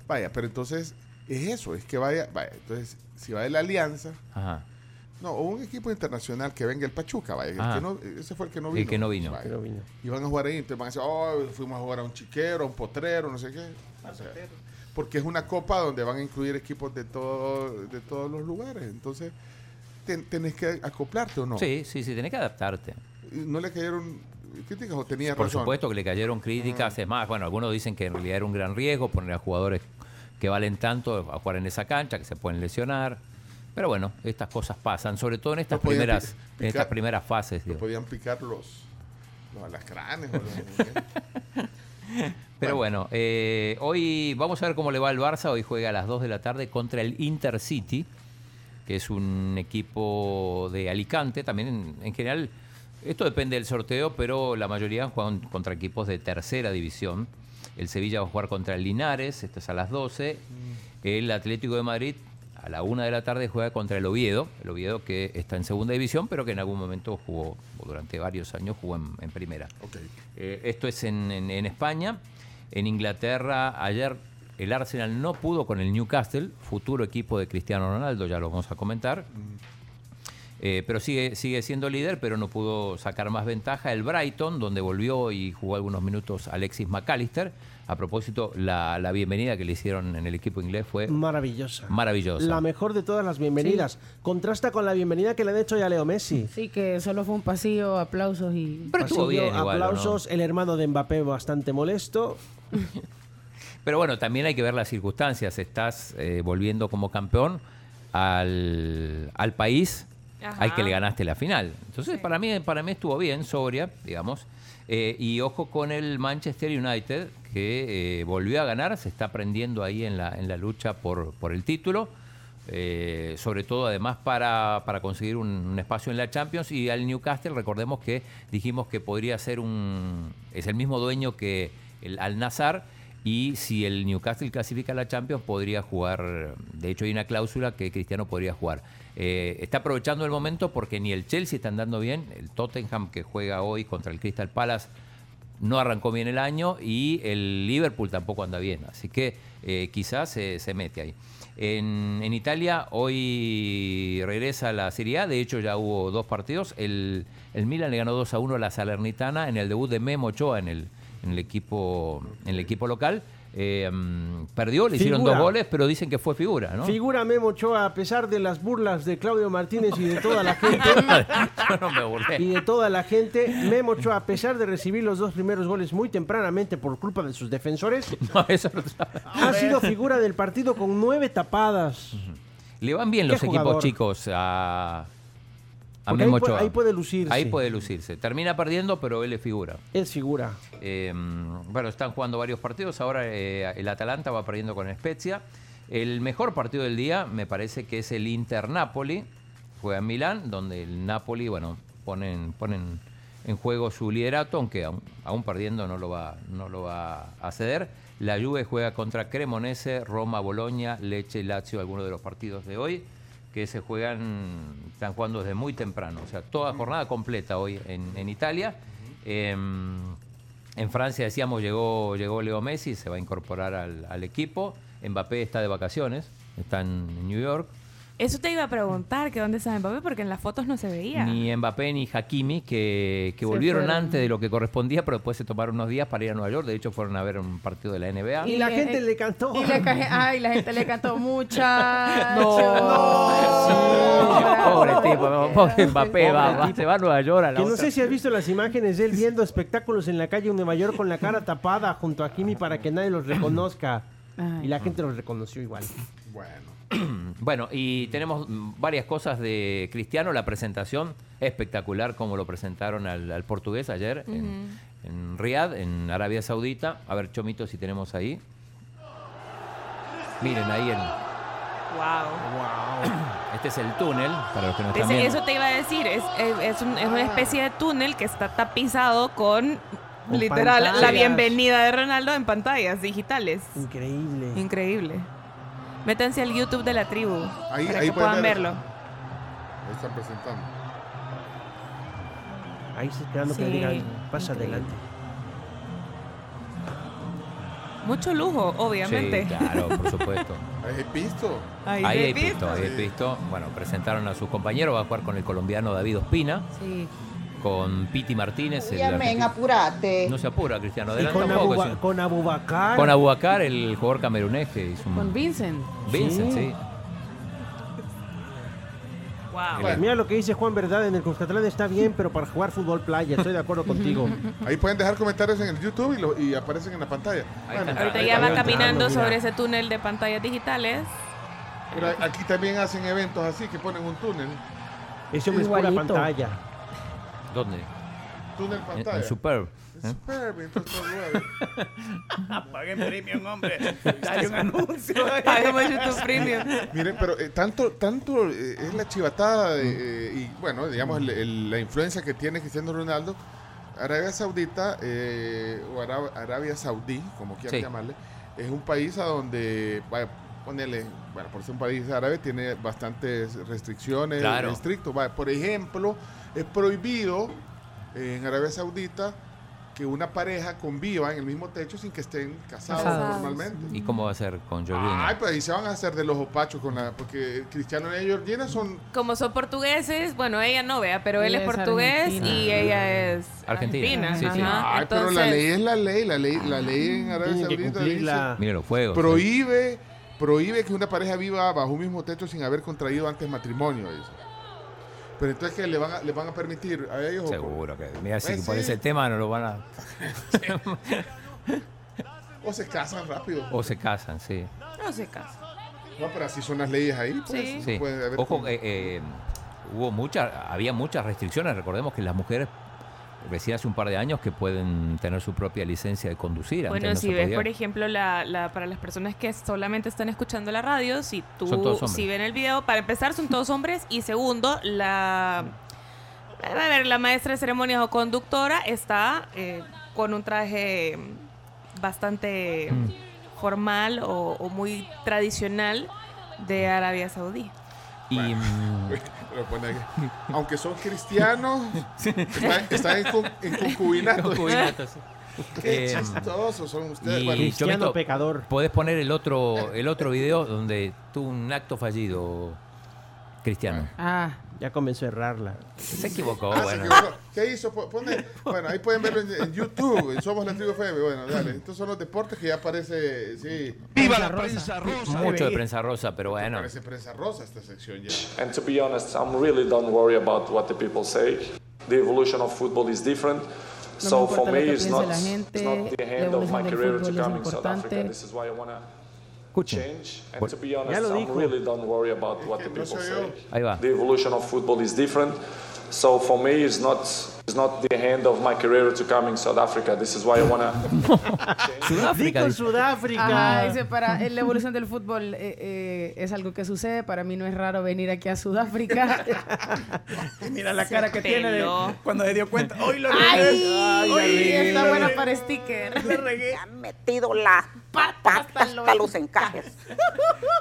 Vaya, pero entonces es eso, es que vaya, vaya, entonces si va de la Alianza, Ajá. no, o un equipo internacional que venga el Pachuca, vaya, el que no- ese fue el que no El vino. que no vino. Vaya. Que no vino. Y van a jugar ahí, entonces van a decir, oh, fuimos a jugar a un chiquero, a un potrero, no sé qué. O sea, porque es una copa donde van a incluir equipos de, todo, de todos los lugares. Entonces, ten- tenés que acoplarte o no. Sí, sí, sí, tenés que adaptarte. ¿No le cayeron críticas o tenía Por razón? supuesto que le cayeron críticas. Es más, bueno, algunos dicen que en realidad era un gran riesgo poner a jugadores que valen tanto a jugar en esa cancha, que se pueden lesionar. Pero bueno, estas cosas pasan, sobre todo en estas No primeras, en estas primeras fases. No podían picar los, los alacranes. o los- Pero bueno, eh, hoy vamos a ver cómo le va al Barça. Hoy juega a las 2 de la tarde contra el Intercity, que es un equipo de Alicante. También en, en general, esto depende del sorteo, pero la mayoría juegan contra equipos de tercera división. El Sevilla va a jugar contra el Linares, esto es a las 12. El Atlético de Madrid a la 1 de la tarde juega contra el Oviedo. El Oviedo que está en segunda división, pero que en algún momento jugó, o durante varios años jugó en, en primera. Eh, esto es en, en- en España. En Inglaterra, ayer el Arsenal no pudo con el Newcastle, futuro equipo de Cristiano Ronaldo, ya lo vamos a comentar. Eh, pero sigue, sigue siendo líder, pero no pudo sacar más ventaja. El Brighton, donde volvió y jugó algunos minutos Alexis McAllister. A propósito, la, la bienvenida que le hicieron en el equipo inglés fue Maravillosa. maravillosa. La mejor de todas las bienvenidas. Contrasta con la bienvenida que le han hecho ya a Leo Messi. Sí, que solo fue un pasillo, aplausos y... Pasillo, aplausos, el hermano de Mbappé bastante molesto. Pero bueno, también hay que ver las circunstancias. Estás eh, volviendo como campeón al, al país Ajá. al que le ganaste la final. Entonces, para, mí, para mí estuvo bien, sobria, digamos. Eh, y ojo con el Manchester United, que eh, volvió a ganar, se está prendiendo ahí en la, en la lucha por, por el título. eh, sobre todo además para, para conseguir un, un espacio en la Champions y al Newcastle recordemos que dijimos que podría ser un es el mismo dueño que el Al Nazar y si el Newcastle clasifica a la Champions podría jugar, de hecho hay una cláusula que Cristiano podría jugar. Eh, está aprovechando el momento porque ni el Chelsea está andando bien, el Tottenham que juega hoy contra el Crystal Palace no arrancó bien el año y el Liverpool tampoco anda bien, así que eh, quizás se, se mete ahí. En, en Italia hoy regresa la Serie A, de hecho ya hubo dos partidos, el, el Milan le ganó 2 a 1 a la Salernitana en el debut de Memo Ochoa en el, en el, equipo, en el equipo local. Eh, mm, perdió, le hicieron dos goles, pero dicen que fue figura, ¿no? Figura Memo Ochoa, a pesar de las burlas de Claudio Martínez y de toda la gente. Yo no me burlé. y de toda la gente, Memo Ochoa, a pesar de recibir los dos primeros goles muy tempranamente por culpa de sus defensores, No, eso no- ha sido figura del partido con nueve tapadas. Le van bien los equipos chicos a, a Porque Memo ahí pu- Ochoa. ahí puede lucirse. Ahí puede lucirse. Termina perdiendo, pero él es figura. Es figura. Eh, bueno, están jugando varios partidos. Ahora eh, el Atalanta va perdiendo con Spezia. El mejor partido del día me parece que es el Inter-Napoli. Juega en Milán, donde el Napoli, bueno, ponen, ponen en juego su liderato, aunque aún, aún perdiendo no lo, va, no lo va a ceder. La Juve juega contra Cremonese, Roma, Boloña, Leche, Lazio, algunos de los partidos de hoy que se juegan, están jugando desde muy temprano, o sea, toda jornada completa hoy en, en Italia. Eh, en Francia, decíamos, llegó, llegó Leo Messi, se va a incorporar al, al equipo. Mbappé está de vacaciones, está en New York. Eso te iba a preguntar, que dónde está Mbappé, porque en las fotos no se veía. Ni Mbappé ni Hakimi, que, que volvieron fueron. antes de lo que correspondía, pero después se tomaron unos días para ir a Nueva York. De hecho, fueron a ver un partido de la NBA. Y la gente le cantó. Y la, ay, la gente le cantó mucha. Pobre tipo, pobre Mbappé, va, va, se va a Nueva York a la Que no otra. sé si has visto las imágenes de él viendo espectáculos en la calle de Nueva York con la cara tapada junto a Kimi para que nadie los reconozca. Y la gente los reconoció igual. Bueno. Bueno, y tenemos varias cosas de Cristiano. La presentación espectacular, como lo presentaron al, al portugués ayer en, en Riyadh, en Arabia Saudita. A ver, Chomito, si tenemos ahí. Miren ahí el. Wow. Este es el túnel, para los que no están viendo. eso te iba a decir, es, es, es un- es una especie de túnel que está tapizado con, literal la bienvenida de Ronaldo en pantallas digitales. Increíble. Increíble. Métanse al YouTube de la tribu Ahí, para ahí que puedan ver verlo. Ahí están presentando. Ahí está esperando que Sí, digan, pasa increíble. adelante. Mucho lujo, obviamente. Sí, claro, por supuesto. Ahí hay pisto. Ahí Ahí hay pisto. ahí hay pisto. Bueno, presentaron a sus compañeros. Va a jugar con el colombiano David Ospina, Sí. Con Piti Martínez. el apurate. No se apura, Cristiano. Y Adelanta con, un poco. Abuba- sí. con Abubakar. Con Abubacar, el jugador camerunés que hizo un... Con Vincent. Vincent, sí. Wow. Mira lo que dice Juan Verdad, en el Cuscatlán está bien, pero para jugar fútbol playa, estoy de acuerdo contigo. Ahí pueden dejar comentarios en el YouTube y, lo- y aparecen en la pantalla. Bueno, Ahorita ya va caminando Mira. sobre ese túnel de pantallas digitales. Pero aquí también hacen eventos así que ponen un túnel. Ese hombre es pura pantalla. ¿Dónde? Túnel En, pantalla. en Superb. ¿eh? Superb, entonces. Paguen premium, hombre. Dale un anuncio. Paguemos YouTube Premium. Miren, pero eh, tanto, tanto eh, es la chivatada de, eh, y bueno, digamos el- el- la influencia que tiene Cristiano Ronaldo. Arabia Saudita eh, o Ara- Arabia Saudí, como quieran Sí. llamarle, es un país a donde, vaya, ponele, bueno, por ser un país árabe, tiene bastantes restricciones, Claro. estrictos. Vaya, por ejemplo, es prohibido en Arabia Saudita que una pareja conviva en el mismo techo sin que estén casados, Casados. normalmente. ¿Y cómo va a ser con Jorginho? Ay, pues ahí se van a hacer de los opachos con la. Porque Cristiano y Georgina son. Como son portugueses, bueno, ella no vea, pero él Él es es portugués argentina. y ella es Argentina, argentina. sí, sí. Ay, pero la ley es la ley. La ley, la ley en Arabia Tienen que Saudita dice, Mire los juegos. ¿eh? prohíbe, prohíbe que una pareja viva bajo un mismo techo sin haber contraído antes matrimonio. Dice. Pero entonces que le van a, le van a permitir a ellos. Seguro que. Mira, si Pues por sí. ese tema no lo van a. O se casan rápido. o se casan, sí. no se casa. No, pero así son las leyes ahí. Pues, Sí. Sí. Ojo, eh, eh, hubo muchas, había muchas restricciones. Recordemos que las mujeres recién hace un par de años que pueden tener su propia licencia de conducir. Antes Bueno, no si ves, podía. por ejemplo, la, la- para las personas que solamente están escuchando la radio, si tú, si ven el video, para empezar son todos hombres y segundo, la, a ver, la maestra de ceremonias o conductora está eh, con un traje bastante Mm. formal o, o muy tradicional de Arabia Saudí. Y, mm, Lo pone aquí. Aunque son cristianos, están, en, en concubinato. Concubinato, sí. Qué Eh, chistosos son ustedes. y Bueno, Cristiano Chomito, pecador. Podés poner el otro, el otro video donde tuvo un acto fallido, Cristiano. Ah, Ya comenzó a errarla. Se equivocó, Ah, se bueno. equivocó. ¿Qué hizo? Po- Pone, bueno, ahí pueden verlo en, en YouTube. en Somos la Tribu FM. Bueno, dale. Estos son los deportes que ya aparece. Sí. ¡Viva la prensa rosa! Mucho de prensa rosa, pero bueno. Parece prensa rosa esta sección ya. And to be honest, I'm really don't worry about what the people say. The evolution of football is different. No so me for me, lo que it's not, la it's gente, not the hand of my career to come in South. Africa. This is why I wanna Escuchen. change. And Por- to be Ya honest, lo dijo. really don't worry about what the no people soy say. yo. Ahí va. The evolution of football is different. So for me, it's not it's not the hand of my career to come in South Africa. This is why I wanna. Sudáfrica. Sudáfrica. Dice, para la evolución del fútbol eh, eh, es algo que sucede. Para mí no es raro venir aquí a Sudáfrica. Mira la cara que tiene de cuando se dio cuenta. ¡Hoy lo ¡Ay! regué! Uy, regué, está la buena regué. para sticker. La regué. han metido las patas hasta los encajes.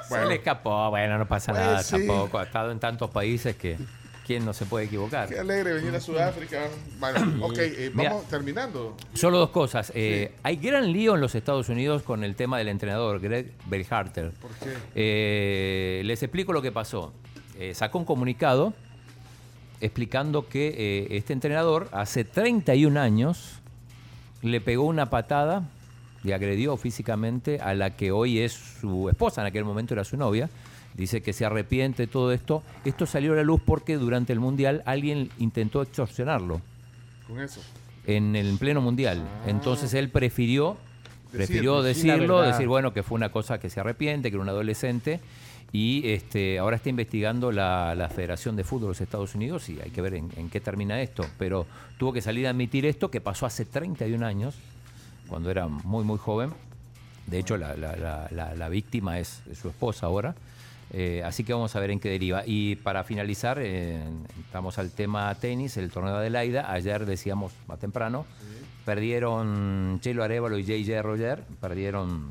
Se le escapó, bueno, no pasa Pues nada sí. tampoco. Ha estado en tantos países que quién no se puede equivocar. Qué alegre venir a Sudáfrica. Bueno, ok, eh, Mira. vamos terminando. Solo dos cosas. Eh, Hay gran lío en los Estados Unidos con el tema del entrenador, Greg Berhalter. ¿Por qué? Eh, les explico lo que pasó. Eh, sacó un comunicado explicando que este entrenador hace 31 años le pegó una patada y agredió físicamente a la que hoy es su esposa, en aquel momento era su novia. Dice que se arrepiente de todo esto. Esto salió a la luz porque durante el Mundial alguien intentó extorsionarlo Con eso. en el en pleno mundial. Entonces él prefirió, prefirió decir decirlo, decir bueno que fue una cosa que se arrepiente, que era un adolescente. Y este, ahora está investigando la, la Federación de Fútbol de los Estados Unidos y hay que ver en, en qué termina esto. Pero tuvo que salir a admitir esto que pasó hace 31 años, cuando era muy, muy joven. De hecho, la, la- la- la- la víctima es, es su esposa ahora. Eh, así que vamos a ver en qué deriva. Y para finalizar, eh, estamos al tema tenis, el torneo de Adelaida. Ayer decíamos más temprano, perdieron Chelo Arevalo y JJ Roger, perdieron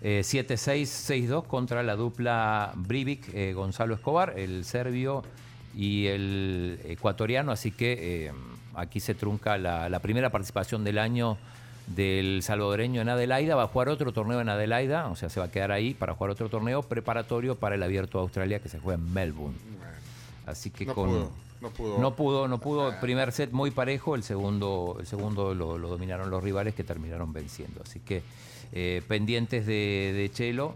eh, 7-6, 6-2 contra la dupla Brivik, eh, Gonzalo Escobar, el serbio y el ecuatoriano. Así que eh, aquí se trunca la primera participación del año del salvadoreño en Adelaida. Va a jugar otro torneo en Adelaida, o sea, se va a quedar ahí para jugar otro torneo preparatorio para el Abierto de Australia que se juega en Melbourne. Así que No con. pudo, no pudo. No pudo, no pudo. Primer set muy parejo, el segundo, el segundo lo, lo dominaron los rivales que terminaron venciendo. Así que eh, pendientes de, de Chelo,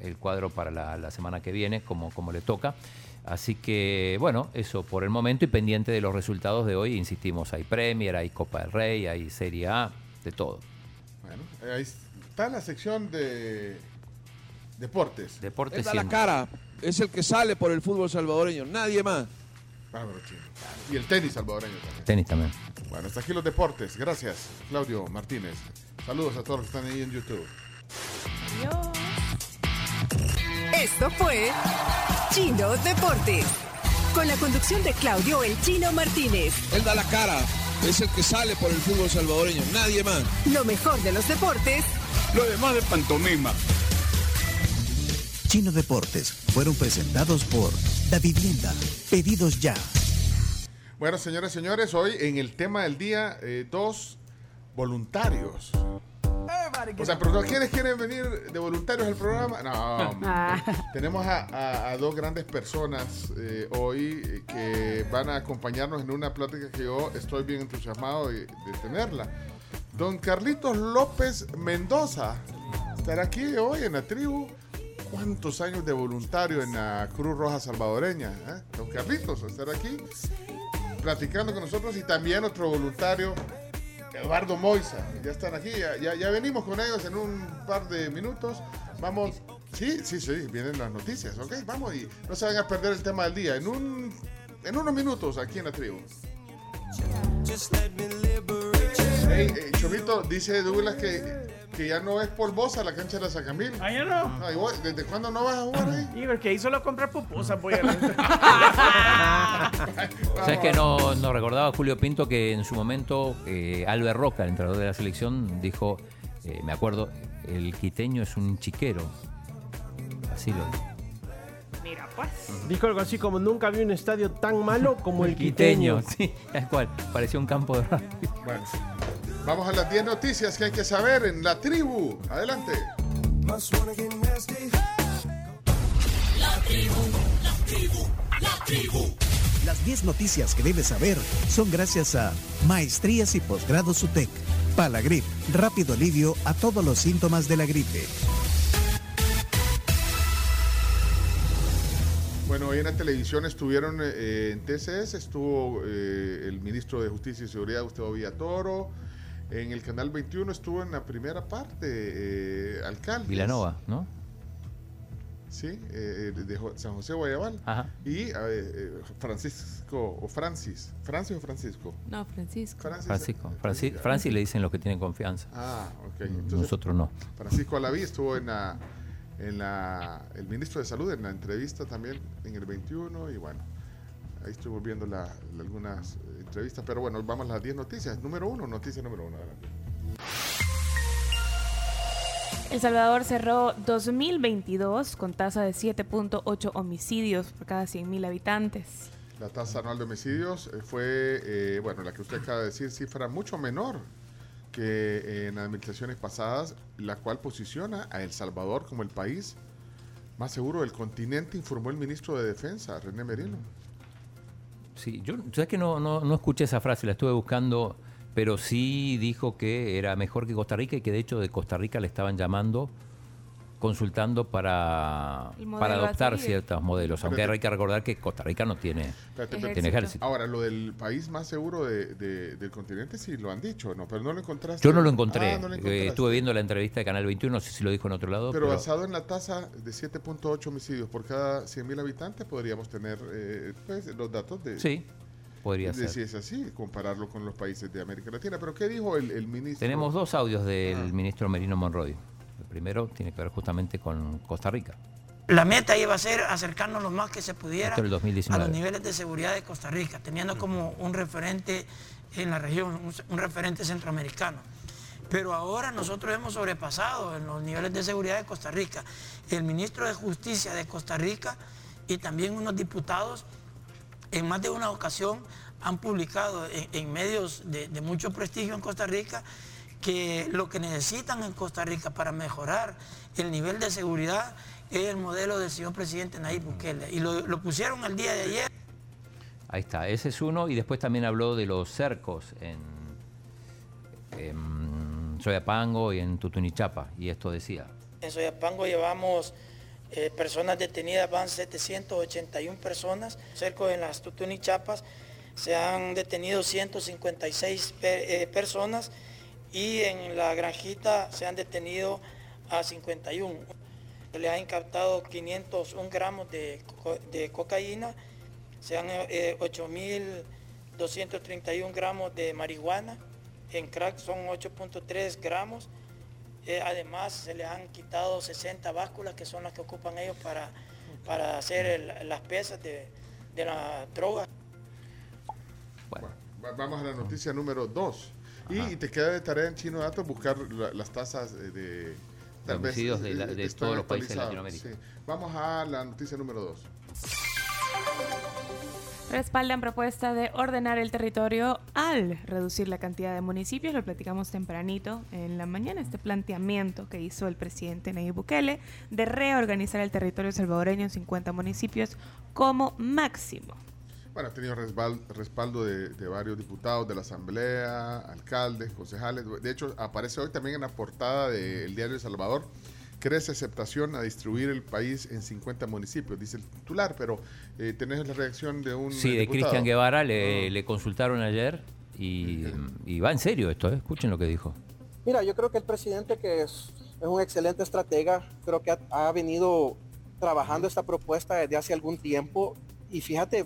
el cuadro para la, la semana que viene, como, como le toca. Así que, bueno, eso por el momento y pendiente de los resultados de hoy, insistimos, hay Premier, hay Copa del Rey, hay Serie A, de todo. Bueno, ahí está la sección de deportes. Deportes Él da la cara. Es el que sale por el fútbol salvadoreño. Nadie más. Bárbaro, chino. Y el tenis salvadoreño también. Tenis también. Bueno, hasta aquí los deportes. Gracias, Claudio Martínez. Saludos a todos los que están ahí en YouTube. Esto fue Chino Deportes. Con la conducción de Claudio El Chino Martínez. Él da la cara. Es el que sale por el fútbol salvadoreño. Nadie más. Lo mejor de los deportes. Lo demás de pantomima. Chino Deportes fueron presentados por Da Vivienda. Pedidos ya. Bueno, señores y señores, hoy en el tema del día, eh, dos voluntarios. O sea, pero ¿quiénes quieren venir de voluntarios al programa? No, hombre. tenemos a, a- a dos grandes personas eh, hoy eh, que van a acompañarnos en una plática que yo estoy bien entusiasmado de, de tenerla. Don Carlitos López Mendoza estará aquí hoy en la tribu. ¿Cuántos años de voluntario en la Cruz Roja Salvadoreña? eh? Don Carlitos estará aquí platicando con nosotros y también otro voluntario, Eduardo Moisa. Ya están aquí, ya, ya, ya venimos con ellos en un par de minutos. Vamos, sí, sí, sí, vienen las noticias, ¿ok? Vamos y no se vayan a perder el tema del día. En, un, en unos minutos aquí en la tribu. Hey, eh, Chomito, dice Douglas que, que ya no es polvosa la cancha de la Sacamil. Ah, ya no. Ay, vos, ¿Desde cuándo no vas a jugar ahí? Y porque ahí solo comprar pupusas, voy a ¿Sabes que no, nos recordaba Julio Pinto que en su momento eh, Albert Roca, el entrenador de la selección, dijo, eh, me acuerdo, el quiteño es un chiquero. Así lo dijo. Mira, pues. Dijo algo así como nunca vi un estadio tan malo como el Quiteño, quiteño. sí, tal cual. Parecía un campo de rugby. Bueno, vamos a las 10 noticias que hay que saber en la tribu. Adelante. La tribu, la tribu, la tribu. Las 10 noticias que debes saber son gracias a Maestrías y Posgrados UTEC. Palagrip, rápido alivio a todos los síntomas de la gripe. Bueno, hoy en la televisión estuvieron eh, en TCS, estuvo eh, el ministro de Justicia y Seguridad, Gustavo Villatoro. En el canal 21 estuvo en la primera parte, eh, alcalde. Vilanova, ¿no? Sí, eh, de Jo- San José Guayabal. Ajá. Y eh, eh, Francisco, o Francis. ¿Francis o Francisco? No, Francisco. Francisco. Francis, Francis le dicen los que tienen confianza. Ah, ok. Entonces, Nosotros no. Francisco Alaví estuvo en la, en la, el ministro de Salud en la entrevista también en el 21 y bueno, ahí estuve viendo la, la- algunas eh, entrevistas, pero bueno, vamos a las 10 noticias. Número uno, noticia número uno. adelante. El Salvador cerró 2022 con tasa de 7.8 homicidios por cada 100.000 habitantes. La tasa anual de homicidios eh, fue, eh, bueno, la que usted acaba de decir, cifra mucho menor que en administraciones pasadas, la cual posiciona a El Salvador como el país más seguro del continente, informó el ministro de Defensa, René Merino. Sí, yo, ¿sabes que no, no, no escuché esa frase? La estuve buscando, pero sí dijo que era mejor que Costa Rica y que de hecho de Costa Rica le estaban llamando, consultando para, para adoptar ciertos modelos. Aunque hay que recordar que Costa Rica no tiene, Espérate, tiene espérate. ejército. Ahora, lo del país más seguro de- de- del continente sí lo han dicho, ¿no? Pero no lo encontraste. Yo no lo encontré. Ah, no lo Eh, estuve viendo la entrevista de Canal 21, no sé si lo dijo en otro lado. Pero Pero, basado en la tasa de 7.8 homicidios por cada 100.000 habitantes, podríamos tener eh, pues, los datos de... Sí, podría de ser. Si es así, compararlo con los países de América Latina. Pero ¿qué dijo el, el ministro? Tenemos dos audios del Ah. ministro Merino Monroy. Primero tiene que ver justamente con Costa Rica. La meta iba a ser acercarnos lo más que se pudiera el 2019. a los niveles de seguridad de Costa Rica, teniendo como un referente en la región, un, un referente centroamericano. Pero ahora nosotros hemos sobrepasado en los niveles de seguridad de Costa Rica. El ministro de Justicia de Costa Rica y también unos diputados en más de una ocasión han publicado en, en medios de, de mucho prestigio en Costa Rica que lo que necesitan en Costa Rica para mejorar el nivel de seguridad es el modelo del señor presidente Nayib Bukele. Y lo, lo pusieron el día de ayer. Ahí está, ese es uno. Y después también habló de los cercos en, en Soyapango y en Tutunichapa. Y esto decía. En Soyapango llevamos Eh, personas detenidas van 781 personas. Cerca en las Tutuni Chapas se han detenido 156 pe- eh, personas y en la granjita se han detenido a 51. Se le han incaptado 501 gramos de, co- de cocaína, se han eh, 8.231 gramos de marihuana, en crack son 8.3 gramos. Eh, además, se les han quitado 60 básculas que son las que ocupan ellos para, para hacer el- las pesas de, de la droga. Va- Vamos a la noticia número 2. Y te queda de tarea en Chino Datos buscar la- las tasas eh, de... De homicidios de la- de están todos los países de Latinoamérica. sí. Vamos a la noticia número 2. Respaldan propuesta de ordenar el territorio al reducir la cantidad de municipios. Lo platicamos tempranito en la mañana. Este planteamiento que hizo el presidente Nayib Bukele de reorganizar el territorio salvadoreño en 50 municipios como máximo. Bueno, ha tenido respal- respaldo de, de varios diputados de la Asamblea, alcaldes, concejales. De hecho, aparece hoy también en la portada del diario El Salvador. Crece aceptación a distribuir el país en 50 municipios, dice el titular, pero eh, tenés la reacción de un. Sí, eh, de. Cristian Guevara le, Ah. le consultaron ayer y, y va en serio esto, ¿eh? escuchen lo que dijo. Mira, yo creo que el presidente que es, es un excelente estratega, creo que ha, ha venido trabajando esta propuesta desde hace algún tiempo y fíjate,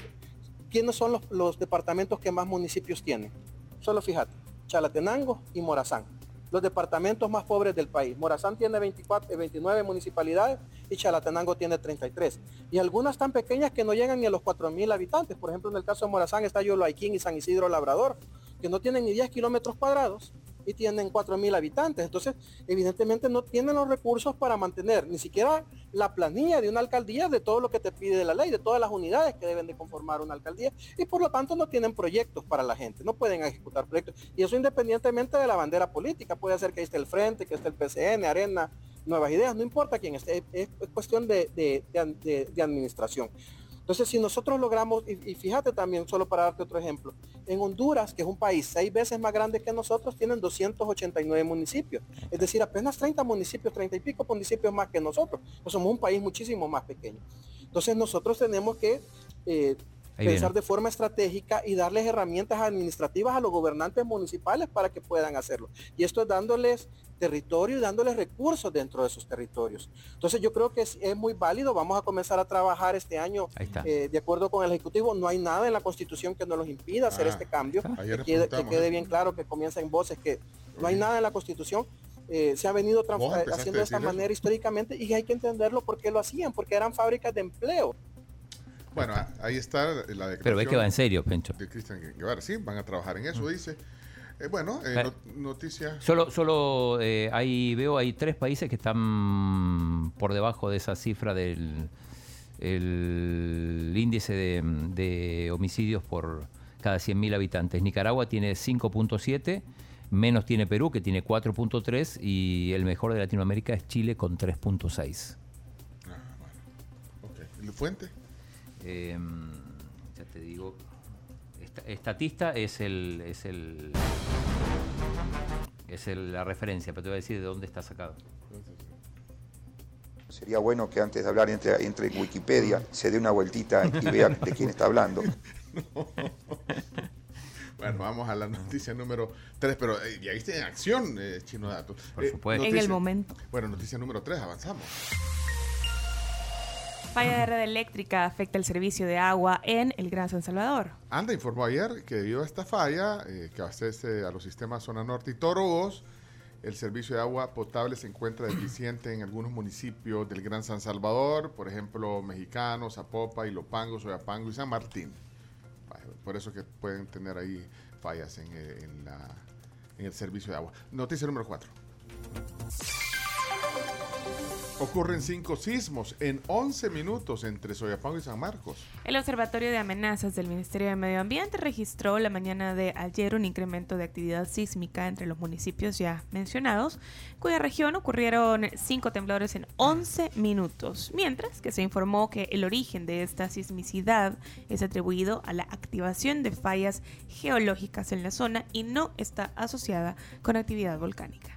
¿quiénes son los, los departamentos que más municipios tienen? Solo fíjate, Chalatenango y Morazán, los departamentos más pobres del país. Morazán tiene 24, eh, 29 municipalidades y Chalatenango tiene 33. Y algunas tan pequeñas que no llegan ni a los 4.000 habitantes. Por ejemplo, en el caso de Morazán está Yoloaiquín y San Isidro Labrador, que no tienen ni 10 kilómetros cuadrados y tienen 4.000 habitantes. Entonces, evidentemente no tienen los recursos para mantener ni siquiera la planilla de una alcaldía de todo lo que te pide la ley, de todas las unidades que deben de conformar una alcaldía y por lo tanto no tienen proyectos para la gente, no pueden ejecutar proyectos. Y eso independientemente de la bandera política, puede ser que esté el Frente, que esté el PCN, Arena, Nuevas Ideas, no importa quién esté, es, es cuestión de- de- de- de administración. Entonces, si nosotros logramos, y, y fíjate también, solo para darte otro ejemplo, en Honduras, que es un país seis veces más grande que nosotros, tienen 289 municipios. Es decir, apenas 30 municipios, 30 y pico municipios más que nosotros. Pues somos un país muchísimo más pequeño. Entonces, nosotros tenemos que eh, pensar de forma estratégica y darles herramientas administrativas a los gobernantes municipales para que puedan hacerlo. Y esto es dándoles territorio y dándoles recursos dentro de esos territorios. Entonces yo creo que es, es muy válido. Vamos a comenzar a trabajar este año eh, de acuerdo con el Ejecutivo. No hay nada en la Constitución que nos los impida hacer Ah, este cambio. Que quede, que preguntamos, quede ¿eh? bien claro que comienza en voces que no hay nada en la Constitución. Eh, se ha venido haciendo de esta eso. manera históricamente y hay que entenderlo porque lo hacían, porque eran fábricas de empleo. Bueno, ahí está la declaración. Pero ves que va en serio, Pencho. De Cristian Guevara, sí, van a trabajar en eso, dice. Eh, bueno, eh, Eh, not- noticia. Solo, solo eh, ahí veo hay tres países que están por debajo de esa cifra del el índice de, de homicidios por cada 100.000 habitantes. Nicaragua tiene 5.7, menos tiene Perú, que tiene 4.3, y el mejor de Latinoamérica es Chile con 3.6. Ok. ¿Y la fuente? Eh, ya te digo, estatista es el es el es el- la referencia, pero te voy a decir de dónde está sacado. Sería bueno que antes de hablar entre, entre en Wikipedia se dé una vueltita y vea de quién está hablando. Bueno, vamos a la noticia número 3, pero eh, ya viste en acción, eh, Chino Dato. Por Eh, supuesto. En el momento. Bueno, noticia número 3, avanzamos. Falla de red eléctrica afecta el servicio de agua en el Gran San Salvador. Anda informó ayer que debido a esta falla eh, que abastece a los sistemas Zona Norte y Torobos, el servicio de agua potable se encuentra deficiente en algunos municipios del Gran San Salvador, por ejemplo, Mexicano, Zapopa, Ilopango, Soyapango y San Martín. Por eso que pueden tener ahí fallas en, eh, en el servicio de agua. Noticia número 4. Ocurren cinco sismos en 11 minutos entre Soyapango y San Marcos. El Observatorio de Amenazas del Ministerio de Medio Ambiente registró la mañana de ayer un incremento de actividad sísmica entre los municipios ya mencionados, cuya región ocurrieron cinco temblores en 11 minutos, mientras que se informó que el origen de esta sismicidad es atribuido a la activación de fallas geológicas en la zona y no está asociada con actividad volcánica.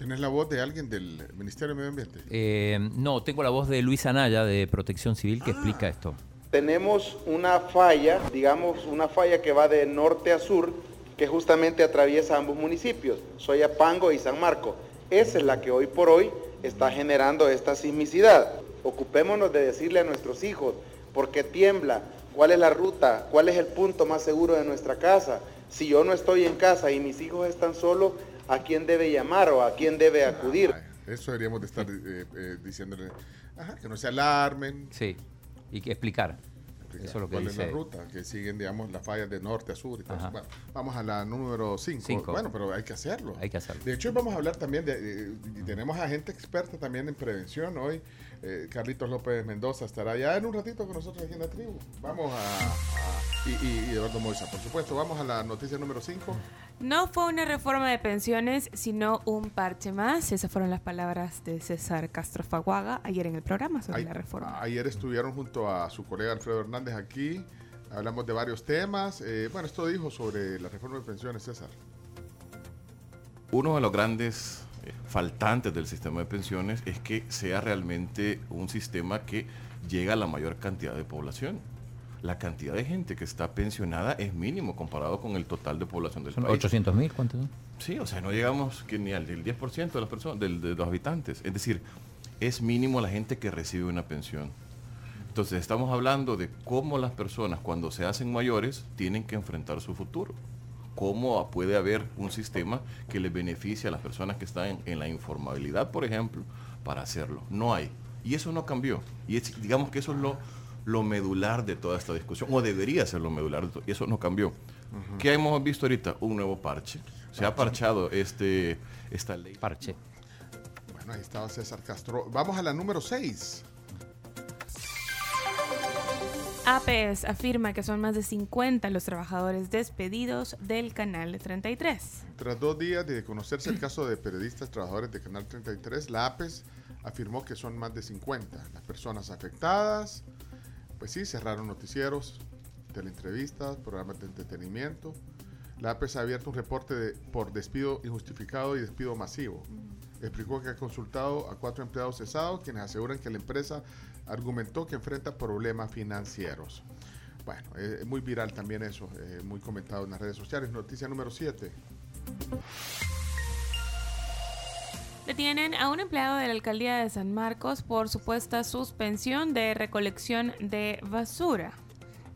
¿Tenés la voz de alguien del Ministerio de Medio Ambiente? Eh, no, tengo la voz de Luis Anaya de Protección Civil que explica esto. Tenemos una falla, digamos una falla que va de norte a sur, que justamente atraviesa ambos municipios, Soyapango y San Marco. Esa es la que hoy por hoy está generando esta sismicidad. Ocupémonos de decirle a nuestros hijos por qué tiembla, cuál es la ruta, cuál es el punto más seguro de nuestra casa. Si yo no estoy en casa y mis hijos están solos, ¿a quién debe llamar o a quién debe acudir? Eso deberíamos de estar eh, eh, diciéndole, ajá, que no se alarmen. Sí, y que explicar. Eso es lo que ¿Cuál dice. es la ruta? Que siguen, digamos, las fallas de norte a sur y todo. Bueno, vamos a la número 5. Cinco. Bueno, pero hay que hacerlo. Hay que hacerlo. De hecho, hoy vamos a hablar también de, de- y tenemos a gente experta también en prevención hoy. Eh, Carlitos López Mendoza estará ya en un ratito con nosotros aquí en la tribu. Vamos a... a- y, y- y Eduardo Moisa, por supuesto. Vamos a la noticia número 5. No fue una reforma de pensiones, sino un parche más. Esas fueron las palabras de César Castro Faguaga ayer en el programa sobre la reforma. Ayer estuvieron junto a su colega Alfredo Hernández aquí. Hablamos de varios temas. Eh, bueno, esto dijo sobre la reforma de pensiones, César. Uno de los grandes eh, faltantes del sistema de pensiones es que sea realmente un sistema que llega a la mayor cantidad de población. La cantidad de gente que está pensionada es mínimo comparado con el total de población del ¿Son país. 800 mil? ¿Cuántos son? Sí, o sea, no llegamos que ni al del 10% de las personas, del- de los habitantes. Es decir, es mínimo la gente que recibe una pensión. Entonces, estamos hablando de cómo las personas cuando se hacen mayores tienen que enfrentar su futuro. Cómo puede haber un sistema que les beneficie a las personas que están en, en la informabilidad, por ejemplo, para hacerlo. No hay. Y eso no cambió. Y es- digamos que eso es lo, lo medular de toda esta discusión, o debería ser lo medular, de y eso no cambió. ¿Qué hemos visto ahorita? Un nuevo parche. Se ha parchado este, esta ley. Parche. Bueno, ahí estaba César Castro. Vamos a la número 6. APES afirma que son más de 50 los trabajadores despedidos del canal 33. Tras dos días de conocerse el caso de periodistas trabajadores de Canal 33, la APES afirmó que son más de 50 las personas afectadas. Pues sí, cerraron noticieros, teleentrevistas, programas de entretenimiento. La APES ha abierto un reporte de- por despido injustificado y despido masivo. Explicó que ha consultado a cuatro empleados cesados, quienes aseguran que la empresa argumentó que enfrenta problemas financieros. Bueno, eh, es muy viral también eso, eh, muy comentado en las redes sociales. Noticia número 7. Detienen a un empleado de la alcaldía de San Marcos por supuesta suspensión de recolección de basura.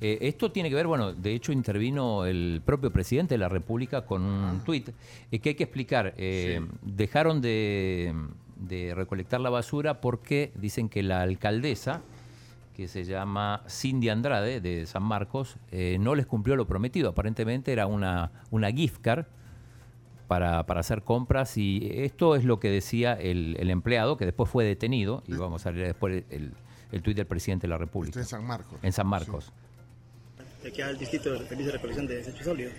Eh, esto tiene que ver, bueno, de hecho intervino el propio presidente de la República con un tuit eh, que hay que explicar. eh, Dejaron de, de recolectar la basura porque dicen que la alcaldesa, que se llama Cindy Andrade de San Marcos, eh, no les cumplió lo prometido. Aparentemente era una, una gift card para, para hacer compras y esto es lo que decía el, el empleado, que después fue detenido, y vamos a leer después el, el tuit del presidente de la República. en San Marcos. En San Marcos. de aquí al distrito de servicio de recolección de desechos sólidos.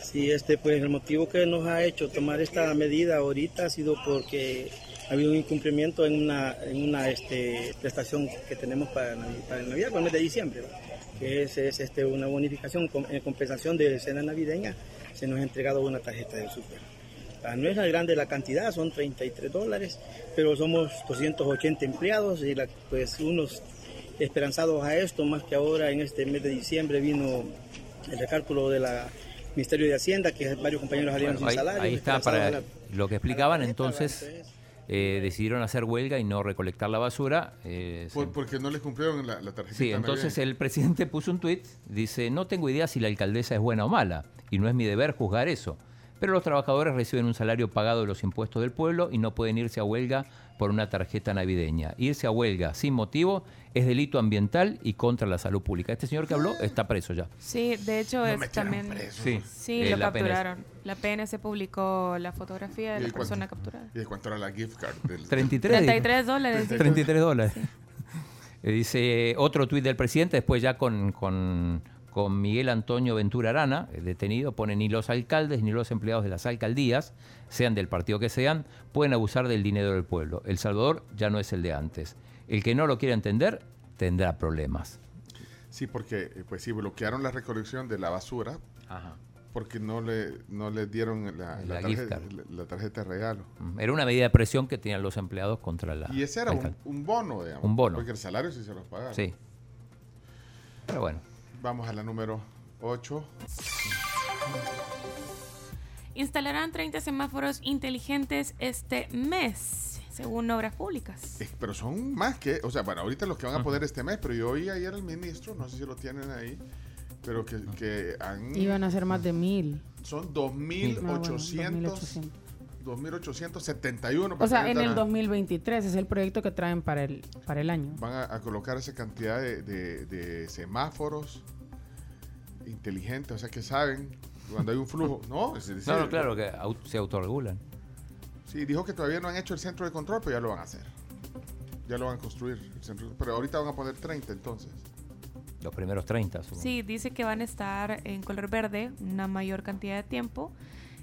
Sí, este, pues el motivo que nos ha hecho tomar esta medida ahorita ha sido porque ha habido un incumplimiento en una, en una este, prestación que tenemos para, el Navidad, para el mes de diciembre, ¿verdad? Que es, es, este, una bonificación en compensación de cena navideña, se nos ha entregado una tarjeta del súper. Ah, No es la grande la cantidad, son 33 dólares, pero somos 280 empleados y la- pues unos esperanzados a esto, más que ahora en este mes de diciembre vino el recálculo del Ministerio de Hacienda, que varios compañeros salieron Bueno, ahí, sin salario. ahí está para la- lo que explicaban entonces eh, decidieron hacer huelga y no recolectar la basura eh, se- Por- porque no les cumplieron la, la tarjeta. sí entonces el presidente puso un tuit dice no tengo idea si la alcaldesa es buena o mala y no es mi deber juzgar eso pero los trabajadores reciben un salario pagado de los impuestos del pueblo y no pueden irse a huelga por una tarjeta navideña. Irse a huelga sin motivo es delito ambiental y contra la salud pública. Este señor que habló está preso ya. Sí, de hecho es también... preso. Sí, Sí, eh, lo la PNS. capturaron. La PNS publicó la fotografía de ¿Y la cuánto? persona capturada. ¿Y de cuánto era la gift card? Del, 33. 33 dólares. dijo. 33 dólares. Eh, Dice otro tuit del presidente, después ya con, con, con Miguel Antonio Ventura Arana, detenido, pone ni los alcaldes ni los empleados de las alcaldías, sean del partido que sean, pueden abusar del dinero del pueblo. El Salvador ya no es el de antes. El que no lo quiera entender tendrá problemas. Sí, porque eh, pues sí, bloquearon la recolección de la basura. Porque no le, no le dieron la, la La gift tarjeta, la- de regalo. Era una medida de presión que tenían los empleados contra la. Y ese era un, un bono, digamos. Un bono. Porque el salario sí se los pagaron. Sí. Pero bueno. Vamos a la número 8. Instalarán 30 semáforos inteligentes este mes, según Obras Públicas. Eh, Pero son más que, o sea, bueno, ahorita los que van a poner este mes, pero yo oí ayer al ministro, no sé si lo tienen ahí, pero que, que han... Iban a ser más de mil. Son Ah, bueno, 2.800... 2.800. 2.871. O sea, para en el ahorita 2023 es el proyecto que traen para el, para el año. Van a, a colocar esa cantidad de, de- de semáforos inteligentes, o sea, que saben cuando hay un flujo. No, es decir, No, no, claro, que au- se autorregulan. Sí, dijo que todavía no han hecho el centro de control, pero ya lo van a hacer. Ya lo van a construir. el centro- pero ahorita van a poner 30 entonces. Los primeros 30, supongo. Sí, dice que van a estar en color verde una mayor cantidad de tiempo,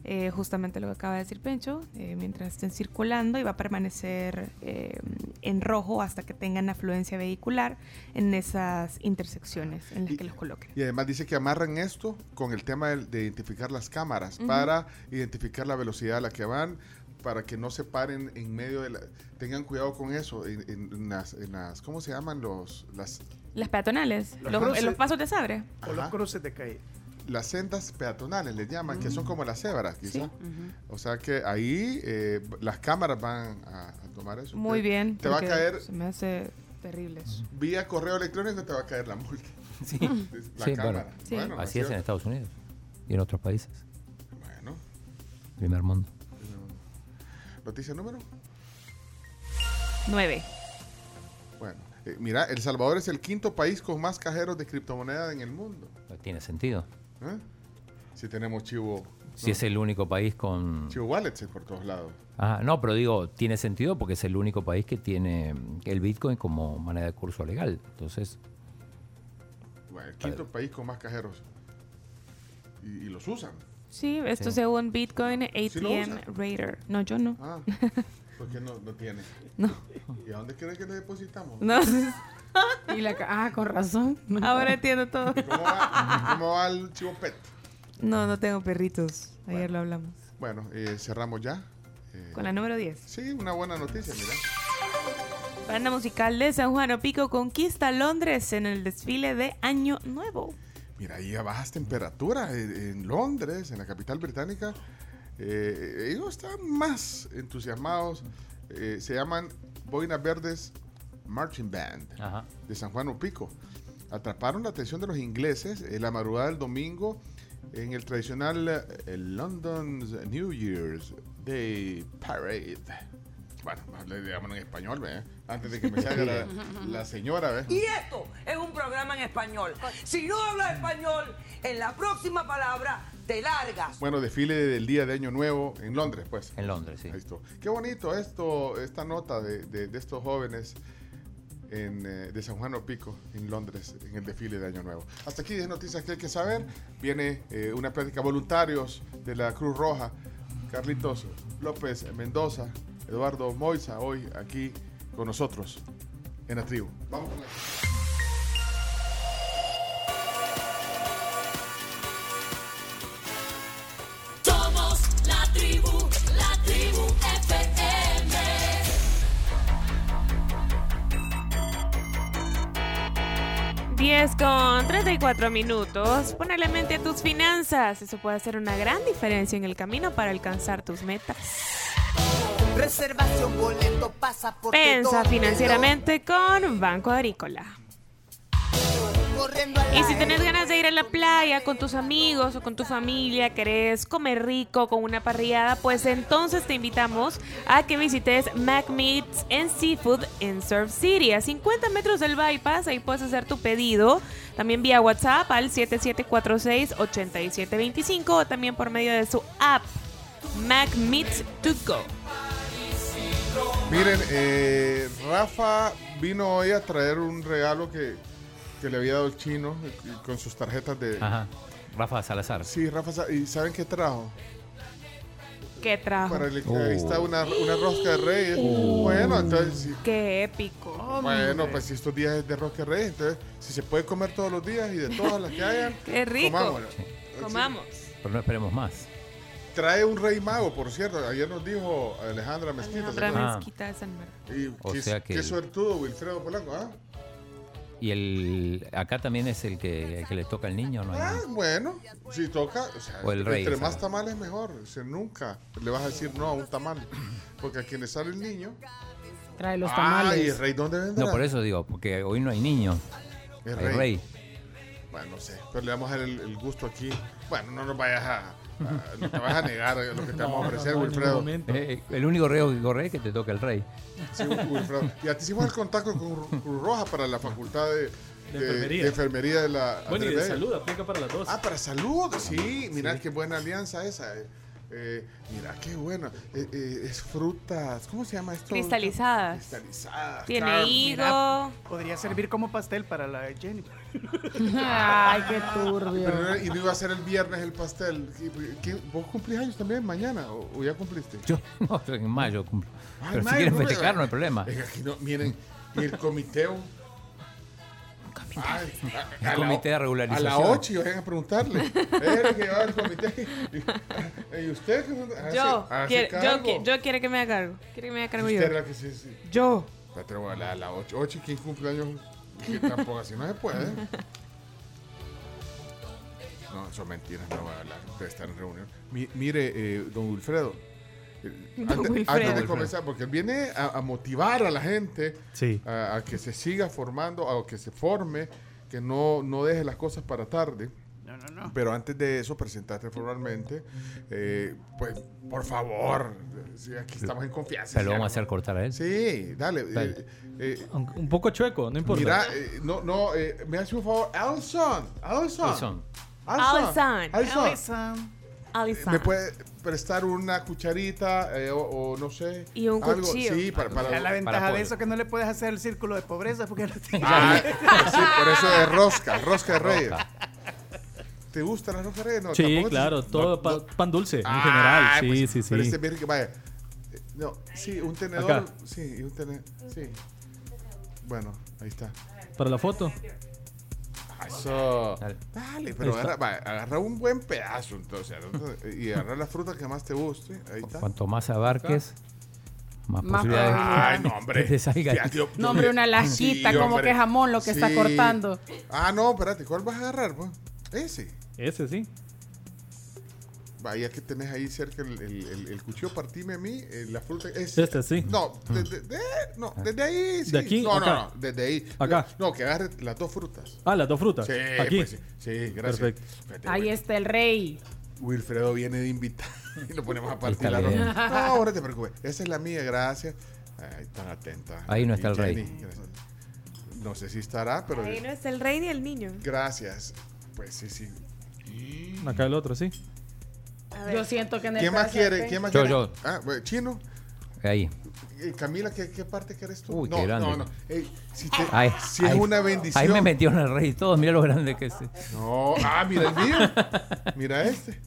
eh, justamente lo que acaba de decir Pencho, eh, mientras estén circulando y va a permanecer eh, en rojo hasta que tengan afluencia vehicular en esas intersecciones en las que los coloquen. Y además dice que amarran esto con el tema de, identificar las cámaras para identificar la velocidad a la que van, para que no se paren en medio de la... Tengan cuidado con eso, en, en- en las, en las... ¿Cómo se llaman los...? Las, Las peatonales, Los los, cruces. los pasos de sabre. O los cruces de calle. Las sendas peatonales les llaman, que son como las cebras, quizá. Ujú. O sea que ahí eh, las cámaras van a, a tomar eso. Muy bien. Te va a caer Se me hace terrible eso. vía correo electrónico, te va a caer la multa. Sí, La Sí, cámara. bueno, Sí. Bueno, así es en Estados Unidos y en otros países. Bueno, Primer mundo. noticia número. 9. Bueno, eh, mira, El Salvador es el quinto país con más cajeros de criptomoneda en el mundo. No tiene sentido. ¿Eh? Si tenemos chivo, Si es el único país con... chivo wallets por todos lados. Ajá, no, pero digo, tiene sentido porque es el único país que tiene el Bitcoin como moneda de curso legal. Entonces, Bueno, el quinto país con más cajeros. Y, y los usan. Sí, esto Sí. según Bitcoin ¿Sí lo ATM? Raider. No, yo no. Ah, ¿por qué no, no tiene? No. ¿Y a dónde crees que le depositamos? No. Y la ca- ah, con razón. Ahora entiendo todo. ¿Cómo va, cómo va el chivo pet? No, no tengo perritos. Ayer lo hablamos. Bueno, eh, cerramos ya. Eh, Con la número 10. Sí, una buena noticia, mira. Banda musical de San Juan Opico conquista Londres en el desfile de Año Nuevo. Mira, ahí a bajas temperaturas en, en Londres, en la capital británica. eh, ellos están más entusiasmados. eh, se llaman Boinas Verdes Marching Band Ajá. de San Juan Opico. Atraparon la atención de los ingleses en la madrugada del domingo en el tradicional eh, el London's New Year's Day Parade. Bueno, le digamos en español, ¿ve? Antes de que me salga la, la señora, ¿ves? Y esto es un programa en español. Si no hablas español, en la próxima palabra te largas. Bueno, desfile del día de Año Nuevo en Londres, pues. En Londres, sí. Ahí está. Qué bonito esto, esta nota de, de- de estos jóvenes eh, de San Juan Opico, en Londres, en el desfile de Año Nuevo. Hasta aquí 10 noticias que hay que saber. Viene eh, una plática voluntarios de la Cruz Roja. Carlitos López Mendoza, Eduardo Moisa, hoy aquí con nosotros en la tribu. Vamos con eso. 10 con 34 minutos. Ponele mente a tus finanzas. Eso puede hacer una gran diferencia en el camino para alcanzar tus metas. Reservación, boleto, pasa por Pensa financieramente con Banco Agrícola. Y si tenés ganas de ir a la playa con tus amigos o con tu familia, querés comer rico con una parrillada, pues entonces te invitamos a que visites Mac Meats and Seafood en Surf City, a 50 metros del bypass. Ahí puedes hacer tu pedido también vía WhatsApp al 7746-8725 o también por medio de su app Mac Meats to Go. Miren, eh, Rafa vino hoy a traer un regalo que, que le había dado el chino eh, con sus tarjetas de... Ajá. Rafa Salazar. Sí, Rafa, sa- ¿y saben qué trajo? ¿Qué trajo? Para el- Oh. Ahí está una, una rosca de reyes. Bueno, entonces, sí. Qué épico. bueno, pues si estos días es de rosca de reyes, entonces, si se puede comer todos los días y de todas las que hayan, Qué rico. comámoslo. Comamos. Pero no esperemos más. Trae un rey mago, por cierto. Ayer nos dijo Alejandra Mezquita. ¿se Alejandra acuerdan? Mezquita de San Marcos. Y O qué, sea que qué suertudo, Wilfredo Polanco. ¿ah? Y el acá también es el que, el que le toca al niño, ¿no? hay Ah, bueno, si toca, o, sea, O el rey, entre más tamales mejor. O sea, nunca le vas a decir no a un tamal. Porque a quien le sale el niño. Trae los Ay, tamales. el rey, ¿dónde vendrá? No, por eso digo, porque hoy no hay niño. El hay rey. rey. Bueno, no sé, pero le vamos a dar el, el gusto aquí. Bueno, no nos vayas a. no te vas a negar lo que te vamos a ofrecer, Wilfredo. Eh, el único reo que corre es que te toca el rey. Sí, Wilfredo. Y te hicimos el contacto con Ru- Cruz Roja para la facultad de, De enfermería. de enfermería de la. Bueno, y de Andrés salud, aplica para las dos. Ah, para salud, sí. Mira qué buena alianza esa. eh. Eh, mira qué buena. Eh, eh, es frutas. ¿Cómo se llama esto? Cristalizadas. Cristalizadas. Tiene claro. higo. Mira, podría servir como pastel para la Jenny. Ay, qué turbio. Pero y no iba a ser el viernes el pastel. ¿Qué- qué- ¿Vos cumplís años también mañana? ¿O, o ya cumpliste? Yo no, en mayo cumplo. Ay, Pero si mayo, quieren no me- festejar, no hay problema. Es que aquí no- miren, y el comiteo. Ay, a- a El la comité de o- regularización. A la 8 y vayan a preguntarle. Es que comité. Y, usted qué hace- Yo, hace quiere, yo, yo quiere que me haga cargo. Quiere que me haga cargo yo. Era que sí, sí. Yo. A la, la 8. 8 y 15 cumpleaños. Que tampoco así no se puede. No, son mentiras, no voy a hablar. Ustedes están en reunión. Mi- mire, eh, don Wilfredo. eh, antes, de comenzar, porque él viene a, a motivar a la gente Sí. a, a que se siga formando, a que se forme, que no, no deje las cosas para tarde. No, no, no. Pero antes de eso, presentarte formalmente. eh, pues, por favor, sí, aquí estamos en confianza. Pero lo vamos a hacer cortar a él. Sí, dale. Dale. eh, eh, Un, un poco chueco, no importa. Mira, eh, no, no, eh, me hace un favor, Alson, Alson. Alson. Alison. Alson. Alison. Alison. ¿Me puede prestar una cucharita eh, o, o no sé? Y un algo? cuchillo. Sí, para, para, La, la ventaja para de eso es que no le puedes hacer el círculo de pobreza porque no tiene. Ah, sí, por eso es rosca, rosca de reyes. ¿Te gusta la rosca de reyes? No, sí, tampoco te- claro, todo no, pa- no. pan dulce en Ah, general. Sí, pues, sí, sí. Pero este que vaya. Eh, No, sí, un tenedor. Acá. Sí, y un tenedor. Sí. Bueno, ahí está. Para la foto. Eso. Dale. Dale, pero está. agarra, va, agarra un buen pedazo entonces. Y agarra la fruta que más te guste. Ahí está. Cuanto más abarques, más, Más posibilidades Ay, no, hombre. que te salga. Ya, yo- No, hombre, una lajita, Sí, como hombre. que jamón lo que está Sí. cortando. Ah, no, espérate, ¿cuál vas a agarrar? pues? Ese. Ese sí. Vaya que tenés ahí cerca el, el, el- el cuchillo, partime a mí, eh, la fruta. Es, Este sí. No, de- de- de- no, desde ahí. Sí. ¿De aquí? No, no, Acá. no, desde ahí. Acá. No, que agarre las dos frutas. Ah, las dos frutas. Sí, Aquí. pues sí, sí, gracias. Perfecto. Ahí está el rey. Wilfredo viene de invitar y lo ponemos a partir Está la ropa. No, ahora te preocupes. Esa es la mía, gracias. Ahí están atentas. Ahí no Y está el rey. Jenny, gracias. No sé si estará, pero Ahí no es el rey ni el niño. gracias. Pues sí, sí. Acá el otro, sí. Yo siento que en el ¿Quién más quiere? ¿Quién más Yo, quiere? yo. Ah, bueno, chino. Ahí. Eh, Camila, ¿qué, qué parte quieres tú? Uy, no, qué grande. no, no. Ey, si te- Ahí, si es una bendición. Ahí me metió en el rey todo. Mira lo grande que es. No, ah, mira el mío. mira este.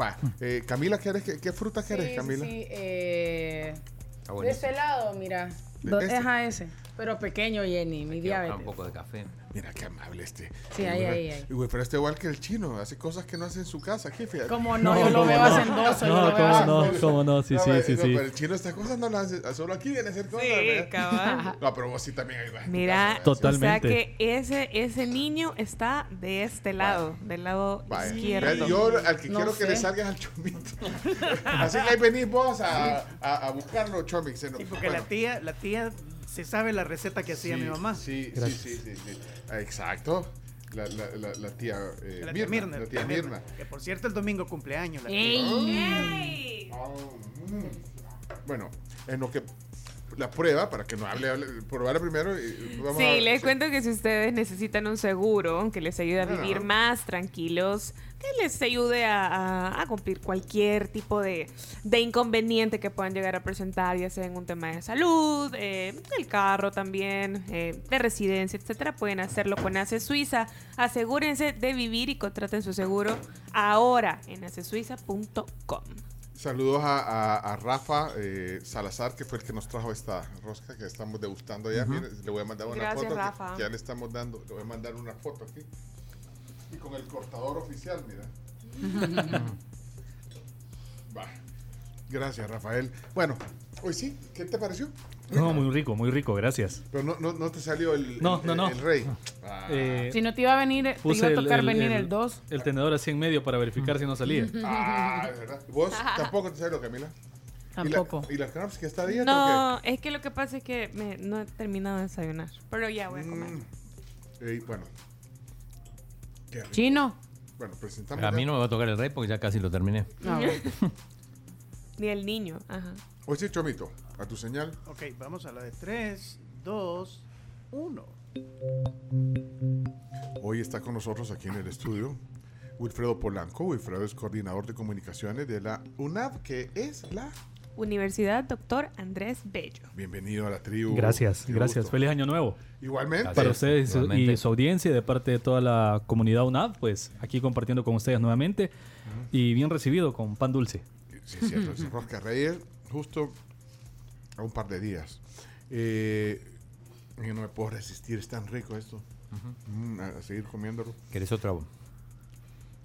Va, eh, Camila, ¿quieres, qué, qué fruta quieres, Sí, Camila? sí, eh, Está de buenísimo. ese lado, mira. ¿De Do- este? Ajá, ese. Pero pequeño, Jenny, mi diabetes. un poco de café. Mira qué amable este. Sí, ahí, ahí, ahí. güey, pero este igual que el chino, hace cosas que no hace en su casa fíjate. Como no, yo lo veo hacendoso. No, lo veo cómo hacendoso. no, cómo no, sí, No, sí, sí, no, sí. pero el chino estas cosas no las hace, solo aquí viene a hacer cosas. Sí, ¿verdad? cabal. No, pero vos sí también ahí vas Mira, casa. Totalmente. o sea que ese, ese niño está de este lado, del lado Vaya. izquierdo. Yo al que No quiero que le sé. salgas al chomito. Así que ahí venís vos a, a, a buscarlo, chomix. Sí, porque la tía, la tía se sabe la receta que hacía sí, mi mamá. Sí, sí, sí, sí, sí. Ah, Exacto. La, la, la, la tía, eh, La tía Mirna, Mirna. La tía Mirna. Que por cierto el domingo cumpleaños. La tía. Ey. Ah, mm. Bueno, en lo que la prueba, para que no hable, hable probarla primero. Y vamos a- Sí, les cuento que si ustedes necesitan un seguro que les ayude a vivir más tranquilos, que les ayude a, a- a cumplir cualquier tipo de, de inconveniente que puedan llegar a presentar, ya sea en un tema de salud, eh, del carro también, eh, de residencia, etcétera, pueden hacerlo con ACE Suiza. Asegúrense de vivir y contraten su seguro ahora en acesuiza.com. Saludos a, a- a Rafa eh, Salazar, que fue el que nos trajo esta rosca que estamos degustando ya. Mire, le voy a mandar una Gracias, foto. que Rafa. ya le estamos dando, le voy a mandar una foto aquí. Y con el cortador oficial, mira. Va. Gracias, Rafael. Bueno, hoy sí, ¿qué te pareció? No, muy rico, muy rico, gracias. Pero no, no, no te salió el, No, el- no, no. el rey. Ah. Eh, Si no te iba a venir, te iba a tocar el- el- venir el- el 2. El tenedor así en medio para verificar si no salía. Ah, verdad. ¿Vos tampoco te salió, Camila? Tampoco. ¿Y la, y la Cramps que está a dieta No, es que lo que pasa es que me- no he terminado de desayunar. Pero ya voy a comer. o qué? Ey, bueno. Qué rico. Chino. Bueno, presentamos. A mí no me va a tocar el rey porque ya casi lo terminé. Ni el niño. Ajá. Hoy sí, Chomito, a tu señal. Ok, vamos a la de 3, 2, 1. Hoy está con nosotros aquí en el estudio Wilfredo Polanco. Wilfredo es coordinador de comunicaciones de la UNAV, que es la... Universidad Doctor Andrés Bello. Bienvenido a la tribu. Gracias, Qué gracias. gusto. Feliz año nuevo. Igualmente. Para ustedes y su- y igualmente. su audiencia y de parte de toda la comunidad UNAV, pues aquí compartiendo con ustedes nuevamente y bien recibido con pan dulce. Sí, es cierto, es Rosca Reyes, justo a un par de días. Eh, yo no me puedo resistir, es tan rico esto. Mm, a, a seguir comiéndolo. ¿Querés otra? No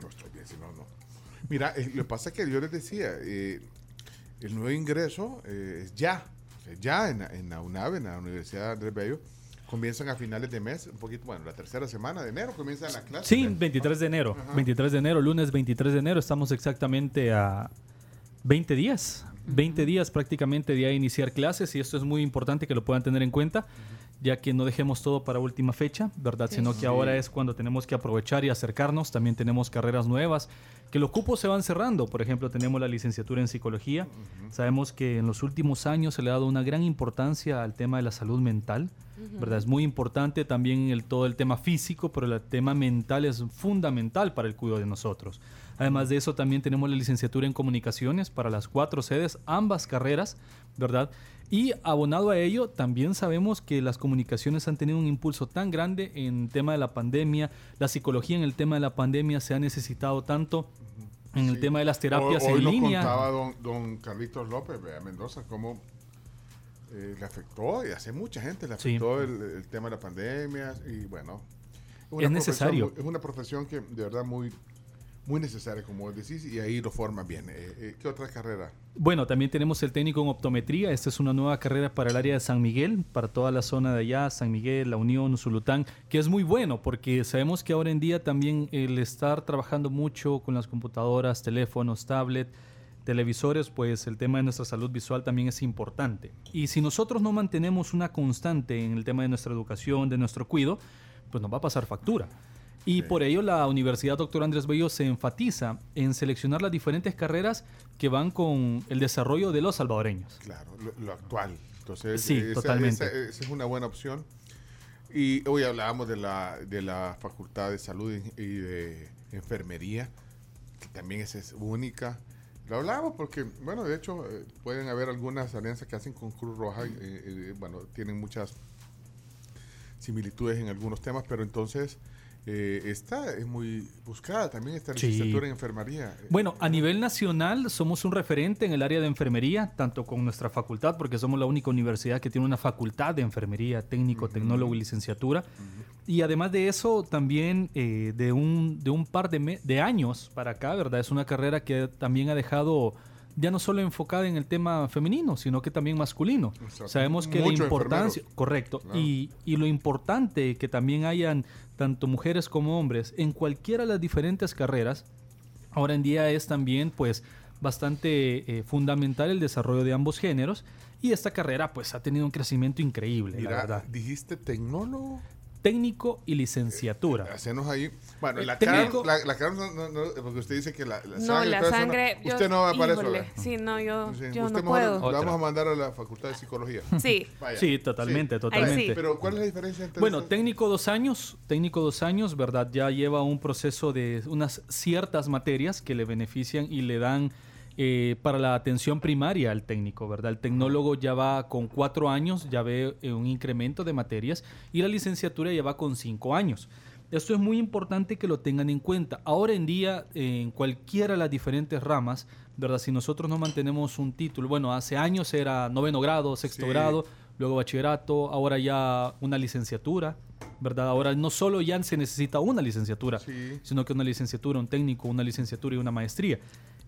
estoy bien, si no, no. Mira, eh, lo que pasa es que yo les decía, eh, el nuevo ingreso eh, es ya, ya en, la- en la UNAV, en la Universidad Andrés Bello, comienzan a finales de mes, un poquito, bueno, la tercera semana de enero comienza la clase. Sí, 23 de enero. 23 de enero, lunes 23 de enero, estamos exactamente a 20 días. 20 días prácticamente de iniciar clases y esto es muy importante que lo puedan tener en cuenta, ya que no dejemos todo para última fecha, ¿verdad? Sí. Sino que Sí. ahora es cuando tenemos que aprovechar y acercarnos. También tenemos carreras nuevas, que los cupos se van cerrando. Por ejemplo, tenemos la licenciatura en psicología. Sabemos que en los últimos años se le ha dado una gran importancia al tema de la salud mental. ¿verdad? Es muy importante también el, todo el tema físico, pero el tema mental es fundamental para el cuidado de nosotros. Además de eso, también tenemos la licenciatura en comunicaciones para las cuatro sedes, ambas carreras, ¿verdad? Y abonado a ello, también sabemos que las comunicaciones han tenido un impulso tan grande en tema de la pandemia, la psicología en el tema de la pandemia se ha necesitado tanto en el tema de las terapias hoy, hoy en nos línea. contaba don, don Carlitos López Mendoza cómo eh, le afectó, y hace mucha gente le Sí. afectó el, el tema de la pandemia, y bueno. Es necesario. es una profesión que de verdad muy, muy necesaria, como decís, y ahí lo forman bien. Eh, eh, ¿Qué otra carrera? Bueno, también tenemos el técnico en optometría. Esta es una nueva carrera para el área de San Miguel, para toda la zona de allá, San Miguel, La Unión, Zulután, que es muy bueno porque sabemos que ahora en día también el estar trabajando mucho con las computadoras, teléfonos, tablet, televisores, pues el tema de nuestra salud visual también es importante. Y si nosotros no mantenemos una constante en el tema de nuestra educación, de nuestro cuidado, pues nos va a pasar factura. Y por ello la Universidad Dr. Andrés Bello se enfatiza en seleccionar las diferentes carreras que van con el desarrollo de los salvadoreños. Claro, lo, lo actual. Entonces, Sí, esa- totalmente. Esa, esa es una buena opción. Y hoy hablábamos de la, de la Facultad de Salud y de Enfermería, que también esa es única. Lo hablábamos porque, bueno, de hecho, eh, pueden haber algunas alianzas que hacen con Cruz Roja, eh, eh, bueno, tienen muchas similitudes en algunos temas, pero entonces eh, esta es muy buscada también, esta Sí. licenciatura en enfermería. Bueno, a nivel nacional somos un referente en el área de enfermería, tanto con nuestra facultad, porque somos la única universidad que tiene una facultad de enfermería, técnico, tecnólogo y licenciatura. Y además de eso, también eh, de, un, de un par de, de años para acá, ¿verdad? Es una carrera que también ha dejado ya no solo enfocada en el tema femenino, sino que también masculino. Sabemos que la importancia, enfermeros. correcto, Claro. y, y lo importante que también hayan tanto mujeres como hombres en cualquiera de las diferentes carreras, ahora en día es también pues bastante eh, fundamental el desarrollo de ambos géneros y esta carrera pues ha tenido un crecimiento increíble, la Mira, verdad. dijiste tecnólogo. Técnico y licenciatura. Hacenos ahí. Bueno, Eh, la técnico- cara, la, la cara no, no- no, porque usted dice que la, la No, sangre. la yo- usted no va para eso. híjole, ¿verdad? Sí, no, yo, Sí, yo usted no mejor puedo. Lo vamos a mandar a la Facultad de Psicología. Sí. Vaya. Sí, totalmente, Sí. totalmente. Pero ¿cuál es la diferencia entre Bueno, esas? técnico dos años, técnico dos años, ¿verdad? Ya lleva un proceso de unas ciertas materias que le benefician y le dan eh, para la atención primaria al técnico, ¿verdad? El tecnólogo ya va con cuatro años, ya ve eh, un incremento de materias y la licenciatura ya va con cinco años. Esto es muy importante que lo tengan en cuenta. Ahora en día, en cualquiera de las diferentes ramas, ¿verdad? Si nosotros no mantenemos un título, bueno, hace años era noveno grado, sexto Sí. grado, luego bachillerato, ahora ya una licenciatura, ¿verdad? Ahora no solo ya se necesita una licenciatura, Sí. sino que una licenciatura, un técnico, una licenciatura y una maestría.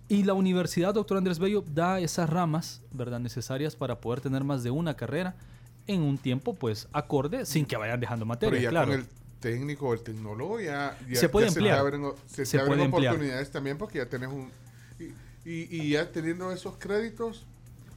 Y la universidad, doctor Andrés Bello, da esas ramas, ¿verdad? Necesarias para poder tener más de una carrera en un tiempo, pues, acorde, sin que vayan dejando Pero materia, ya claro. con el técnico o el tecnólogo ya, ya- Se puede ya emplear. te abren, se, Se te abren emplear. oportunidades también porque ya tenés un... Y, y- y ya teniendo esos créditos...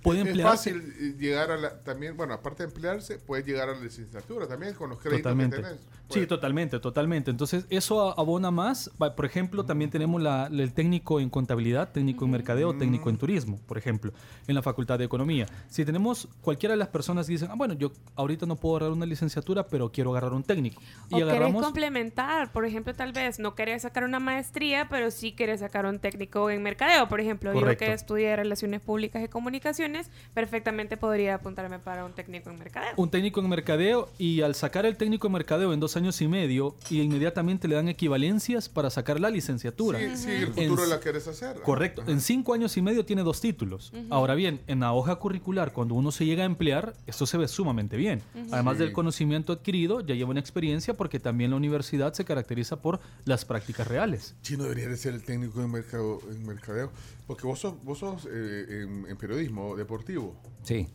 Puede es emplearse. fácil eh, llegar a la... También, bueno, aparte de emplearse, puedes llegar a la licenciatura también con los créditos Totalmente. que tenés. Sí, totalmente, totalmente. Entonces, eso abona más. Por ejemplo, también tenemos la- el técnico en contabilidad, técnico en mercadeo, técnico en turismo, por ejemplo, en la Facultad de Economía. Si tenemos cualquiera de las personas que dicen, ah, bueno, yo ahorita no puedo agarrar una licenciatura, pero quiero agarrar un técnico. O Y querés agarramos... complementar, por ejemplo, tal vez no querés sacar una maestría, pero sí querés sacar un técnico en mercadeo, por ejemplo. Correcto. Yo que estudié Relaciones Públicas y Comunicaciones, perfectamente podría apuntarme para un técnico en mercadeo. un técnico en mercadeo y al sacar el técnico en mercadeo en dos años y medio, y inmediatamente le dan equivalencias para sacar la licenciatura. Sí, sí, el futuro la quieres hacer. Correcto. En cinco años y medio tiene dos títulos. Ahora bien, en la hoja curricular, cuando uno se llega a emplear, esto se ve sumamente bien. Además Sí. del conocimiento adquirido, ya lleva una experiencia porque también la universidad se caracteriza por las prácticas reales. Chino debería de ser el técnico en, mercado, en mercadeo. Porque vos sos, vos sos eh, en, en periodismo deportivo. Sí.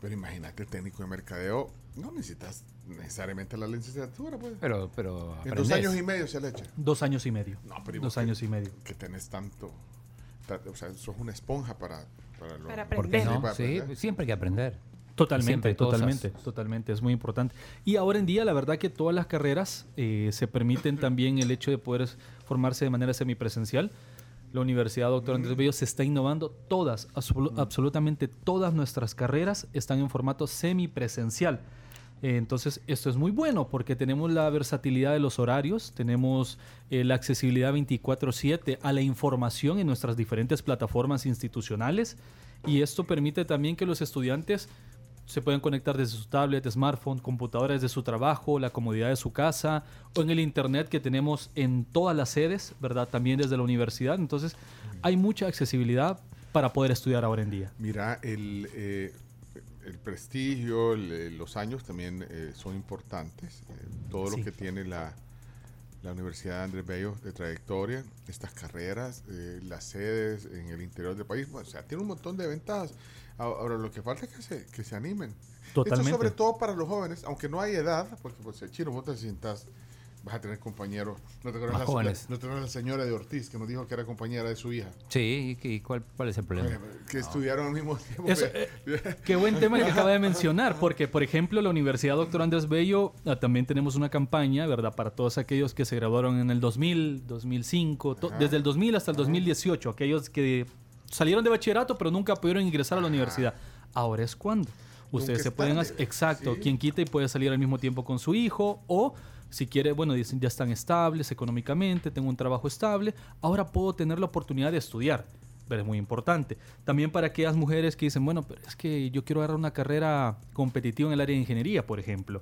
Pero imagínate, el técnico en mercadeo, no necesitas necesariamente la licenciatura, pues. Pero, pero En dos años y medio se le echa. Dos años y medio. No, pero ¿y Dos años que- y medio. Que tenés tanto. ta- O sea, sos una esponja para, para, lo- Para ¿Por qué aprender. no? para Sí, aprender. siempre hay que aprender. Totalmente, Siempre hay cosas. totalmente, totalmente, es muy importante. Y ahora en día, la verdad que todas las carreras eh, se permiten también el hecho de poder formarse de manera semipresencial. La Universidad Doctor Andrés Bello se está innovando. Todas, absolu- absolutamente todas nuestras carreras están en formato semipresencial. Entonces, esto es muy bueno porque tenemos la versatilidad de los horarios, tenemos eh, la accesibilidad 24/7 a la información en nuestras diferentes plataformas institucionales y esto permite también que los estudiantes se puedan conectar desde su tablet, smartphone, computadora desde su trabajo, la comodidad de su casa o en el internet que tenemos en todas las sedes, ¿verdad? También desde la universidad. Entonces, hay mucha accesibilidad para poder estudiar ahora en día. Mira, el, eh, el prestigio, el- eh, los años también eh, son importantes. Eh, todo Sí. lo que tiene la, la Universidad de Andrés Bello de trayectoria, estas carreras, eh, las sedes en el interior del país, bueno, o sea, tiene un montón de ventajas. Ahora, lo que falta es que se, que se animen. Totalmente. Esto sobre todo para los jóvenes, aunque no hay edad, porque pues, el chino, vos te sientas, vas a tener compañeros. ¿No te acuerdas Más la, jóvenes. la- no te acuerdas la señora de Ortiz que nos dijo que era compañera de su hija? Sí, ¿y cuál, cuál es el problema? Que estudiaron al mismo tiempo. Eso, eh, qué buen tema el que acaba de mencionar, porque por ejemplo la Universidad Doctor Andrés Bello ah, también tenemos una campaña, ¿verdad? Para todos aquellos que se graduaron en el 2000, 2005, to- desde el 2000 hasta el 2018, aquellos que salieron de bachillerato pero nunca pudieron ingresar a la universidad. Ahora es cuando. Ustedes se pueden tarde. hacer, exacto, quien quita y puede salir al mismo tiempo con su hijo o si quiere, bueno, dicen ya están estables económicamente, tengo un trabajo estable, ahora puedo tener la oportunidad de estudiar. Pero es muy importante. También para aquellas mujeres que dicen, bueno, pero es que yo quiero agarrar una carrera competitiva en el área de ingeniería, por ejemplo.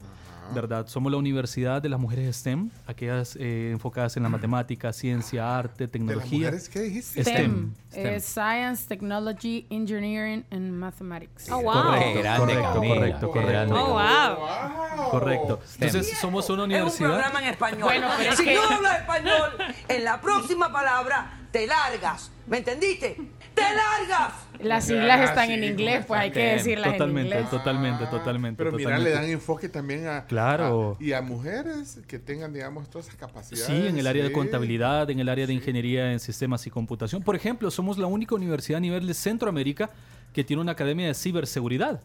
¿Verdad? Somos la universidad de las mujeres STEM, aquellas eh, enfocadas en la matemática, ciencia, arte, tecnología. mujeres qué dijiste? STEM. Eh, Science, Technology, Engineering and Mathematics. Oh, wow. Correcto, correcto, correcto, correcto. Oh, wow. Correcto. Entonces, somos una Es un universidad. programa en español. Bueno, pero es si que- no hablas español, en la próxima palabra te largas. ¿Me entendiste? ¡Te largas! Las siglas Ah, están sí, en inglés, pues hay que decirlas totalmente, en inglés. totalmente, totalmente. Pero mira, totalmente. le dan enfoque también a, Claro. a- y a mujeres que tengan, digamos, todas esas capacidades. Sí, en el área de contabilidad, en el área de ingeniería en sistemas y computación. Por ejemplo, somos la única universidad a nivel de Centroamérica que tiene una academia de ciberseguridad.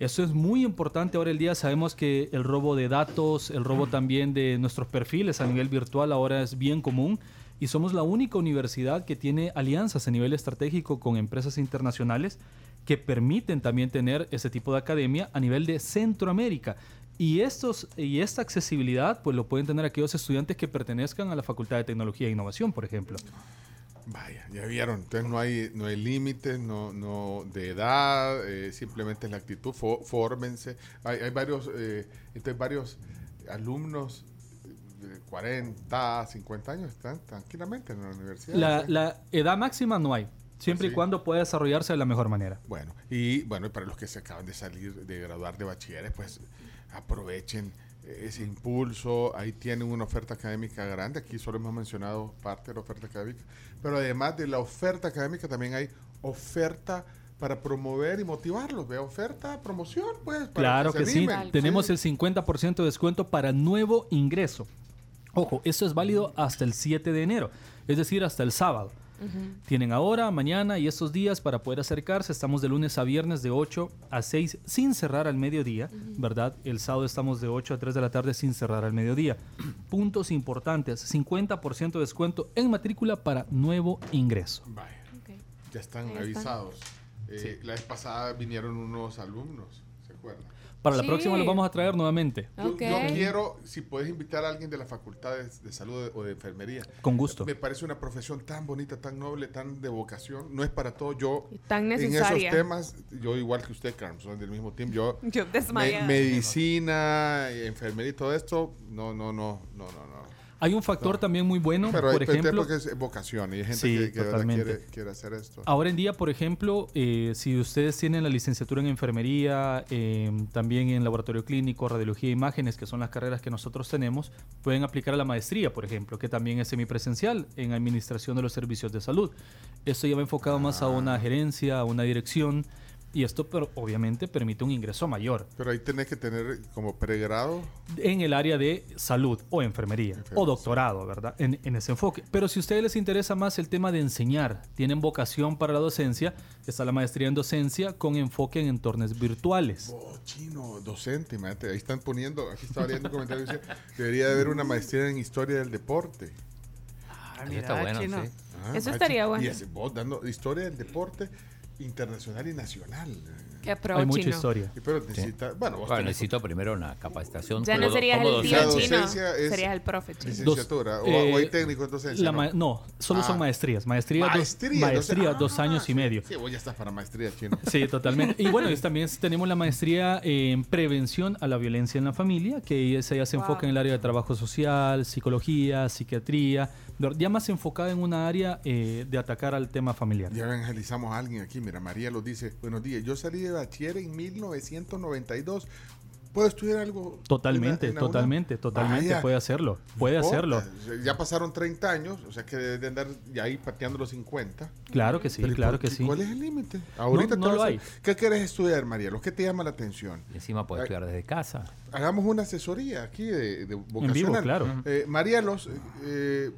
Eso es muy importante ahora el día. Sabemos que el robo de datos, el robo también de nuestros perfiles a nivel virtual ahora es bien común. Y somos la única universidad que tiene alianzas a nivel estratégico con empresas internacionales que permiten también tener ese tipo de academia a nivel de Centroamérica. Y, estos, y esta accesibilidad pues lo pueden tener aquellos estudiantes que pertenezcan a la Facultad de Tecnología e Innovación, por ejemplo. Vaya, ya vieron. Entonces no hay, no hay límites no, no de edad, eh, simplemente es la actitud. fó- fórmense. Hay, hay varios, eh, entonces varios alumnos 40, 50 años están tranquilamente en la universidad. La, ¿sí? la edad máxima no hay, siempre y Sí. cuando pueda desarrollarse de la mejor manera. Bueno, y bueno, y para los que se acaban de salir, de graduar de bachilleres, pues aprovechen ese impulso, ahí tienen una oferta académica grande, aquí solo hemos mencionado parte de la oferta académica, pero además de la oferta académica también hay oferta para promover y motivarlos, ¿ve? Oferta, promoción, pues. para Claro se que sí. animen. Tenemos el 50% de descuento para nuevo ingreso. Ojo, esto es válido hasta el 7 de enero, es decir, hasta el sábado. Tienen ahora, mañana y estos días para poder acercarse. Estamos de lunes a viernes de 8 a 6 sin cerrar al mediodía, ¿verdad? El sábado estamos de 8 a 3 de la tarde sin cerrar al mediodía. Puntos importantes, 50% de descuento en matrícula para nuevo ingreso. Vaya, ya están Ahí están. avisados. Eh, La vez pasada vinieron unos alumnos, ¿se acuerdan? Para la próxima los vamos a traer nuevamente. Yo, yo quiero, si puedes invitar a alguien de la Facultad de, de Salud o de Enfermería. Con gusto. Me parece una profesión tan bonita, tan noble, tan de vocación. No es para todo. Yo, tan en necesaria. esos temas, yo igual que usted, Carmen, son del mismo team. Yo, Yo me- medicina, enfermería y todo esto, no, no, no, no, no. no. Hay un factor también muy bueno, Pero por ejemplo, porque es vocación y hay gente Sí, que, que quiere, quiere hacer esto. Ahora en día, por ejemplo, eh, si ustedes tienen la licenciatura en enfermería, eh, también en laboratorio clínico, radiología e imágenes, que son las carreras que nosotros tenemos, pueden aplicar a la maestría, por ejemplo, que también es semipresencial en administración de los servicios de salud. Esto ya va enfocado más a una gerencia, a una dirección, y esto pero, obviamente permite un ingreso mayor Pero ahí tenés que tener como pregrado. en el área de salud o enfermería o doctorado, ¿verdad? En, en ese enfoque. Pero si a ustedes les interesa más el tema de enseñar, tienen vocación para la docencia, está la maestría en docencia con enfoque en entornos virtuales. Oh, chino, docente, imagínate, ahí están poniendo, aquí estaba leyendo un comentario, dice, debería de haber una maestría en historia del deporte. Ah, mira, está bueno, chino. sí. Ah, Eso ah, estaría bueno. Y vos dando historia del deporte internacional y nacional. Qué pro, Hay mucha chino. historia. Pero necesita, bueno, vos Bueno, tenés- necesito primero una capacitación. Ya no serías el tío chino, serías el profe chino. licenciatura, o- eh, o hay técnico en docencia, la ¿no? no, solo son Ah. maestrías. Maestría, dos- Maestría, maestría doce- dos ah, años y medio. Sí, vos ya estás para maestría, chino. Sí, totalmente. Y bueno, es- también tenemos la maestría en prevención a la violencia en la familia, que esa ya se Wow. enfoca en el área de trabajo social, psicología, psiquiatría, ya más enfocada en una área eh, de atacar al tema familiar. Ya evangelizamos a alguien aquí. Mira, María lo dice. Buenos días. Yo salí de bachiller en 1992. ¿Puedo estudiar algo? Totalmente, en la- en la totalmente, totalmente Vaya. puede hacerlo, puede hacerlo. Ya pasaron 30 años, o sea que debe de andar ya ahí pateando los 50. Claro que sí, Pero ¿y claro que sí. ¿Cuál es el límite? Ahorita no lo hay. ¿Qué quieres estudiar, María? ¿Lo que te llama la atención? Encima puede Ay. estudiar desde casa. Hagamos una asesoría aquí de, de vocacional. vivo, claro. Eh, Marielos, eh,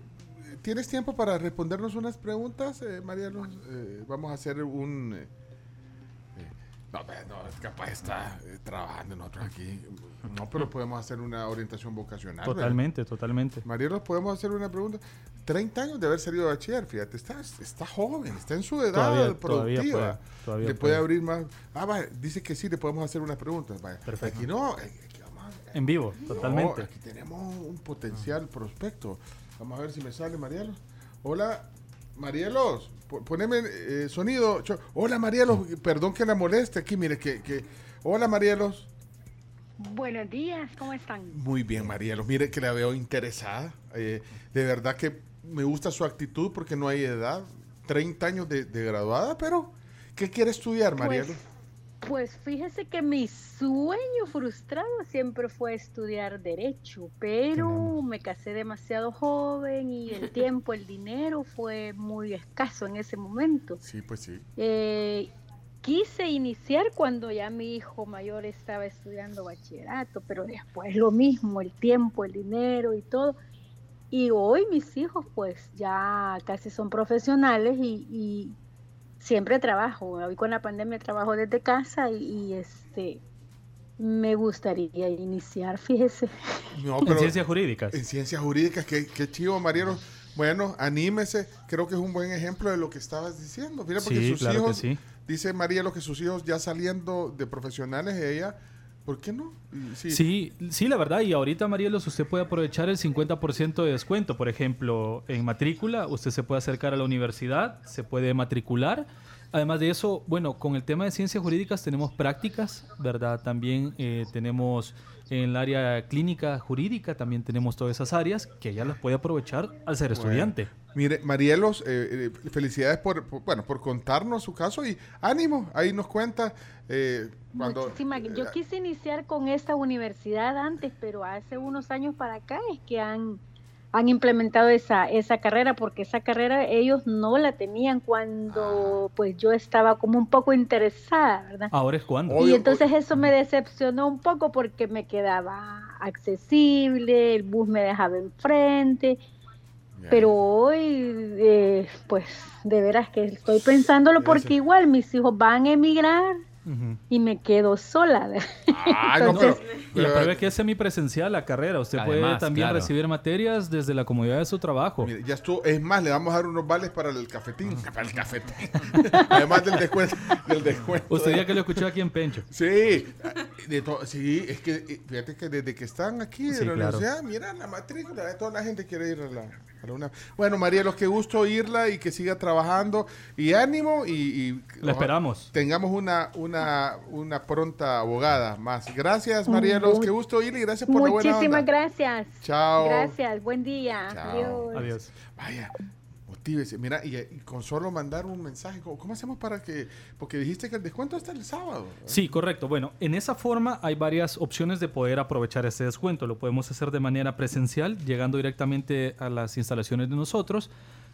¿tienes tiempo para respondernos unas preguntas, eh, Marielos? Eh, vamos a hacer un... eh, eh, no, pues, no, capaz está eh, trabajando nosotros aquí. No, pero podemos hacer una orientación vocacional. ¿verdad? Totalmente, totalmente. Marielos, podemos hacer una pregunta. 30 años de haber salido de bachiller, fíjate, está, está joven, está en su edad Todavía- productiva. todavía puede, todavía le puede puede. abrir más. Ah, vaya, dice que sí, le podemos hacer unas preguntas. Vaya. Perfecto. Aquí no, aquí vamos En vivo, no, totalmente. aquí tenemos un potencial prospecto. Vamos a ver si me sale Marielos. Hola, Marielos. po- Poneme eh, sonido. Hola, Marielos. Perdón que la moleste aquí. Mire que... que... Hola, Marielos. Buenos días, ¿cómo están? Muy bien, Marielos. Mire que la veo interesada. Eh, de verdad que me gusta su actitud porque no hay edad. 30 años de, de graduada, pero ¿qué quiere estudiar, Marielos? Pues fíjese que mi sueño frustrado siempre fue estudiar derecho, pero me casé demasiado joven y el tiempo, el dinero fue muy escaso en ese momento. Sí, pues sí. Eh, quise iniciar cuando ya mi hijo mayor estaba estudiando bachillerato, pero después lo mismo, el tiempo, el dinero y todo. Y hoy mis hijos pues ya casi son profesionales y, y siempre trabajo. Hoy con la pandemia trabajo desde casa y, y, este me gustaría iniciar, fíjese. No, En ciencias jurídicas. En ciencias jurídicas, qué, qué chivo, Marielos. Bueno, anímese. Creo que es un buen ejemplo de lo que estabas diciendo. Mira, porque Sí, sus claro que hijos, sí. dice Marielos que sus hijos ya saliendo de profesionales, ella, ¿por qué no? Sí. Sí, sí, la verdad. Y ahorita, Marielos, usted puede aprovechar el 50% de descuento. Por ejemplo, en matrícula, usted se puede acercar a la universidad, se puede matricular Además de eso, bueno, con el tema de ciencias jurídicas tenemos prácticas, ¿verdad? También eh, tenemos en el área clínica jurídica, también tenemos todas esas áreas que ella las puede aprovechar al ser Bueno. estudiante. Mire, Marielos, eh, eh, felicidades por, por- bueno, por contarnos su caso y ánimo, ahí nos cuenta eh, cuando... Muchísimas- Yo quise iniciar con esta universidad antes, pero hace unos años para acá es que han, han implementado esa, esa carrera, porque esa carrera ellos no la tenían cuando pues yo estaba como un poco interesada, ¿verdad? Ahora es cuando. Y entonces eso me decepcionó un poco porque me quedaba accesible, el bus me dejaba enfrente, pero hoy eh, pues de veras que estoy pensándolo porque igual mis hijos van a emigrar y me quedo sola. ¿verdad? Entonces, Y la prueba es que es semipresencial la carrera. Usted puede también claro. recibir materias desde la comodidad de su trabajo. Mire, ya estuvo, es más, le vamos a dar unos vales para el cafetín, para el cafetín. Además del descuento. Del descuento Usted ya que lo escuchó aquí en Pencho. Sí, de sí, es que eh, fíjate que desde que están aquí de Sí, la claro. universidad, mira la matrícula, toda la gente quiere ir a la, a la UNAM. Bueno, María, los que gusto oírla y que siga trabajando y ánimo y, y La esperamos. Tengamos una, una, una pronta abogada más. Gracias, María, los que gusto oírla y gracias por la buena muchísimas onda. gracias. Chao. Gracias, buen día. Chao. Adiós. Vaya, Mira, y, y con solo mandar un mensaje, ¿cómo, cómo hacemos para que...? Porque dijiste que el descuento está el sábado. Sí, correcto. Bueno, en esa forma hay varias opciones de poder aprovechar este descuento. Lo podemos hacer de manera presencial, llegando directamente a las instalaciones de nosotros.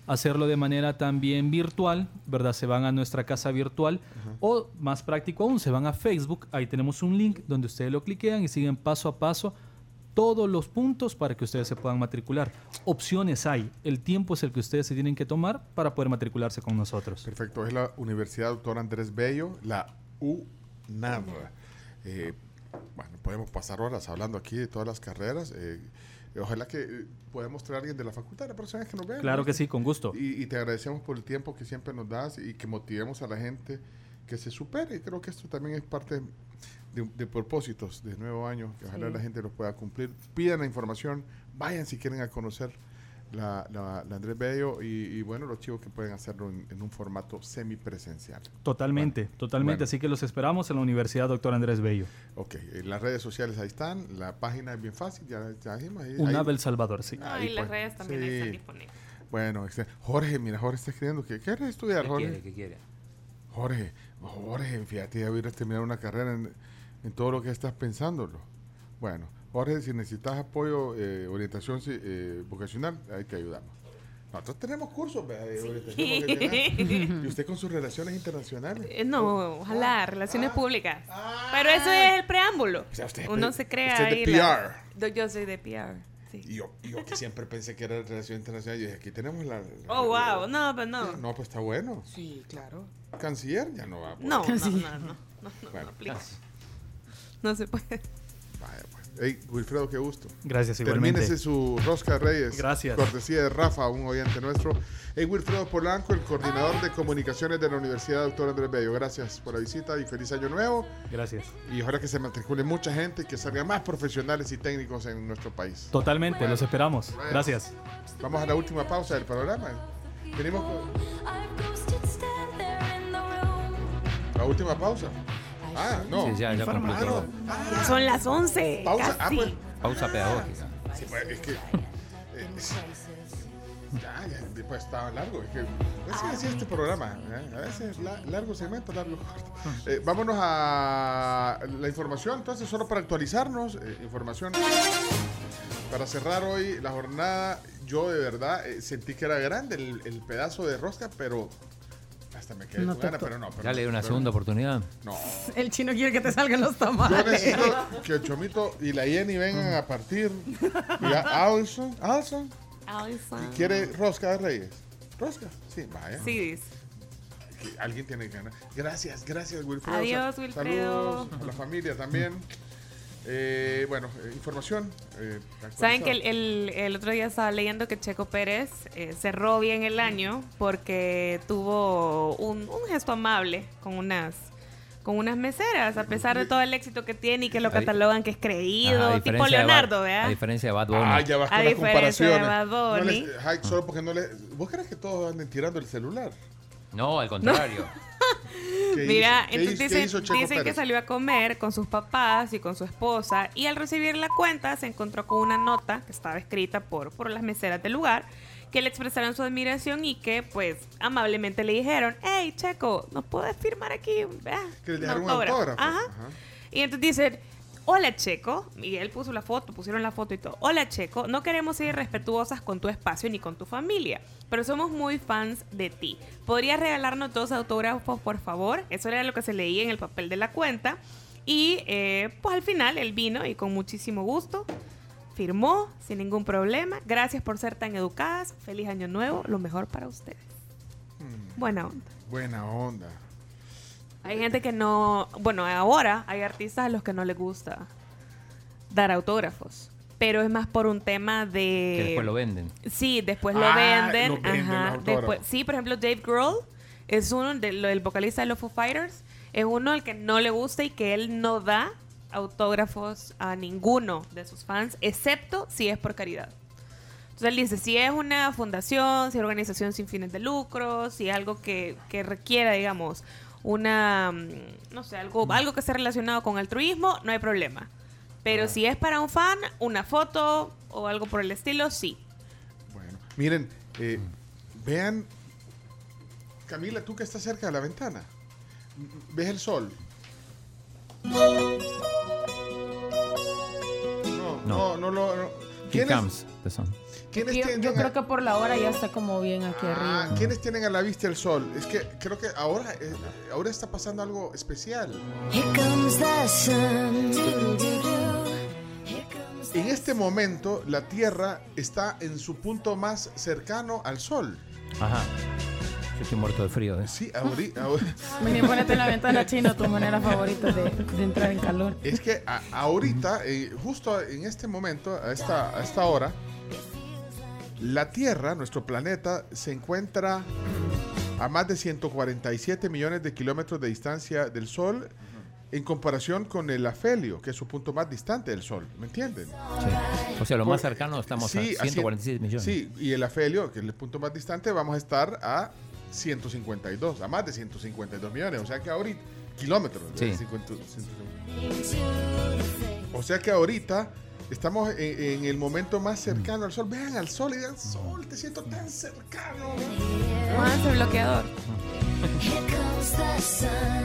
Hacerlo de manera también virtual, ¿verdad? Se van a nuestra casa virtual. O más práctico aún, se van a Facebook. Ahí tenemos un link donde ustedes lo cliquean y siguen paso a paso todos los puntos para que ustedes se puedan matricular. Opciones hay. El tiempo es el que ustedes se tienen que tomar para poder matricularse con nosotros. Perfecto, es la Universidad Doctor Andrés Bello, la UNAV. Eh, bueno, podemos pasar horas hablando aquí de todas las carreras. eh, ojalá que eh, podamos traer a alguien de la facultad la próxima vez que nos vean. Claro que sí, con gusto. Y, y te agradecemos por el tiempo que siempre nos das y que motivemos a la gente que se supere. Y creo que esto también es parte de, de propósitos de nuevo año, que ojalá la gente los pueda cumplir. Pidan la información, vayan si quieren a conocer la, la, la Andrés Bello y, y, bueno, los chicos que pueden hacerlo en, en un formato semipresencial. Totalmente, totalmente. bueno. Así que los esperamos en la Universidad Doctor Andrés Bello. Ok, las redes sociales ahí están, la página es bien fácil, ya, ya dijimos. ahí- UNAV El Salvador, sí. Ah, y las pues, redes también ahí están disponibles. Bueno, este, Jorge, mira, Jorge está escribiendo que quiere estudiar, ¿Qué Jorge. quiere? ¿Qué quiere? Jorge, Jorge, fíjate, ya hubieras terminado una carrera en, en todo lo que estás pensándolo. Bueno, Jorge, si necesitas apoyo, eh, orientación sí, eh, vocacional, ahí te ayudamos. Nosotros tenemos cursos de orientación vocacional. Y usted con sus relaciones internacionales. Eh, No, ojalá, relaciones públicas. Pero eso es el preámbulo. sea, usted es Uno se crea usted es de ahí. la- Yo, soy de PR. Sí. Y yo, yo que siempre pensé que era relación internacional, yo dije, aquí tenemos la... la- Oh, wow. No, pero no. No, pues está bueno. Sí, claro. Canciller ya no va a poder. No, no, no, no, no, no, Bueno. please. No se puede. Vaya, pues. Hey, Wilfredo, qué gusto. Gracias, igualmente. Termínese su rosca de Reyes. Gracias. Cortesía de Rafa, un oyente nuestro. Hey, Wilfredo Polanco, el coordinador de comunicaciones de la Universidad Doctor Andrés Bello. Gracias por la visita y feliz año nuevo. Gracias. Y ojalá que se matricule mucha gente y que salgan más profesionales y técnicos en nuestro país. Totalmente, los esperamos. Gracias. Vamos a la última pausa del programa. Venimos con la última pausa. Ah, no. Sí, ya- ya Ah, no. Ya son las 11. Pausa. Ah, casi. pues. Pausa pedagógica. Sí, pues, es que. eh, ya, ya, después estaba largo. Es que. Así, así es este programa. ¿eh? A veces la- largo segmento, largo corto. Eh, vámonos a la información, entonces, solo para actualizarnos. eh, información. Para cerrar hoy la jornada, yo de verdad eh, sentí que era grande el, el pedazo de rosca, pero. Hasta me quedé No pero no. pero- ¿Ya le dio una pero- segunda oportunidad? No. El chino quiere que te salgan los Yo tamales. necesito que el Chomito y la Jenny vengan a partir. Y ya, Alson, Alson, Alison. ¿quiere rosca de Reyes? ¿Rosca? Sí, vaya. Sí, dice. Alguien tiene que ganar. Gracias, gracias, Wilfredo. Adiós, Wilfredo. Saludos a la familia también. Eh, bueno, eh, información. eh, Saben que el, el- el otro día estaba leyendo que Checo Pérez eh, cerró bien el año porque tuvo un, un gesto amable con unas con unas meseras, a pesar de todo el éxito que tiene y que lo catalogan que es creído, Ajá, tipo Leonardo, Bad- ¿verdad? A diferencia de Bad Bunny. Ah, ya vas A las diferencia de. Bad No Bunny. les- Hike, solo porque no le. ¿Vos crees que todos anden tirando el celular? No, al contrario. ¿Qué Mira, entonces dicen, que salió a comer con sus papás y con su esposa y al recibir la cuenta se encontró con una nota que estaba escrita por, por las meseras del lugar que le expresaron su admiración y que pues amablemente le dijeron, hey Checo, ¿nos puedes firmar aquí? Ah, Que le dejaron un autógrafo. Ajá. Y entonces dicen, hola Checo, y él puso la foto, pusieron la foto y todo. Hola Checo, no queremos ser irrespetuosas con tu espacio ni con tu familia, pero somos muy fans de ti. ¿Podrías regalarnos dos autógrafos, por favor? Eso era lo que se leía en el papel de la cuenta. Y eh, pues al final él vino y con muchísimo gusto firmó sin ningún problema. Gracias por ser tan educadas. Feliz año nuevo. Lo mejor para ustedes. Buena onda. Buena onda. Hay gente que no, bueno, ahora hay artistas a los que no les gusta dar autógrafos, pero es más por un tema de Que después lo venden. Sí, después lo Ah, venden, lo venden ajá, los autógrafos. después, sí, por ejemplo, Dave Grohl es uno de, lo- el vocalista de los Foo Fighters, es uno al que no le gusta y que él no da autógrafos a ninguno de sus fans, excepto si es por caridad. Entonces él dice, si es una fundación, si es organización sin fines de lucro, si es algo que, que requiera, digamos, una, mm, no sé, algo, algo que esté relacionado con altruismo, no hay problema. Pero si es para un fan, una foto o algo por el estilo, sí. Miren, eh, vean, Camila, tú que estás cerca de la ventana, ¿ves el sol? No, no, no lo... no. Here ¿Quiénes, comes the sun. Quiénes Yo, tienen yo a- creo que por la hora ya está como bien aquí Ah, arriba. ¿Quiénes tienen a la vista el sol? Es que creo que ahora, eh, ahora está pasando algo especial. En este momento, la Tierra está en su punto más cercano al Sol. Ajá. Yo estoy muerto de frío. ¿eh? Sí, ahorita. Vení, ponete en la ventana chino tu manera favorita de, de entrar en calor. Es que a- ahorita, eh, justo en este momento, a esta, a esta hora, la Tierra, nuestro planeta, se encuentra a más de 147 millones de kilómetros de distancia del Sol en comparación con el afelio, que es su punto más distante del Sol. ¿Me entienden? O sea, lo más cercano estamos Sí, a 147 millones. Sí, y el afelio, que es el punto más distante, vamos a estar a 152, a más de 152 millones. O sea que ahorita, kilómetros. Sí. 50, 150. O sea que ahorita estamos en, en el momento más cercano al sol. Vean al sol y digan, sol, te siento tan cercano. Pónganse bloqueador.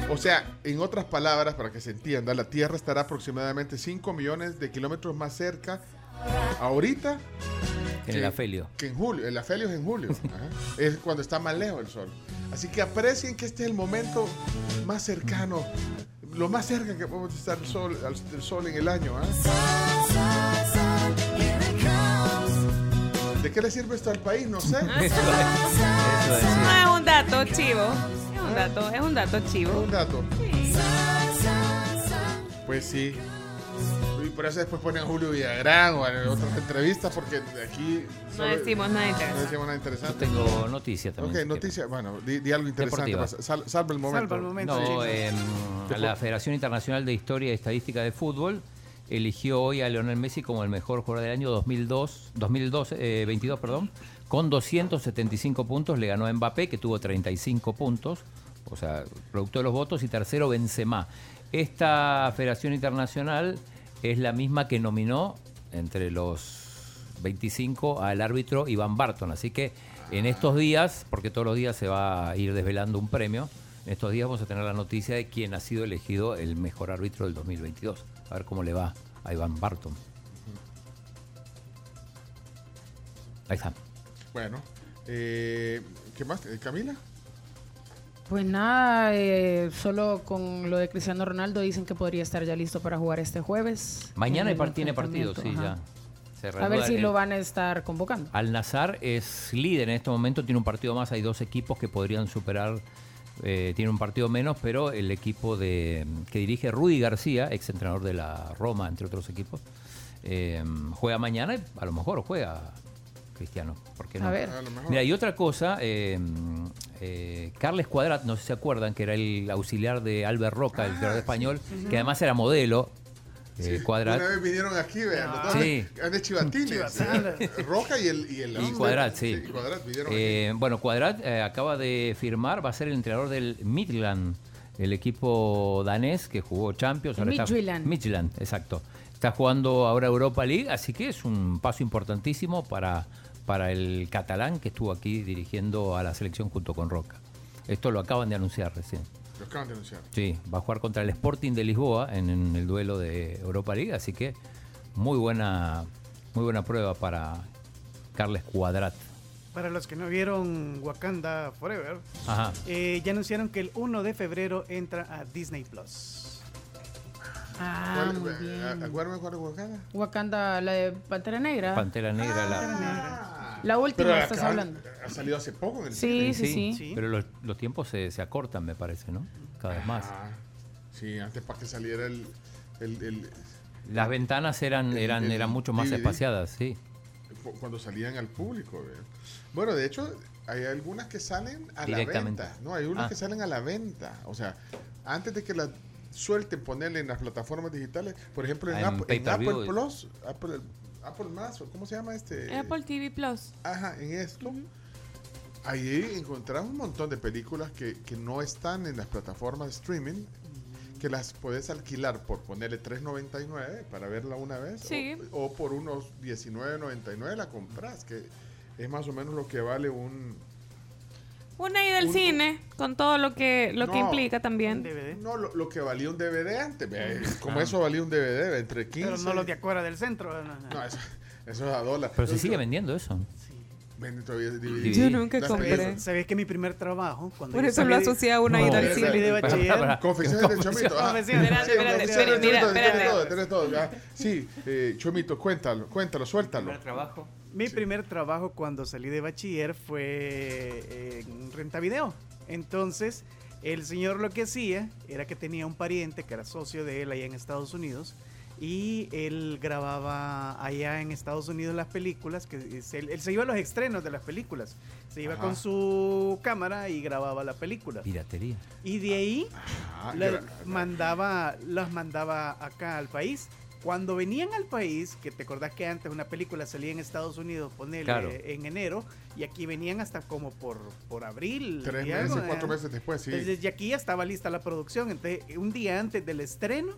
O sea, en otras palabras, para que se entienda, la Tierra estará aproximadamente 5 millones de kilómetros más cerca ahorita En el afelio. que en julio. El afelio es en julio. Ajá. Es cuando está más lejos el sol. Así que aprecien que este es el momento más cercano, lo más cerca que podemos estar el sol, al- del sol en el año. ¿ah? ¿De qué le sirve esto al país? No sé. No, es un dato chivo. Es un dato, es un dato chivo. Un dato. Pues sí. Por eso después ponen a Julio Villagrán o en otras entrevistas porque aquí... No decimos nada No interesante. decimos nada interesante. Yo tengo noticia también. Ok, si noticia. Bueno, di, di algo interesante. Pasa. Sal- salva el momento. No, em, la Federación Internacional de Historia y Estadística de Fútbol eligió hoy a Lionel Messi como el mejor jugador del año 2002, 2012, eh, 22, perdón, con 275 puntos. Le ganó a Mbappé, que tuvo 35 puntos, o sea, producto de los votos, y tercero Benzema. Esta Federación Internacional es la misma que nominó entre los 25 al árbitro Iván Barton. Así que en estos días, porque todos los días se va a ir desvelando un premio, en estos días vamos a tener la noticia de quién ha sido elegido el mejor árbitro del 2022. A ver cómo le va a Iván Barton. Ahí está. Bueno, eh, ¿qué más? Eh, ¿Camila? Pues nada, eh, solo con lo de Cristiano Ronaldo dicen que podría estar ya listo para jugar este jueves. Mañana en hay el par- tiene partido, sí, ya. Se A ver si el- lo van a estar convocando. Al Nazar es líder en este momento, tiene un partido más, hay dos equipos que podrían superar, eh, tiene un partido menos, pero el equipo de que dirige Rudy García, ex entrenador de la Roma, entre otros equipos, eh, juega mañana y a lo mejor juega Cristiano. ¿por qué no? A ver. Mira, y otra cosa, eh, eh, Carles Cuadrat, no sé si se acuerdan, que era el auxiliar de Albert Roca, el creador español, sí. que además era modelo, eh, Cuadrat. Una vez vinieron aquí, vean, dos Sí. han de chivatines. Chivatines. Roja y el, y el Y Cuadrat, sí. y Cuadrat vinieron Eh, bueno, Cuadrat eh, acaba de firmar, va a ser el entrenador del Midland, el equipo danés que jugó Champions. Ahora está- Midtjylland. Midtjylland, exacto. Está jugando ahora Europa League, así que es un paso importantísimo para, para el catalán que estuvo aquí dirigiendo a la selección junto con Roca. Esto lo acaban de anunciar recién. Lo acaban de anunciar. Sí, va a jugar contra el Sporting de Lisboa en, en el duelo de Europa League, así que muy buena, muy buena prueba para Carles Cuadrat. Para los que no vieron Wakanda Forever, Ajá. eh, ya anunciaron que el 1 de febrero entra a Disney Plus. Ah, ¿Cuál- muy eh, bien. Acuérdame cuál es Wakanda. Wakanda, la de Pantera Negra. Pantera Negra, la, Ah. La última Pero estás acá hablando. Ha salido hace poco en el Sí, sí, sí. Pero los, los tiempos se, se acortan, me parece, ¿no? Cada vez más. Ah, sí, antes para que saliera el. el- el- Las ventanas eran, el- eran, el eran mucho más DVD. espaciadas, sí. cu- cuando salían al público. Bueno, de hecho, hay algunas que salen a la Directamente. venta. No, hay unas Ah. que salen a la venta. O sea, antes de que las suelten ponerle en las plataformas digitales, por ejemplo, en, en Apple, en. Apple Plus, Apple, Apple Más, ¿cómo se llama este? Apple TV Plus. Ajá, en esto. Ahí encontramos un montón de películas que, que no están en las plataformas de streaming, que las puedes alquilar por ponerle 3.99 para verla una vez, Sí. o, o por unos 19.99 la compras, que es más o menos lo que vale un... Una ida al cine, con todo lo que, lo que No, implica también. No, lo, lo que valía un DVD antes, ve, como Ah. eso valía un DVD, entre 15... Pero no los de afuera del centro. no, no. No, eso, eso es a dólar. Pero se Eso- sigue vendiendo eso. Venden todavía DVD. DVD. Yo nunca Las compré. ¿Sabes que mi primer trabajo? Cuando Por yo eso lo de- asocia a una ida al yo cine. de bachiller. Confesiones del Chomito. ah. Confesiones. Espérate, espérate, Tenés todo, espérate. todo. Sí, eh, Chomito, cuéntalo, cuéntalo, suéltalo. trabajo. Mi primer trabajo cuando salí de bachiller fue en renta video. Entonces, el señor lo que hacía era que tenía un pariente que era socio de él allá en Estados Unidos y él grababa allá en Estados Unidos las películas, que se- él, se iba a los estrenos de las películas. Se iba Ajá. con su cámara y grababa la película. Piratería. Y de ahí Ah, la- mandaba, las mandaba acá al país. Cuando venían al país, que te acordás que antes una película salía en Estados Unidos, ponele Claro. en enero, y aquí venían hasta como por, por abril. Tres y meses, algo, cuatro ¿eh? meses después, sí. Entonces, y aquí ya estaba lista la producción. Entonces, un día antes del estreno,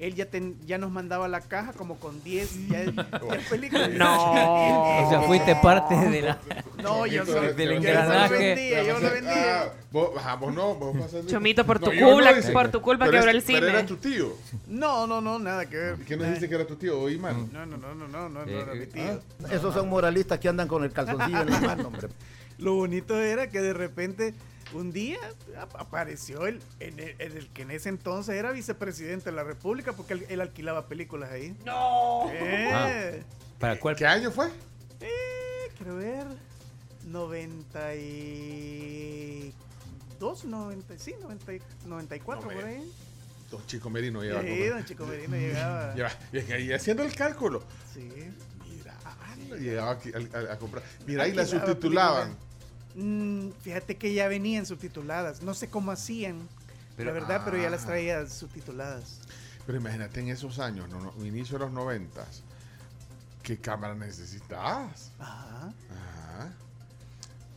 él ya, ten- ya nos mandaba la caja como con 10 ya, ya películas. No. O sea, fuiste parte de la- No, yo soy del yo- engranaje. lo vendía, yo lo vendía. Ah, vos, ajá, vos no, vos vas a Chomito, por tu no, culpa- dice. por tu culpa Pero quebró el cine. Pero era tu tío. No, no, no, nada que ver. ¿Quién nos dice que era tu tío? ¿Oí mal? No, no, no, no, no, no, no era mi tío. Esos son moralistas que andan con el calzoncillo en la mano, hombre. Lo bonito era que de repente un día ap- apareció el, en el, en el que en ese entonces era vicepresidente de la República porque él, él alquilaba películas ahí. No. Eh, ¿Para cuál? ¿Qué año fue? eh, quiero ver. 92, 90, sí, 90, 94 No, por ahí. Don Chico Merino llegaba. Sí, don Chico Merino llegaba. Ya, y es que ahí haciendo el cálculo. Sí. Mira, llegaba aquí a, a- a comprar. Mira, ahí la subtitulaban. Mm, fíjate que ya venían subtituladas. No sé cómo hacían. Pero- la verdad, pero ya las Ah. traía subtituladas. Pero imagínate en esos años, no, no, inicio de los noventas, ¿qué cámara necesitabas? Ajá. Ajá.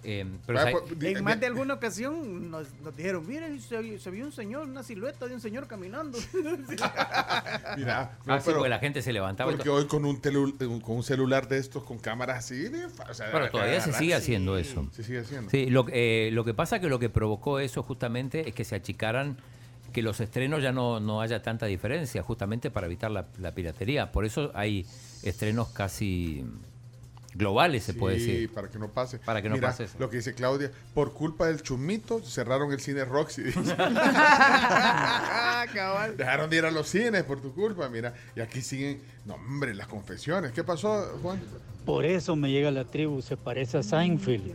Eh, pero Vaya, ¿sabes? pues, En más de alguna ocasión nos, nos dijeron, miren, se, se vio un señor, una silueta de un señor caminando. Mira, Ah, sí, porque la gente se levantaba Porque hoy con un, telu- con un celular de estos, con cámaras así, o sea, Pero todavía se sigue sí, haciendo eso. Se sigue haciendo. Sí, lo, que- eh, lo que pasa que lo que provocó eso justamente es que se achicaran, que los estrenos ya no, no haya tanta diferencia, justamente para evitar la, la piratería. Por eso hay estrenos casi globales, se puede Sí, decir. para que no pase. Para que no Mira, pase eso. Lo que dice Claudia, por culpa del chumito cerraron el cine Roxy. Dejaron de ir a los cines por tu culpa, mira. Y aquí siguen, no hombre, las confesiones. ¿Qué pasó, Juan? Por eso me llega la tribu, se parece a Seinfeld.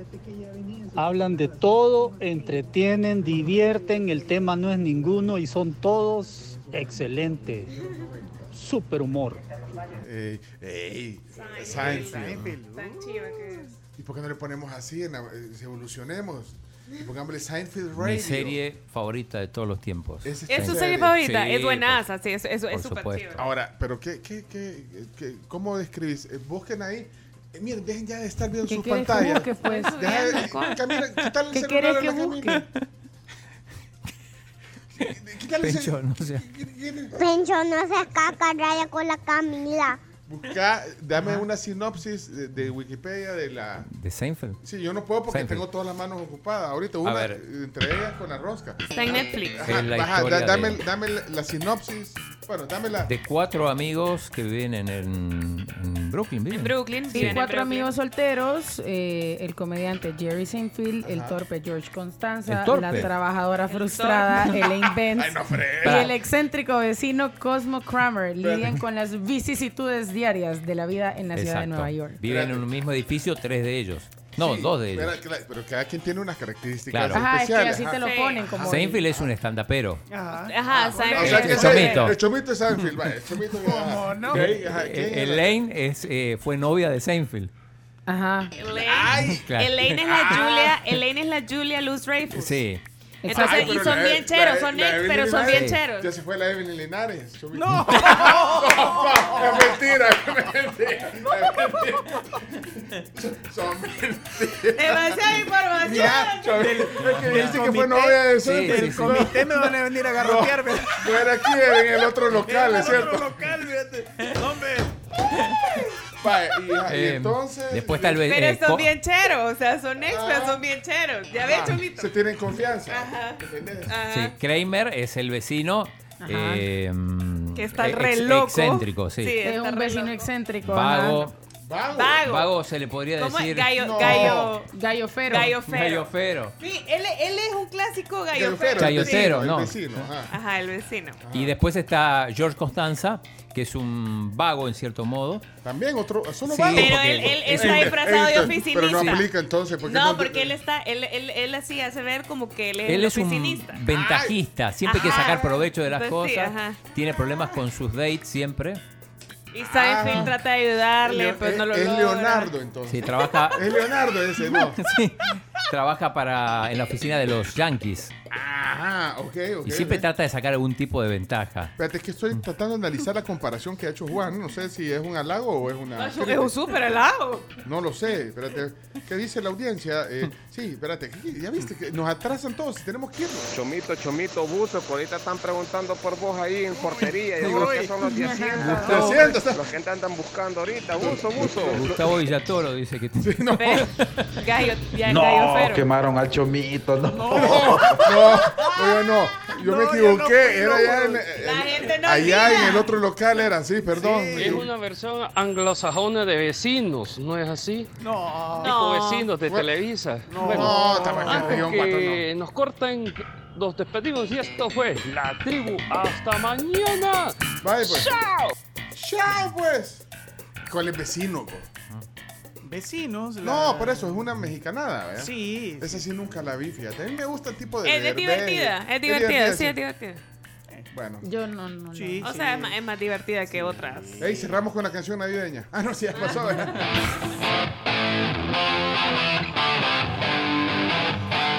Hablan de todo, entretienen, divierten, el tema no es ninguno y son todos excelentes. Super humor. Ey, ey, Seinfeld. Seinfeld. Tan chiva que es. ¿Y por qué no le ponemos así? En la- eh, evolucionemos. Pongámosle Seinfeld Radio. Mi serie favorita de todos los tiempos. ¿Es su serie. favorita? Sí, es por- buenaza, sí, es súper chévere. Ahora, pero ¿qué, qué, qué, qué- ¿cómo describís? Eh, busquen ahí. Eh, miren, dejen ya de estar viendo ¿Qué sus que pantallas. busque, pues? Deja ¿Qué quieres que la busque? Quítale Pencho, no sé. Pencho no se caca raya con la Camila. Busca, dame una sinopsis de, de Wikipedia de la... De Seinfeld. Sí, yo no puedo porque Seinfeld. tengo todas las manos ocupadas. Ahorita una, entre ellas con la rosca. Está en Netflix. Ajá, Es la ajá, historia da- dame, de- dame la sinopsis. Bueno. De cuatro amigos que viven en, Brooklyn. viven. En Brooklyn, Sí, cuatro Brooklyn. amigos solteros, eh, el comediante Jerry Seinfeld, el torpe George Constanza, torpe. la trabajadora frustrada Elaine Benz Ay, no fregues. y el excéntrico vecino Cosmo Kramer lidian con las vicisitudes diarias de la vida en la ciudad de. Nueva York. Viven en un mismo edificio, tres de ellos. No, Sí, dos de ellos. Pero, pero cada quien tiene unas características Claro. Ajá, es que así ajá. te lo ponen como... Seinfeld es un estandapero. Ajá. Ajá, Seinfeld. O sea, que El chomito. El chomito es Seinfeld. el chomito ¿Cómo no? Ok, ajá, ¿quién Eh, era? Elaine es, eh, fue novia de Seinfeld. Ajá. Elaine, Claro. Elaine es la Julia, Elaine es la Julia Luz Dreyfus. Sí. Entonces, Ay, y son bien cheros, son ex, pero son bien cheros. Ya se fue la Evelyn Linares. chomito. No. es mentira, es mentira. es mentira. Son mentiras. Demasiada información. Ya, que dice que fue novia de Sí, Seinfeld. sí, sí. No, Comité me van a venir a garrotearme. No era aquí, era en el otro local, En es otro cierto. local, fíjate. Hombre. Y, y Eh, entonces. Después tal vez. Pero eh, son bien cheros, o sea, son ex, pero Ah. son bien cheros. Ya ves, Chomito. se tienen confianza. Ajá. Ajá. Sí, Kramer es el vecino. eh, Que está ex- re loco. Excéntrico, sí. Sí. Es está un vecino loco. excéntrico. Vago. ajá. Vago. Vago. Vago se le podría ¿Cómo decir. Gallo, No. gallo, Gallo fero. gallo fero. Gallofero. Sí, él, él es un clásico gallo Gallofero, fero. el vecino, el no. vecino, ajá. Ajá, el vecino. Y después está George Constanza, que es un vago en cierto modo. También otro. Son los Sí, vagos. Pero porque- él, él está disfrazado de oficinista. Pero no aplica entonces. Porque No, porque él está, él, él, él así hace ver como que él es Él el es un oficinista. ventajista, siempre quiere Ajá. sacar provecho de las Entonces, sí, cosas. ajá. Tiene problemas con sus dates siempre. Y Seinfeld Ah. trata de ayudarle, Leo- pero no lo es logra. Leonardo entonces. Sí, trabaja, Es Leonardo ese, no. sí, trabaja para, en la oficina de los Yankees. Ajá, ok, ok. Y siempre trata de sacar algún tipo de ventaja. Espérate, es que estoy tratando de analizar la comparación que ha hecho Juan. No sé si es un halago o es una. Es un- es un súper helado. No lo sé. Espérate. ¿Qué dice la audiencia? Eh, sí, espérate. ¿qué- Ya viste que nos atrasan todos. Tenemos que irnos. Chomito, Chomito, Buzo, que ahorita están preguntando por vos ahí en portería. Yo creo que son los de Hacienda. Hacienda, Los que te andan buscando ahorita. Buzo, Buzo. Gustavo Villatoro dice que... no. Gallo, ya, gallo fero. quemaron al chomito. No. No, no, no, no. Yo me yo equivoqué. no fui, era no, allá en, La en- gente no allá en el otro local era, sí, perdón. Es una versión anglosajona de vecinos, ¿no es así? No. Tipo No. vecinos de Bueno, Televisa. No, Bueno, antes cuatro, que nos cortan, nos despedimos y esto fue La Tribu. ¡Hasta mañana! Vaya, pues. ¡Chao! ¡Chao, pues! ¿Cuál es vecino, po? Vecinos. la- No, por eso es una mexicanada, ¿verdad? Sí. Esa sí nunca la vi, fíjate. A mí me gusta el tipo de. Es, es divertida, es divertida, sí, es divertida. Bueno. Yo no, no, no. Sí, O sí. sea, es más, es más divertida que otras. Ey, cerramos con la canción navideña. Ah, no, sí, ya pasó, ¿verdad?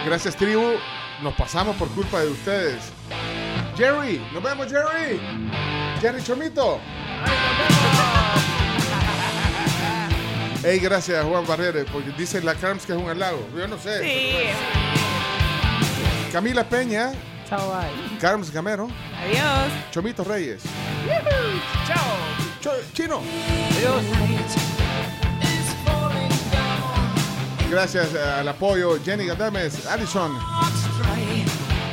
Gracias, tribu. Nos pasamos por culpa de ustedes. Jerry, nos vemos, Jerry. Jerry Chomito. Ey, gracias, Juan Barrera, porque dicen la Carms que es un halago. Yo no sé. Sí. Camila Peña, Chao, bye. Carms Gamero, Adiós. Chomito Reyes. Chao. Cho- Chino. Adiós. Gracias al apoyo Jenny Gadames, Allison,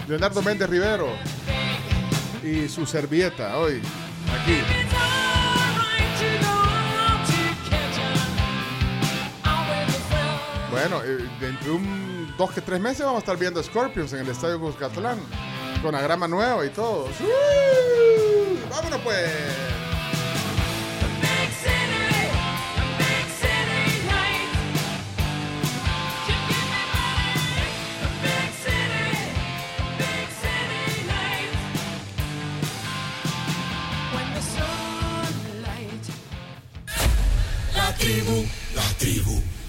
Leonardo Méndez Rivero y su servilleta hoy aquí. Bueno, eh, dentro de un dos que tres meses vamos a estar viendo Scorpions en el Estadio Cuscatlán con agrama nueva y todo. ¡Sí! ¡Vámonos pues! La tribu, la tribu,